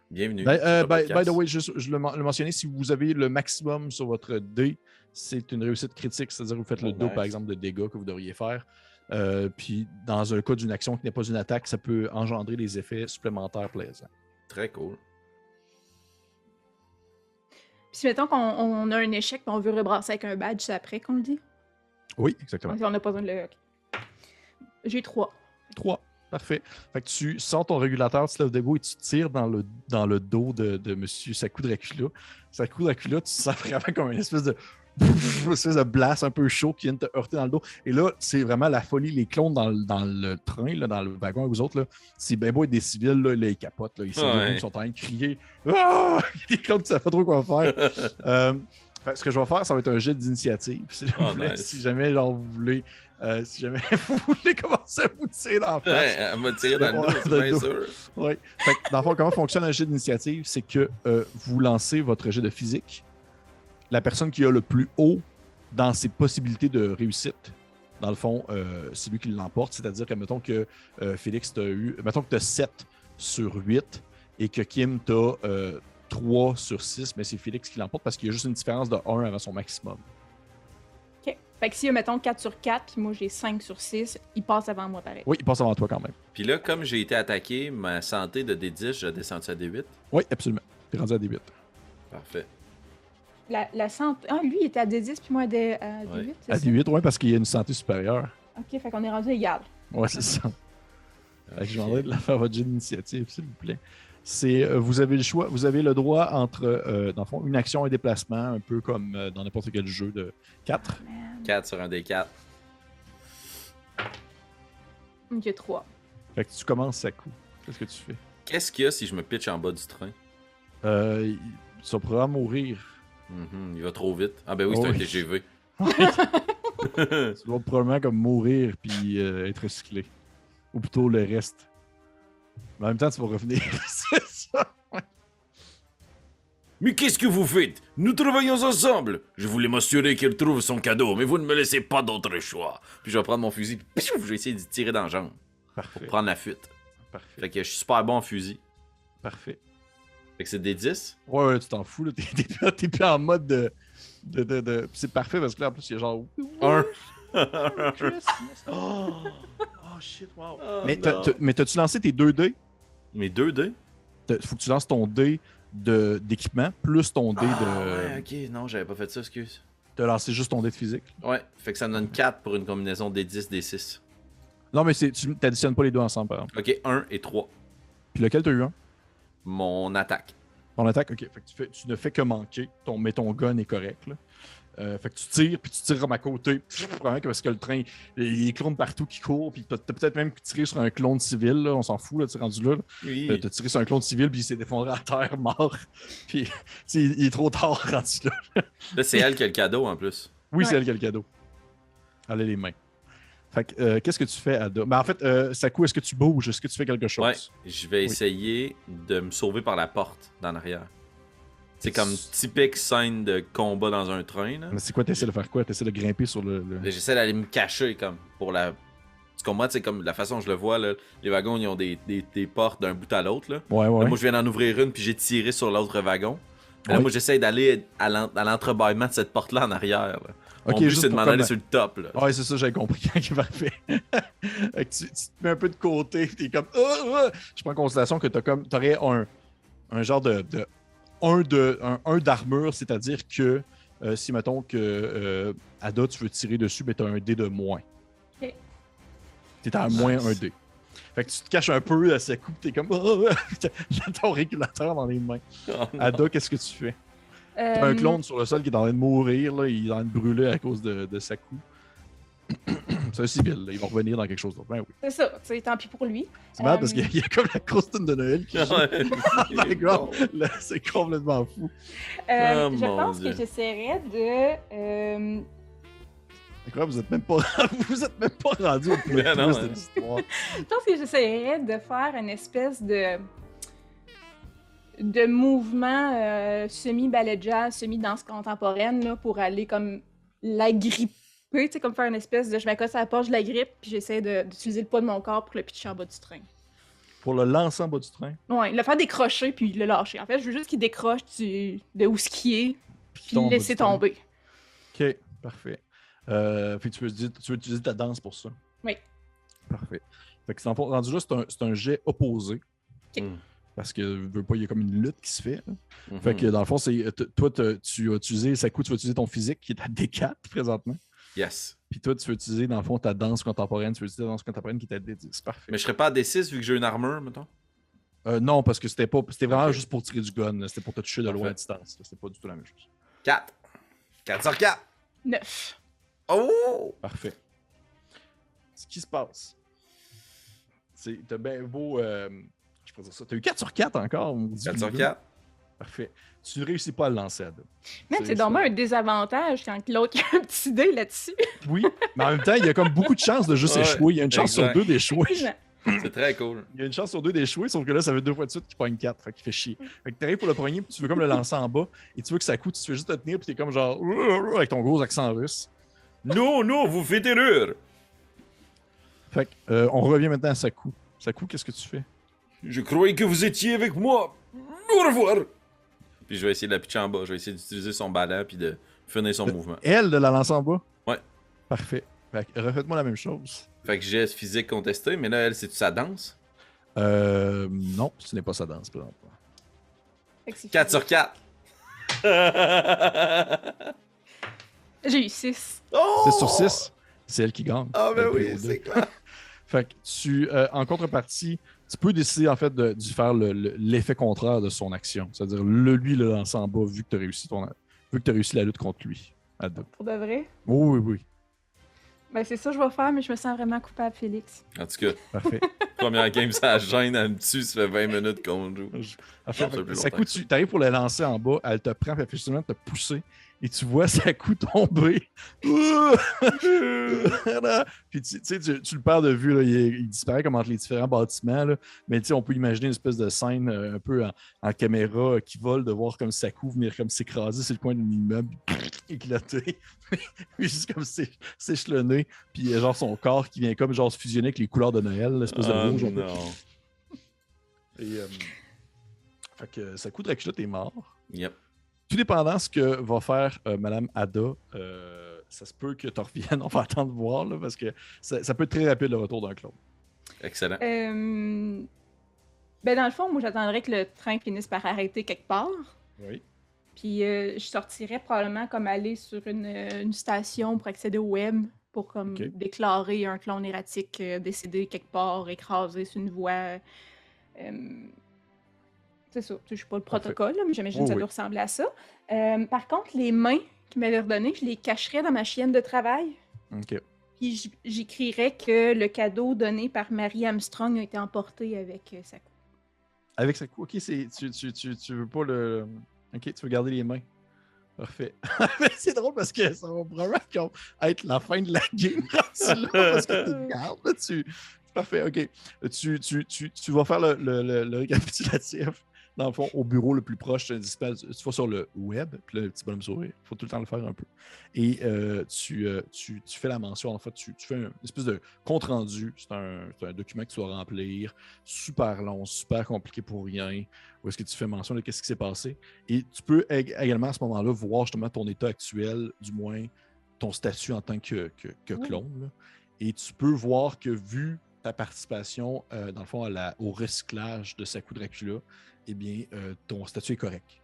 Bienvenue. Ben, euh, by, the way, juste, je le, men- le mentionnais, si vous avez le maximum sur votre dé, c'est une réussite critique, c'est-à-dire que vous faites le Oh, double, par exemple, de dégâts que vous devriez faire. Euh, puis, dans un cas d'une action qui n'est pas une attaque, ça peut engendrer des effets supplémentaires plaisants. Très cool. Puis si mettons qu'on on a un échec et on veut rebrasser avec un badge, c'est après qu'on le dit? Oui, exactement. On n'a pas besoin de le. J'ai trois. 3. Parfait. Fait que tu sors ton régulateur, tu te lèves debout et tu tires dans le, dans le dos de, de M. Saku Dracula. Saku Dracula, tu sens vraiment comme une espèce de. Espèce de blast un peu chaud qui vient te heurter dans le dos. Et là, c'est vraiment la folie. Les clones dans, le- dans le train, là, dans le wagon avec vous autres, là, c'est bien beau être des civils, là, là, ils capotent. Là, ils, sont Ouais. ils sont en train de crier. Ah! Les clones qui savent pas trop quoi faire. Euh, fait, ce que je vais faire, ça va être un jet d'initiative. Si, Oh, jamais- nice. si jamais genre, vous voulez. euh, si jamais vous voulez commencer à vous tirer dans la face. Ouais, elle m'a tiré dans le dos, c'est bien sûr. Oui. Fait dans le fond, comment fonctionne un jet d'initiative? C'est que euh, vous lancez votre jet de physique. La personne qui a le plus haut dans ses possibilités de réussite, dans le fond, euh, c'est lui qui l'emporte. C'est-à-dire que, mettons que euh, Félix, tu eu. Mettons que tu as 7 sur 8 et que Kim, tu as 3 sur 6, mais c'est Félix qui l'emporte parce qu'il y a juste une différence de 1 avant son maximum. OK. Fait que si, mettons, 4 sur 4, puis moi j'ai 5 sur 6, il passe avant moi pareil. Oui, il passe avant toi quand même. Puis là, comme j'ai été attaqué, ma santé de D10, j'ai descendu à D8. Oui, absolument. Tu es rendu à D8. Parfait. La, la santé. Ah, lui, il était à D10, puis moi à, D... à D8. Ouais. À ça? D8, oui, parce qu'il y a une santé supérieure. OK, fait qu'on est rendu égal. Ouais, c'est ça. Fait que je de la faire votre jet d'initiative, s'il vous plaît. C'est, euh, vous avez le choix, vous avez le droit entre, euh, dans le fond, une action et un déplacement, un peu comme euh, dans n'importe quel jeu de 4. 4 sur un D4. OK, 3. Fait que tu commences à coup. Qu'est-ce que tu fais? Qu'est-ce qu'il y a si je me pitch en bas du train? Euh, il- tu vas mourir. Mhm, il va trop vite. Ah ben oui, c'est Oh un. TGV. Tu vas probablement comme mourir puis euh, être recyclé. Ou plutôt le reste. Mais en même temps, tu vas revenir. c'est ça. Mais qu'est-ce que vous faites? Nous travaillons ensemble. Je voulais m'assurer qu'elle trouve son cadeau, mais vous ne me laissez pas d'autre choix. Puis je vais prendre mon fusil, puis je vais essayer de tirer dans la jambe pour Parfait. prendre la fuite. Parfait. Fait que je suis super bon en fusil. Parfait. Fait que c'est des 10. Ouais, ouais, tu t'en fous. là. T'es, t'es plus- t'es plus en mode de. de, de, de- C'est parfait parce que là, en plus, il y a genre. Un. Christmas. Oh, oh shit, wow. Oh, mais, t'as- non. t'as- mais t'as-tu lancé tes deux dés? Mes deux dés? T'as- Faut que tu lances ton dé de, d'équipement plus ton dé Ah, de. ouais, ok, non, j'avais pas fait ça, excuse. T'as lancé juste ton dé de physique. Ouais, fait que ça me donne 4 pour une combinaison des 10, des 6. Non, mais c'est, tu t'additionnes pas les deux ensemble, par exemple. Ok, 1 et 3. Puis lequel t'as eu un? Mon attaque. Ton attaque, ok. Fait que tu, fais- tu ne fais que manquer. Ton, mais ton gun est correct. Là. Euh, fait que tu tires, puis tu tires comme à côté. Probablement que parce que le train, il y a des clones partout qui courent. Puis t'as, peut-être même tiré sur un clone civil. Là, on s'en fout, là, tu es rendu là. là. Oui. Euh, T'as tiré sur un clone civil, puis il s'est défendu à terre, mort. Puis il, il est trop tard rendu là. Là, c'est elle qui a le cadeau en plus. Oui, c'est elle qui a le cadeau. Elle a les mains. Fait que, euh, qu'est-ce que tu fais, Ada? Ben, en fait, euh, Sakou, est-ce que tu bouges? Est-ce que tu fais quelque chose? Ouais, je vais Oui. essayer de me sauver par la porte dans l'arrière. C'est comme typique scène de combat dans un train. Là. Mais c'est quoi, t'essaies de faire quoi? T'essaies de grimper sur le. le- Là, J'essaie d'aller me cacher comme pour la. Tu comprends? C'est comme la façon dont je le vois, là, les wagons ils ont des, des- des portes d'un bout à l'autre. Là. Ouais, Là, ouais. moi je viens d'en ouvrir une puis j'ai tiré sur l'autre wagon. Là, moi j'essaie d'aller à l'en- à l'entrebâillement de cette porte-là en arrière. là. Ok, Mon but juste c'est de pour m'en aller sur le top. Là. Ouais, c'est ça, j'avais compris. Ok, parfait. Fait que tu, tu te mets un peu de côté, t'es comme. Ah, ah. Je prends en considération que t'as comme. T'aurais un, un genre de. de un de un, un d'armure, c'est-à-dire que euh, si mettons que euh, Ada, tu veux tirer dessus, ben t'as un dé de moins. Ok. T'es à moins Nice. un dé. Fait que tu te caches un peu à sa coupe, t'es comme. Ah, ah. Ton régulateur dans les mains. Oh. Ada, qu'est-ce que tu fais? T'as un Euh, clone sur le sol qui est en train de mourir, là, il est en train de brûler à cause de, de sa coupe. c'est un civil, là, il va revenir dans quelque chose d'autre. Ben oui. C'est ça, tant pis pour lui. C'est marrant Euh, parce qu'il y a- il y a comme la grosse tune de Noël qui. Oh c'est complètement fou. Euh, Oh, je pense Dieu. que j'essaierais de. euh, Incroyable, vous êtes même pas, vous êtes même pas rendu au plus non, twist de hein. l'histoire. je pense que j'essaierais de faire une espèce de. De mouvement euh, semi-ballet jazz, semi-danse contemporaine là, pour aller comme la gripper, tu sais, comme faire une espèce de. Je m'accoste à la porte, je la grippe, puis j'essaie d'utiliser le poids de mon corps pour le pitcher en bas du train. Pour le lancer en bas du train, Ouais, le faire décrocher puis le lâcher. En fait, je veux juste qu'il décroche du... de où ce qui est, puis le laisser tomber. Ok, parfait. Euh, puis tu veux, dire- tu veux utiliser ta danse pour ça? Oui. Parfait. Fait que c'est en fond, rendu là, c'est un, jet opposé. Mm. Parce que veux pas, il y a comme une lutte qui se fait. là. Mhm. Fait que dans le fond, c'est toi, tu as utilisé, ça coûte, tu vas utiliser ton physique qui est à D4 présentement. Yes. Puis toi, tu veux utiliser, dans le fond, ta danse contemporaine. Tu veux utiliser ta danse contemporaine qui est à D10. Parfait. Mais je serais pas à D6 vu que j'ai une armure, mettons? Euh, non, parce que c'était pas. C'était vraiment juste pour tirer du gun. C'était pour te toucher de loin à distance. C'était pas du tout la même chose. 4. 4 sur 4. 9. Oh! Parfait. Ce qui se passe, c'est. T'as bien beau. euh, peux dire ça. T'as eu 4 sur 4 encore. on dit 4 sur Ludo. 4. Parfait. Tu ne réussis pas à le lancer, Adam. Mais C'est c'est dommage un désavantage quand l'autre a un petit dé là-dessus. Oui, mais en même temps, il y a comme beaucoup de chances de juste Ouais, échouer. Il y a une chance exact. sur deux d'échouer. C'est très cool. Il y a une chance sur deux d'échouer, sauf que là, ça fait deux fois de suite qu'il pogne 4. Fait qu'il fait chier. Fait que t'arrives pour le premier, puis tu veux comme le lancer en bas, et tu veux que ça coûte, tu fais juste te tenir, puis t'es comme genre. avec ton gros accent russe. Non, non, vous faites erreur. Fait que, euh, on revient maintenant à Saku. Saku, qu'est-ce que tu fais? Je croyais que vous étiez avec moi. Au revoir. Puis je vais essayer de la pitcher en bas. Je vais essayer d'utiliser son ballon puis de finir son mouvement. Elle, de la lancer en bas? Ouais. Parfait. Fait que refaites-moi la même chose. Fait que geste physique contesté, mais là, elle, c'est sa danse? Euh. Non, ce n'est pas sa danse, par exemple. Fait que c'est 4 sur 4. J'ai eu 6. oh! 6 sur 6, c'est elle qui gagne. Ah, ben oui, c'est clair. Fait que tu, euh, en contrepartie, tu peux décider en fait de, de faire le- le- l'effet contraire de son action. C'est-à-dire le lui le lancer en bas vu que tu as réussi ton vu que tu réussi la lutte contre lui. Pour de vrai? Oui, oui, oui. Ben c'est ça que je vais faire, mais je me sens vraiment coupable, Félix. En tout cas, Parfait. première game, ça gêne, elle me tue, ça fait 20 minutes qu'on joue. Ça coûte, tu arrives pour le lancer en bas, elle te prend, puis elle fait justement te pousser, et tu vois sa coup tomber. puis tu, tu tu, le perds de vue, là, il, disparaît comme entre les différents bâtiments, là. mais on peut imaginer une espèce de scène euh, un peu en, en caméra euh, qui vole, de voir comme sa coup venir comme s'écraser sur le coin d'un immeuble, éclater, juste comme s'é- s'échelonner, puis euh, genre son corps qui vient comme genre se fusionner avec les couleurs de Noël, l'espèce de Ah, rouge. non. Et, euh, fait que sa coup Dracula, t'es mort. Yep. Tout dépendant de ce que va faire euh, Madame Ada, euh, ça se peut que tu reviennes. On va attendre de voir là, parce que ça, ça peut être très rapide le retour d'un clone. Excellent. Euh... Ben dans le fond, moi j'attendrais que le train finisse par arrêter quelque part. Oui. Puis euh, je sortirais probablement comme aller sur une, une station pour accéder au web pour comme déclarer un clone erratique euh, décédé quelque part, écrasé sur une voie. C'est ça. Je suis pas le protocole, là, mais j'imagine Oh que ça oui. doit ressembler à ça. Euh, par contre, les mains qu'il m'avait redonnées, je les cacherais dans ma chienne de travail. OK. Puis j'écrirais que le cadeau donné par Marie Armstrong a été emporté avec euh, sa coupe. Avec sa coup, OK, c'est, tu, tu, tu, tu veux pas le. OK, tu veux garder les mains. Parfait. C'est drôle parce que ça va probablement être la fin de la game là, parce que tu gardes. là, tu... Parfait, OK. Tu, tu, tu, tu vas faire le, le, le- le récapitulatif. Dans le fond, au bureau le plus proche, tu vas sur le web, puis là, le petit bonhomme sourire. Il faut tout le temps le faire un peu. Et euh, tu, euh, tu, tu fais la mention, en fait, tu, tu fais un- une espèce de compte-rendu. C'est un, c'est un document que tu dois remplir, super long, super compliqué pour rien, où est-ce que tu fais mention de qu'est-ce qui s'est passé. Et tu peux ég- également à ce moment-là voir justement ton état actuel, du moins ton statut en tant que, que, clone. là. Et tu peux voir que vu ta participation, euh, dans le fond, à la- au recyclage de Saku Dracula, eh bien, euh, ton statut est correct.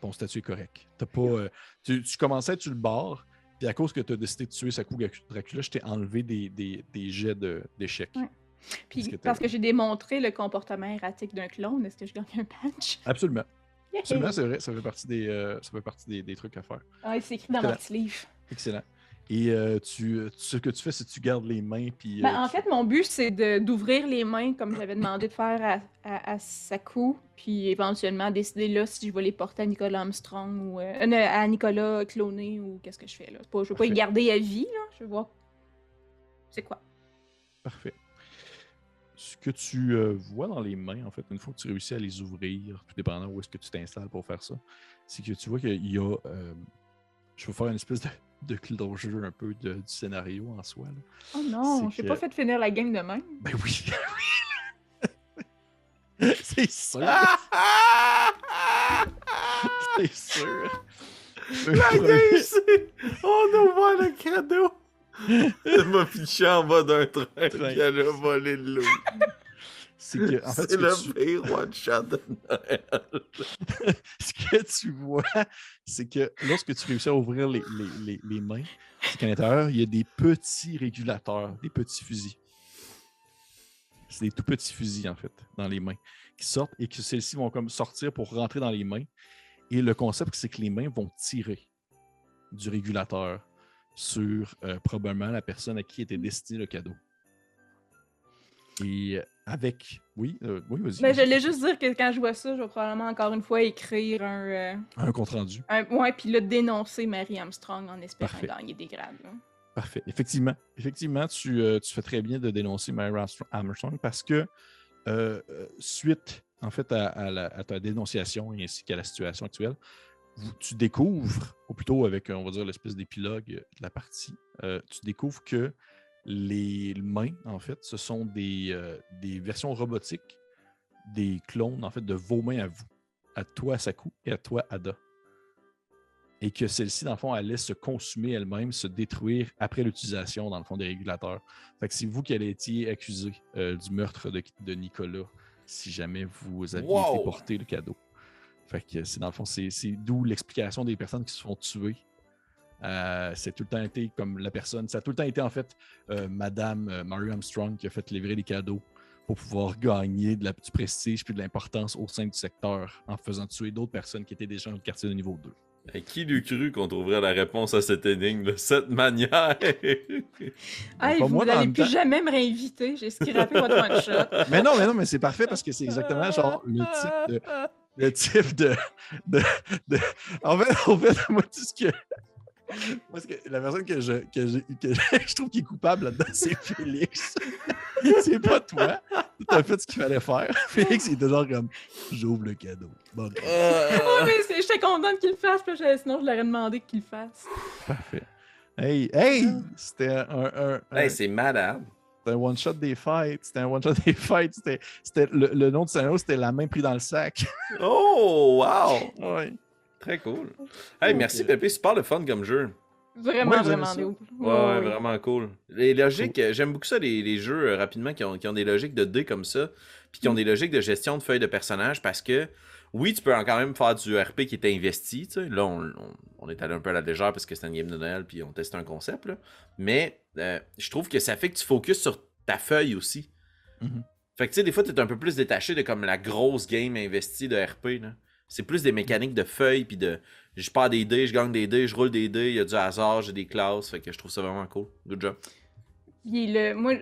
Ton statut est correct. T'as pas, euh, tu, tu commençais, tu le barres, puis à cause que tu as décidé de tuer Saku Dracula, je t'ai enlevé des, des, des jets de- d'échecs. Ouais. Puis que parce que j'ai démontré le comportement erratique d'un clone, est-ce que je gagne un patch? Absolument. Absolument, c'est vrai. Ça fait partie des, euh, ça fait partie des, des trucs à faire. Ah, c'est écrit dans mon petit livre. Excellent. Et euh, tu, ce que tu fais, c'est que tu gardes les mains. Puis, Ben, euh, en tu- fait, mon but, c'est d'ouvrir les mains comme j'avais demandé de faire à, à, à Saku, puis éventuellement décider là si je vais les porter à Nicolas Armstrong ou euh, à Nicolas cloné ou qu'est-ce que je fais là. Pas, je veux pas les garder à vie, là. Je veux voir. C'est quoi? Parfait. Ce que tu vois dans les mains, en fait, une fois que tu réussis à les ouvrir, tout dépendant où est-ce que tu t'installes pour faire ça, c'est que tu vois qu'il y a. je vais faire une espèce de, de closure un peu de- du scénario en soi. là. Oh non, j'ai que- pas fait finir la game de même. Ben oui. c'est sûr. c'est sûr. La game. On ouvre le cadeau. Elle m'a fiché en bas d'un train, elle a volé de l'eau. C'est que, en fait, ce c'est le tu- pire de Noël. ce que tu vois, c'est que lorsque tu réussis à ouvrir les, les- les- les mains, c'est qu'à l'intérieur, il y a des petits régulateurs, des petits fusils. C'est des tout petits fusils, en fait, dans les mains, qui sortent et que celles-ci vont comme sortir pour rentrer dans les mains. Et le concept, c'est que les mains vont tirer. du régulateur sur euh, probablement la personne à qui était destiné le cadeau. Et avec. Oui, euh, oui, vas-y. Ben, vas-y. j'allais juste dire que quand je vois ça, je vais probablement encore une fois écrire un. euh, Un compte rendu. un- ouais, puis là, dénoncer Mary Armstrong en espérant Parfait. gagner des grades. là. Parfait. Effectivement, effectivement, tu, euh, tu fais très bien de dénoncer Mary Armstrong- parce que suite, en fait, à, à la- à ta dénonciation ainsi qu'à la situation actuelle, vous- tu découvres, ou plutôt avec, on va dire, l'espèce d'épilogue de la partie, tu découvres que les mains, en fait, ce sont des, euh, des versions robotiques des clones, en fait, de vos mains à vous, à toi, Saku, et à toi, Ada et que celle-ci, dans le fond, allait se consumer elle-même, se détruire après l'utilisation, dans le fond, des régulateurs. Fait que c'est vous qui allez été accusé euh, du meurtre de, de Nicolas, si jamais vous aviez Wow! été porté le cadeau. Fait que c'est dans le fond, c'est d'où l'explication des personnes qui se font tuer. Euh, c'est tout le temps été comme la personne, ça a tout le temps été en fait euh, Madame euh, Mary Armstrong qui a fait livrer les cadeaux pour pouvoir gagner de la, du prestige puis de l'importance au sein du secteur en faisant tuer d'autres personnes qui étaient déjà dans le quartier de niveau 2. Et qui l'eût cru qu'on trouverait la réponse à cette énigme de cette manière? Vous moi, n'allez plus temps- jamais me réinviter. J'ai scrappé votre one shot. Mais non, mais non, mais c'est parfait parce que c'est exactement genre le type de. Le type de. de, de- En, fait, en fait, moi, tout ce que. Parce que la personne que je, que je, que je trouve qui est coupable là-dedans, c'est Félix. c'est pas toi. Tu as fait ce qu'il fallait faire. Félix, il était genre comme j'ouvre le cadeau. Bon, Euh, Ouais, mais c'est- j'étais contente qu'il le fasse, puis là, sinon je l'aurais demandé qu'il le fasse. parfait. Hey, hey! C'était un, un, un- hey, c'est malade. c'était un one-shot des fights. C'était un one-shot des fights. C'était, c'était, le, le nom du scénario, c'était La main prise dans le sac. Oh, wow! ouais. Très cool. Hey, merci Pépé, super le fun comme jeu. Vraiment, Ouais, vraiment. Léo. Ouais, ouais, vraiment cool. Les logiques, j'aime beaucoup ça, les, les jeux euh, rapidement qui ont, qui ont des logiques de dés comme ça, puis qui ont des logiques de gestion de feuilles de personnages parce que, oui, tu peux quand même faire du RP qui est investi, tu sais. Là, on, on- on est allé un peu à la légère parce que c'était une game de Noël, puis on testait un concept, là. Mais euh, je trouve que ça fait que tu focuses sur ta feuille aussi. Mhm. Fait que, tu sais, des fois, tu es un peu plus détaché de comme la grosse game investie de RP, là. C'est plus des mécaniques de feuilles, puis de je pars des dés, je gagne des dés, je roule des dés, il y a du hasard, j'ai des classes, fait que je trouve ça vraiment cool. Good job. Puis le, moi,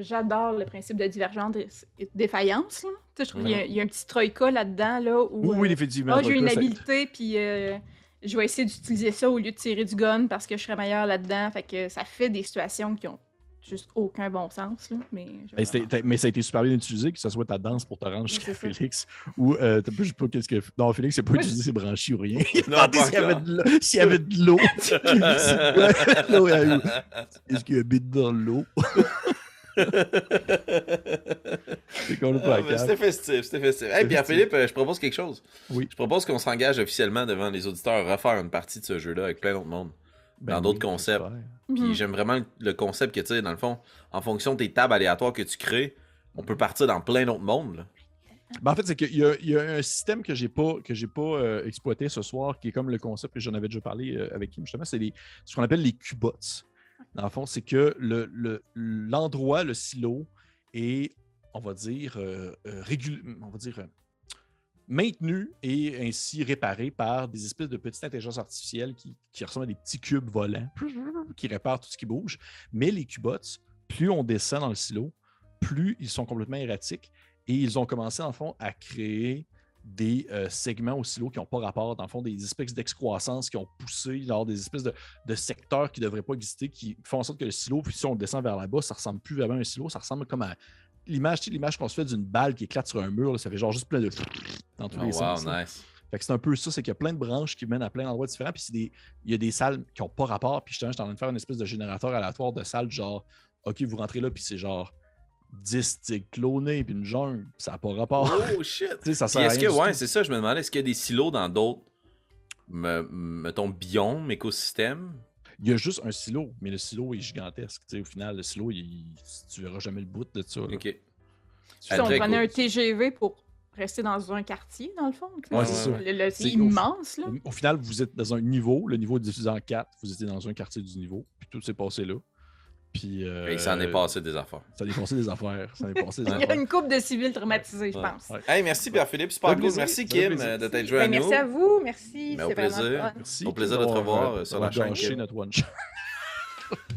j'adore le principe de divergence et de défaillance. là. Tu sais, je trouve qu'il y a- il y, a un petit troïka là-dedans, là, où Oui, oui, euh, effectivement. ah, j'ai une habileté, puis euh, je vais essayer d'utiliser ça au lieu de tirer du gun parce que je serais meilleur là-dedans. Fait que ça fait des situations qui ont juste aucun bon sens. Là, mais, Ben, mais ça a été super bien utilisé, que ce soit ta danse pour te rendre jusqu'à. Félix, ou euh, je sais pas qu'est-ce que. Non, Félix, c'est pas utilisé ses branchies ou rien. Il a Non, demandé s'il y avait de l'eau- s'il y avait de l'eau. C'est quoi? L'eau, il y a eu- Est-ce qu'il y a un bit dans l'eau? C'est Ah. C'était festif, c'était festif. Hey, Pierre-Philippe, euh, je propose quelque chose. Oui. Je propose qu'on s'engage officiellement devant les auditeurs à refaire une partie de ce jeu-là avec plein d'autres monde. Ben dans d'autres oui, concepts. j'espère. Mhm. Puis j'aime vraiment le- le concept que, tu sais, dans le fond, en fonction de tes tables aléatoires que tu crées, on peut partir dans plein d'autres mondes. là. Ben, en fait, c'est qu'il y, a- il y a un système que j'ai pas, que j'ai pas euh, exploité ce soir, qui est comme le concept que j'en avais déjà parlé euh, avec Kim, justement, c'est les- ce qu'on appelle les cubots. Dans le fond, c'est que le- le- l'endroit, le, silo, est, on va dire, euh, euh, régul- on va dire, euh, maintenu et ainsi réparé par des espèces de petites intelligences artificielles qui, ressemblent à des petits cubes volants qui réparent tout ce qui bouge. Mais les cubots, plus on descend dans le silo, plus ils sont complètement erratiques et ils ont commencé, le fond, à créer des euh, segments au silo qui n'ont pas rapport, dans le fond, des espèces d'excroissance qui ont poussé, genre des espèces de, de secteurs qui ne devraient pas exister, qui font en sorte que le silo, puis si on descend vers là-bas, ça ressemble plus vraiment à un silo, ça ressemble comme à l'image, l'image qu'on se fait d'une balle qui éclate sur un mur, là, ça fait genre juste plein de dans tous Oh, les wow, là. nice. Fait que c'est un peu ça, c'est qu'il y a plein de branches qui mènent à plein d'endroits différents, puis des- il y a des salles qui n'ont pas rapport, puis je suis en train de faire une espèce de générateur aléatoire de salles, genre, OK, vous rentrez là, puis c'est genre 10 tigres clonés, puis une jungle, ça n'a pas rapport. Oh shit! Ça sert est-ce que, ouais, c'est ça, je me demandais, est-ce qu'il y a des silos dans d'autres, me- mettons, biomes, écosystèmes? Il y a juste un silo, mais le silo est gigantesque. Tu sais, au final, le silo, il- tu verras jamais le bout de ça. là. Ok. Si on prenait un TGV pour rester dans un quartier, dans le fond. Ouais, c'est immense, là. Au, au final, vous êtes dans un niveau, le niveau est divisé en quatre, vous étiez dans un quartier du niveau, puis tout s'est passé là. Puis, euh, Et il s'en est passé des affaires. Ça en est passé des affaires. Ça en est passé des Il y a une couple de civils traumatisés, je pense. Ouais. Hey, merci Pierre-Philippe, super cool. plaisir, Merci Kim euh, de t'être joué à Ben, nous. merci à vous, merci. Au c'est vraiment plaisir. Merci. Au plaisir de te revoir, euh, euh, sur la chaîne, Kim. notre one shot.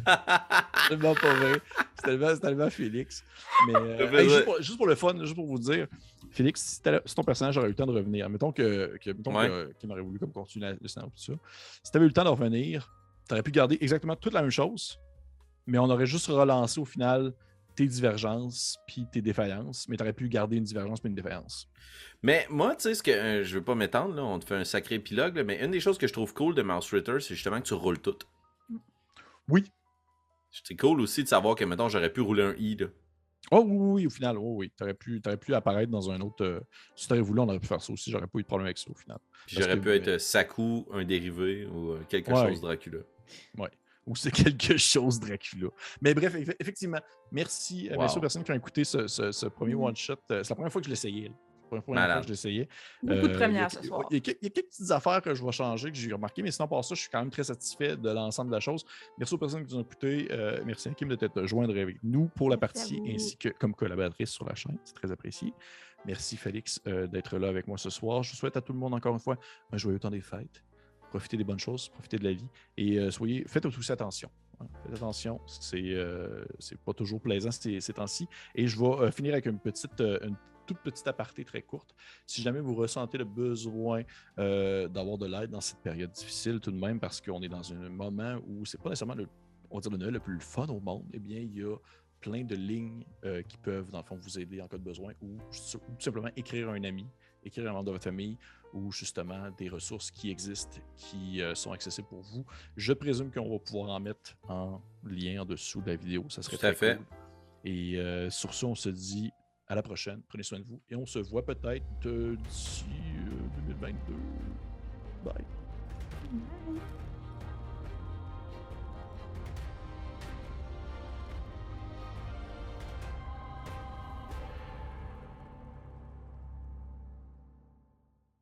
C'est tellement pas vrai. C'est tellement, c'est tellement Félix. Mais euh, hey, plaisir. juste, pour, juste pour le fun, juste pour vous dire, Félix, si, ton personnage aurait eu le temps de revenir, mettons que, que mettons Ouais. que- qu'il m'aurait voulu comme continuer le scénario tout ça, si tu avais eu le temps de revenir, tu aurais pu garder exactement toute la même chose, mais on aurait juste relancé au final tes divergences puis tes défaillances, mais tu aurais pu garder une divergence puis une défaillance. Mais moi, tu sais, ce que euh, je veux pas m'étendre, là, on te fait un sacré épilogue, là, mais une des choses que je trouve cool de Mouse Ritter, c'est justement que tu roules tout. Oui. C'est cool aussi de savoir que, mettons, j'aurais pu rouler un I, là. Oh oui, oui, au final, oh, oui. Tu aurais pu, t'aurais pu apparaître dans un autre. euh, si tu aurais voulu, on aurait pu faire ça aussi. J'aurais pas eu de problème avec ça au final. Puis j'aurais que- pu être euh, Saku, un dérivé, ou euh, quelque Ouais. chose Dracula. Ou c'est quelque chose Dracula. Mais bref, eff- effectivement, merci, euh, Wow. merci aux personnes qui ont écouté ce, ce- ce premier Mm. one-shot. Euh, C'est la première fois que je l'essayais. la première fois que je l'essayais. Beaucoup de Euh, premières ce soir. Il y, a, quelques- il y a quelques petites affaires que je vais changer, que j'ai remarqué, mais sinon, par ça, je suis quand même très satisfait de l'ensemble de la chose. Merci aux personnes qui nous ont écouté. Euh, merci à Kim de t'être joindre avec nous pour la partie vous. ainsi que comme collaboratrice sur la chaîne. C'est très apprécié. Merci Félix euh, d'être là avec moi ce soir. Je souhaite à tout le monde encore une fois un joyeux temps des fêtes. Profitez des bonnes choses, profitez de la vie et euh, soyez, faites aussi attention. hein. Faites attention, c'est euh, pas toujours plaisant ces, temps-ci. Et je vais euh, finir avec une petite, euh, une toute petite aparté très courte. Si jamais vous ressentez le besoin d'avoir de l'aide dans cette période difficile, tout de même, parce qu'on est dans un moment où c'est pas nécessairement le, on va dire le Noël le plus fun au monde, eh bien, il y a plein de lignes qui peuvent, dans le fond, vous aider en cas de besoin ou, ou tout simplement écrire à un ami, écrire à un membre de votre famille ou justement des ressources qui existent, qui euh, sont accessibles pour vous. Je présume qu'on va pouvoir en mettre en lien en dessous de la vidéo. Ça serait Tout à très fait. cool. Et euh, sur ce, on se dit à la prochaine. Prenez soin de vous et on se voit peut-être euh, d'ici euh, 2022. Bye. Bye.